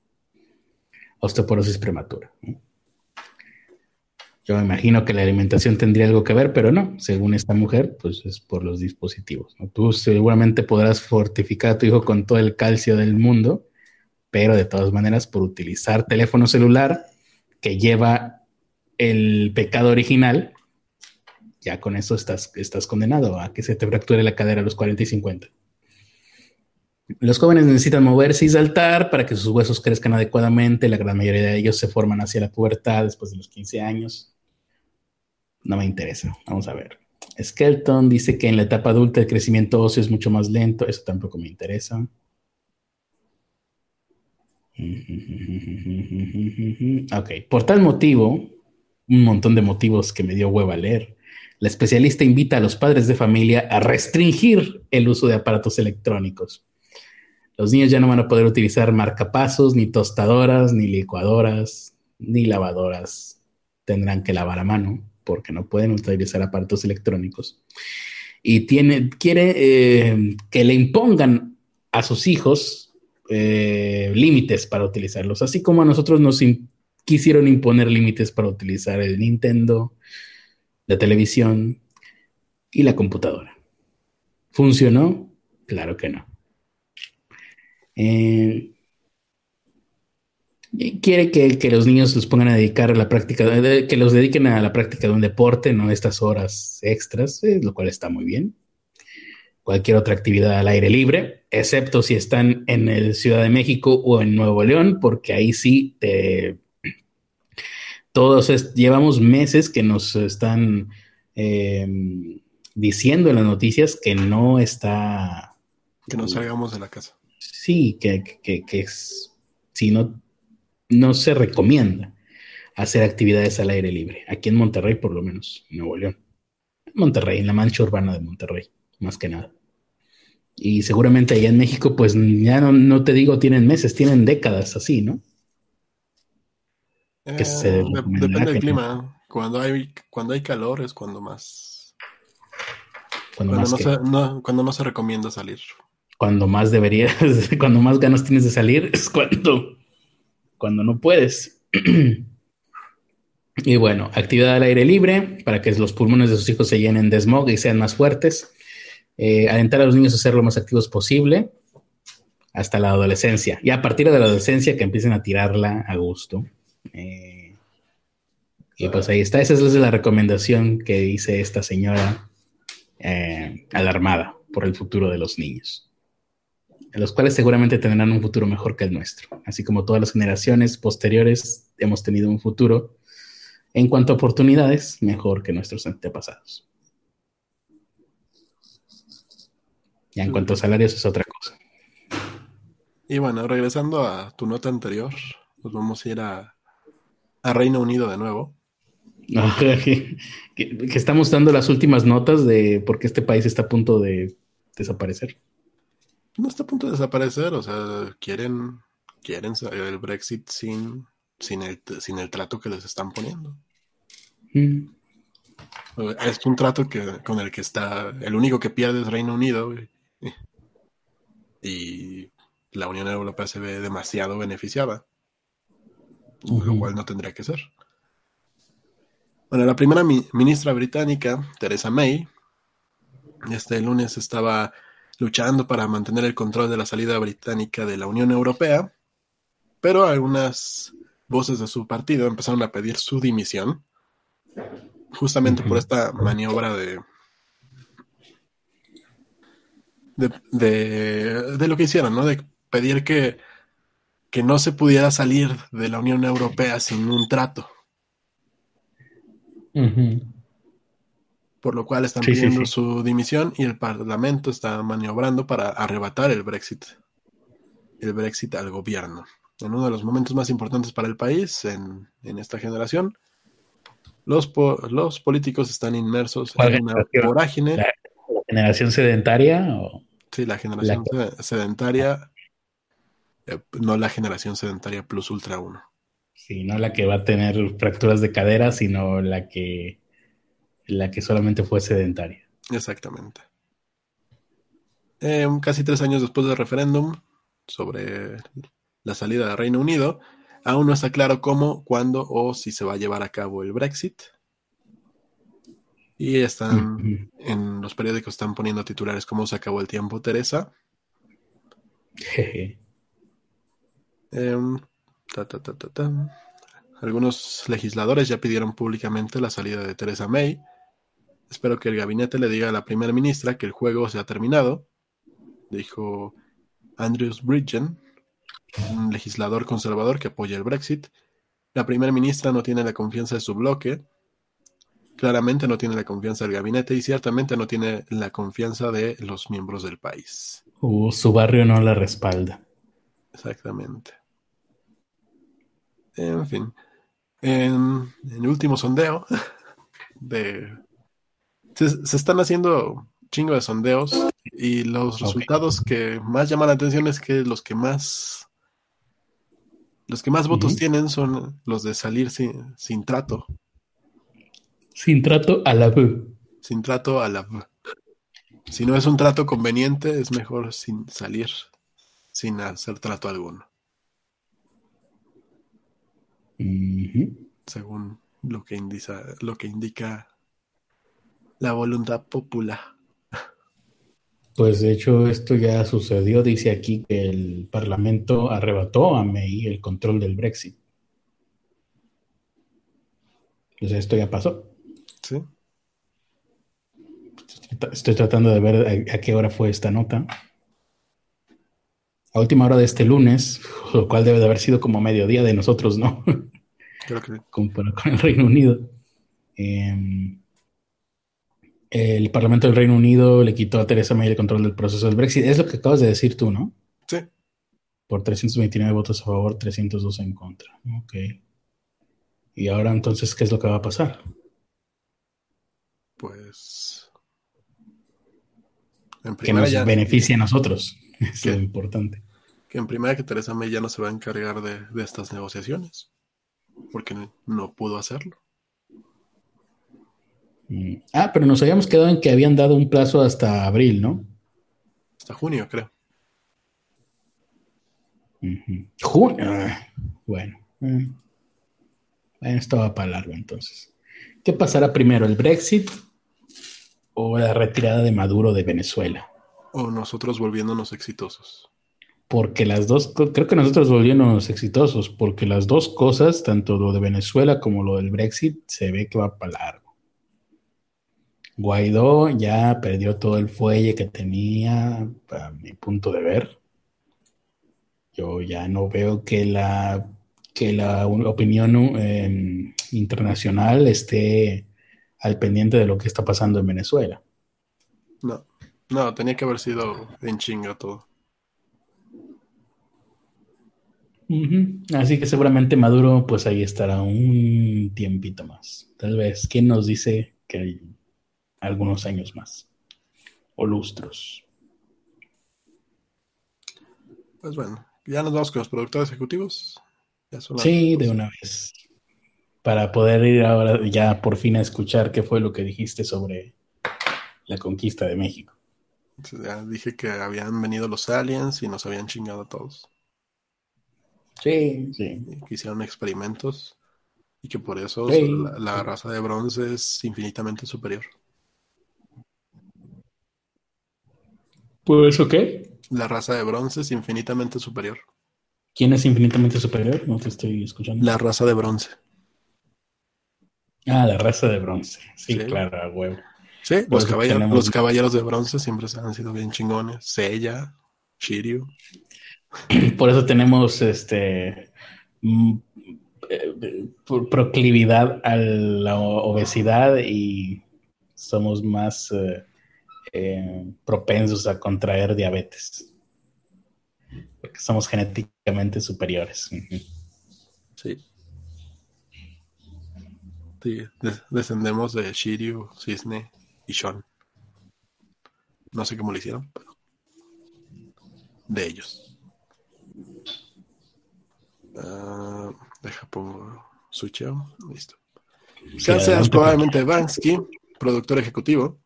S2: Osteoporosis prematura. Yo me imagino que la alimentación tendría algo que ver, pero no, según esta mujer, pues es por los dispositivos. Tú seguramente podrás fortificar a tu hijo con todo el calcio del mundo, pero de todas maneras, por utilizar teléfono celular que lleva el pecado original, ya con eso estás, estás condenado a que se te fracture la cadera a los 40 y 50. Los jóvenes necesitan moverse y saltar para que sus huesos crezcan adecuadamente. La gran mayoría de ellos se forman hacia la pubertad después de los 15 años no me interesa. Vamos a ver. Skelton dice que en la etapa adulta el crecimiento óseo es mucho más lento. Eso tampoco me interesa. Ok, por tal motivo, un montón de motivos que me dio hueva leer, la especialista invita a los padres de familia a restringir el uso de aparatos electrónicos. Los niños ya no van a poder utilizar marcapasos, ni tostadoras, ni licuadoras, ni lavadoras. Tendrán que lavar a mano porque no pueden utilizar aparatos electrónicos. Y tiene, quiere eh, que le impongan a sus hijos eh, límites para utilizarlos, así como a nosotros nos quisieron imponer límites para utilizar el Nintendo, la televisión y la computadora. ¿Funcionó? Claro que no. Eh, quiere que, los niños los pongan a dedicar a la práctica, que los dediquen a la práctica de un deporte, no estas horas extras, eh, lo cual está muy bien. Cualquier otra actividad al aire libre, excepto si están en el Ciudad de México o en Nuevo León, porque ahí sí te... Todos llevamos meses que nos están em, diciendo en las noticias que no está...
S1: Que no salgamos de la casa.
S2: Sí, que, que, que es, si no no se recomienda hacer actividades al aire libre, aquí en Monterrey por lo menos, en Nuevo León. Monterrey, en la mancha urbana de Monterrey, más que nada. Y seguramente allá en México, pues ya no, te digo tienen meses, tienen décadas así, ¿no?
S1: Eh, depende del clima. Cuando hay, cuando hay calor es cuando más... Cuando, no se, cuando no se recomienda salir.
S2: Cuando más deberías, cuando más ganas tienes de salir es cuando cuando no puedes. y bueno, actividad al aire libre para que los pulmones de sus hijos se llenen de smog y sean más fuertes. Eh, alentar a los niños a ser lo más activos posible hasta la adolescencia. Y a partir de la adolescencia que empiecen a tirarla a gusto. Eh, y pues ahí está. Esa es la recomendación que dice esta señora eh, alarmada por el futuro de los niños los cuales seguramente tendrán un futuro mejor que el nuestro, así como todas las generaciones posteriores hemos tenido un futuro en cuanto a oportunidades mejor que nuestros antepasados. Y en cuanto a salarios es otra cosa.
S1: Y bueno, regresando a tu nota anterior, nos vamos a ir a, Reino Unido de nuevo.
S2: que, que, estamos dando las últimas notas de por qué este país está a punto de desaparecer
S1: no está a punto de desaparecer, o sea, quieren, quieren el Brexit sin, sin, el, sin el trato que les están poniendo. Mm. Es un trato que, con el que está, el único que pierde es Reino Unido y la Unión Europea se ve demasiado beneficiada, lo cual no tendría que ser. Bueno, la primera ministra británica, Theresa May, este lunes estaba luchando para mantener el control de la salida británica de la Unión Europea, pero algunas voces de su partido empezaron a pedir su dimisión, justamente por esta maniobra de, de, lo que hicieron, ¿no? De pedir que, que no se pudiera salir de la Unión Europea sin un trato por lo cual están pidiendo su dimisión y el Parlamento está maniobrando para arrebatar el Brexit, el Brexit al gobierno. En uno de los momentos más importantes para el país en, esta generación, los, los políticos están inmersos en una vorágine.
S2: ¿La, generación sedentaria? O
S1: sí, la generación sedentaria, eh, no la generación sedentaria plus ultra 1.
S2: Sí, no la que va a tener fracturas de cadera, sino la que la que solamente fue sedentaria.
S1: Exactamente. Em, casi tres años después del referéndum sobre la salida del Reino Unido, aún no está claro cómo, cuándo o si se va a llevar a cabo el Brexit. Y están en los periódicos están poniendo titulares como se acabó el tiempo, Teresa. Em, Algunos legisladores ya pidieron públicamente la salida de Teresa May Espero que el gabinete le diga a la primera ministra que el juego se ha terminado, dijo Andrews Bridgen, un legislador conservador que apoya el Brexit. La primera ministra no tiene la confianza de su bloque, claramente no tiene la confianza del gabinete y ciertamente no tiene la confianza de los miembros del país.
S2: Uh, su barrio no la respalda.
S1: Exactamente. En fin. En el último sondeo de se, están haciendo chingo de sondeos y los resultados que más llaman la atención es que los que más los que más votos tienen son los de salir sin, sin trato.
S2: Sin trato a la V.
S1: Sin trato a la V. Si no es un trato conveniente, es mejor sin salir, sin hacer trato alguno. Según lo que indica, lo que indica la voluntad popular.
S2: Pues de hecho esto ya sucedió, dice aquí que el Parlamento arrebató a May el control del Brexit. Pues esto ya pasó.
S1: Sí.
S2: Estoy tratando de ver a, a qué hora fue esta nota. A última hora de este lunes, lo cual debe de haber sido como mediodía de nosotros, ¿no?
S1: Creo que
S2: Comparado con el Reino Unido. Eh, el Parlamento del Reino Unido le quitó a Theresa May el control del proceso del Brexit. Es lo que acabas de decir tú, ¿no?
S1: sí.
S2: Por 329 votos a favor, 302 en contra. Ok. Y ahora entonces, ¿qué es lo que va a pasar?
S1: Pues. En
S2: Que nos
S1: ya.
S2: beneficia a nosotros. Es
S1: ¿Qué?
S2: lo importante.
S1: Que en primera que Teresa May ya no se va a encargar de, de estas negociaciones. Porque no pudo hacerlo.
S2: Mm. Ah, pero nos habíamos quedado en que habían dado un plazo hasta abril, ¿no?
S1: Hasta junio, creo.
S2: Junio. ah, Bueno. eh. Bueno, esto va para largo entonces. ¿Qué pasará primero, el Brexit o la retirada de Maduro de Venezuela?
S1: O nosotros volviéndonos exitosos.
S2: Porque las dos, creo que nosotros volvimos exitosos, porque las dos cosas, tanto lo de Venezuela como lo del Brexit, se ve que va para largo. Guaidó ya perdió todo el fuelle que tenía, a mi punto de ver. Yo ya no veo que la, que la opinión eh, internacional esté al pendiente de lo que está pasando en Venezuela.
S1: No. No, tenía que haber sido en chinga todo.
S2: Así que seguramente Maduro, pues ahí estará un tiempito más. Tal vez, ¿quién nos dice que hay algunos años más? O lustros.
S1: Pues bueno, ya nos vamos con los productores ejecutivos. Ya son las
S2: Sí, de una vez. Para poder ir ahora ya por fin a escuchar qué fue lo que dijiste sobre la conquista de México.
S1: Ya dije que habían venido los aliens y nos habían chingado a todos.
S2: Sí, sí.
S1: Y que hicieron experimentos y que por eso
S2: Sí.
S1: la, la raza de bronce es infinitamente superior.
S2: ¿Por eso qué?
S1: La raza de bronce es infinitamente superior.
S2: ¿Quién es infinitamente superior? No te estoy escuchando.
S1: La raza de bronce.
S2: Ah, la raza de bronce. Sí,
S1: Sí.
S2: claro, a huevo.
S1: Sí, los, caballeros,
S2: tenemos-
S1: los caballeros de bronce siempre se han sido bien chingones. Seiya, Shiryu.
S2: Por eso tenemos este mm, eh, por proclividad a la o- obesidad y somos más eh, eh, propensos a contraer diabetes. Porque somos genéticamente superiores.
S1: Sí. Sí, des- descendemos de Shiryu, Cisne y Shon. No sé cómo lo hicieron, pero de ellos. Ah, deja pongo switcheo. Listo.
S2: Sí, adelante,
S1: probablemente Bansky, productor ejecutivo,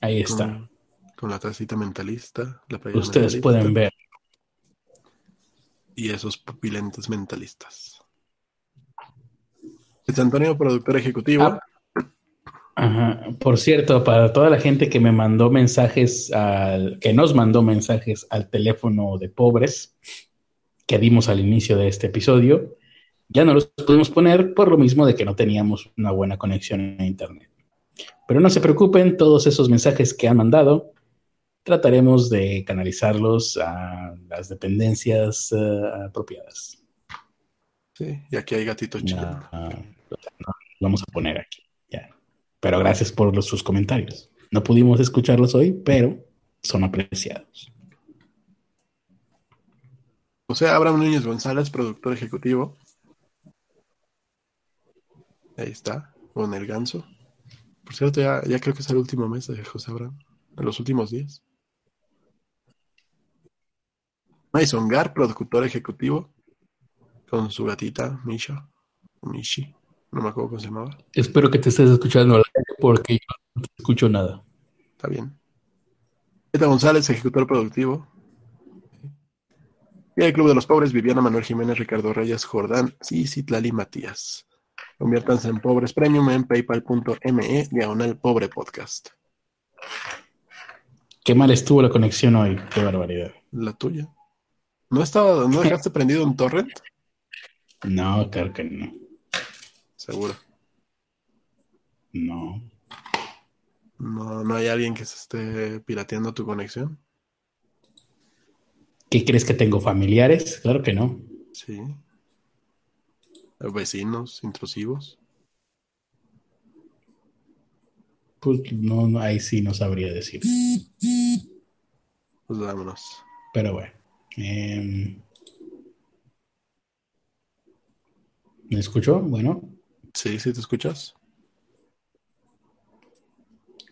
S2: Ahí está.
S1: con, la tacita mentalista, la
S2: Ustedes
S1: mentalista
S2: pueden ver.
S1: y esos pupilentes mentalistas. Es Antonio, productor ejecutivo.
S2: Ah, Ajá. Por cierto, para toda la gente que me mandó mensajes, al, que nos mandó mensajes al teléfono de pobres que dimos al inicio de este episodio, ya no los pudimos poner por lo mismo de que no teníamos una buena conexión a internet. Pero no se preocupen, todos esos mensajes que han mandado, trataremos de canalizarlos a las dependencias eh, apropiadas.
S1: Sí, y aquí hay gatito chido.
S2: No, no, vamos a poner aquí. Ya. Pero gracias por los- sus comentarios. No pudimos escucharlos hoy, pero son apreciados.
S1: José Abraham Núñez González, productor ejecutivo. Ahí está, con el ganso. Por cierto, ya, ya creo que es el último mes de José Abraham, en los últimos días. Mason Gar, productor ejecutivo, con su gatita, Misha, Mishi, no me acuerdo cómo se llamaba.
S2: Espero que te estés escuchando porque yo no te escucho nada.
S1: Está bien. Eta González, ejecutor productivo. Y el Club de los Pobres, Viviana Manuel Jiménez, Ricardo Reyes, Jordán, sí, Citlali Matías. Conviértanse en pobres premium en paypal.me diagonal pobre podcast.
S2: Qué mal estuvo la conexión hoy, qué barbaridad.
S1: La tuya. ¿No estaba, no dejaste prendido un torrent?
S2: No, claro que no.
S1: Seguro.
S2: No.
S1: No, no hay alguien que se esté pirateando tu conexión.
S2: ¿Qué crees que tengo? ¿Familiares? Claro que no.
S1: Sí. Vecinos intrusivos.
S2: Pues no, ahí sí no sabría decir.
S1: Pues vámonos.
S2: Pero bueno. em, ¿Me escuchó? Bueno.
S1: Sí, sí, te escuchas.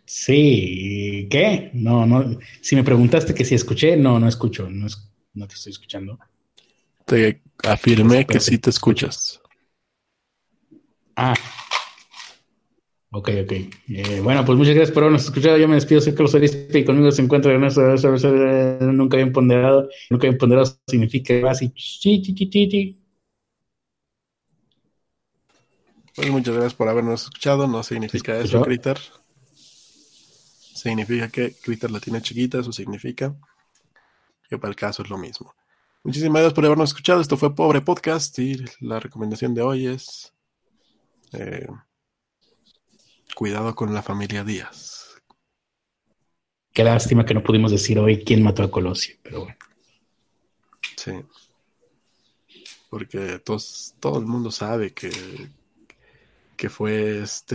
S2: Sí. ¿Qué? No, no. Si me preguntaste que si escuché, no, no escucho. No, no te estoy escuchando.
S1: Te afirmé que sí te escuchas.
S2: Ah. Ok, ok. Eh, bueno, pues muchas gracias por habernos escuchado. Yo me despido, soy Carlos Arispe y conmigo se encuentra Ernesto. eh, Nunca bien ponderado. Nunca bien ponderado significa así.
S1: Pues muchas gracias por habernos escuchado. No significa
S2: ¿Se
S1: eso? Critter. Significa que Critter la tiene chiquita, eso significa que para el caso es lo mismo. Muchísimas gracias por habernos escuchado. Esto fue Pobre Podcast y la recomendación de hoy es eh, cuidado con la familia Díaz.
S2: Qué lástima que no pudimos decir hoy quién mató a Colosio, pero bueno.
S1: Sí. Porque todo el mundo sabe que, que fue este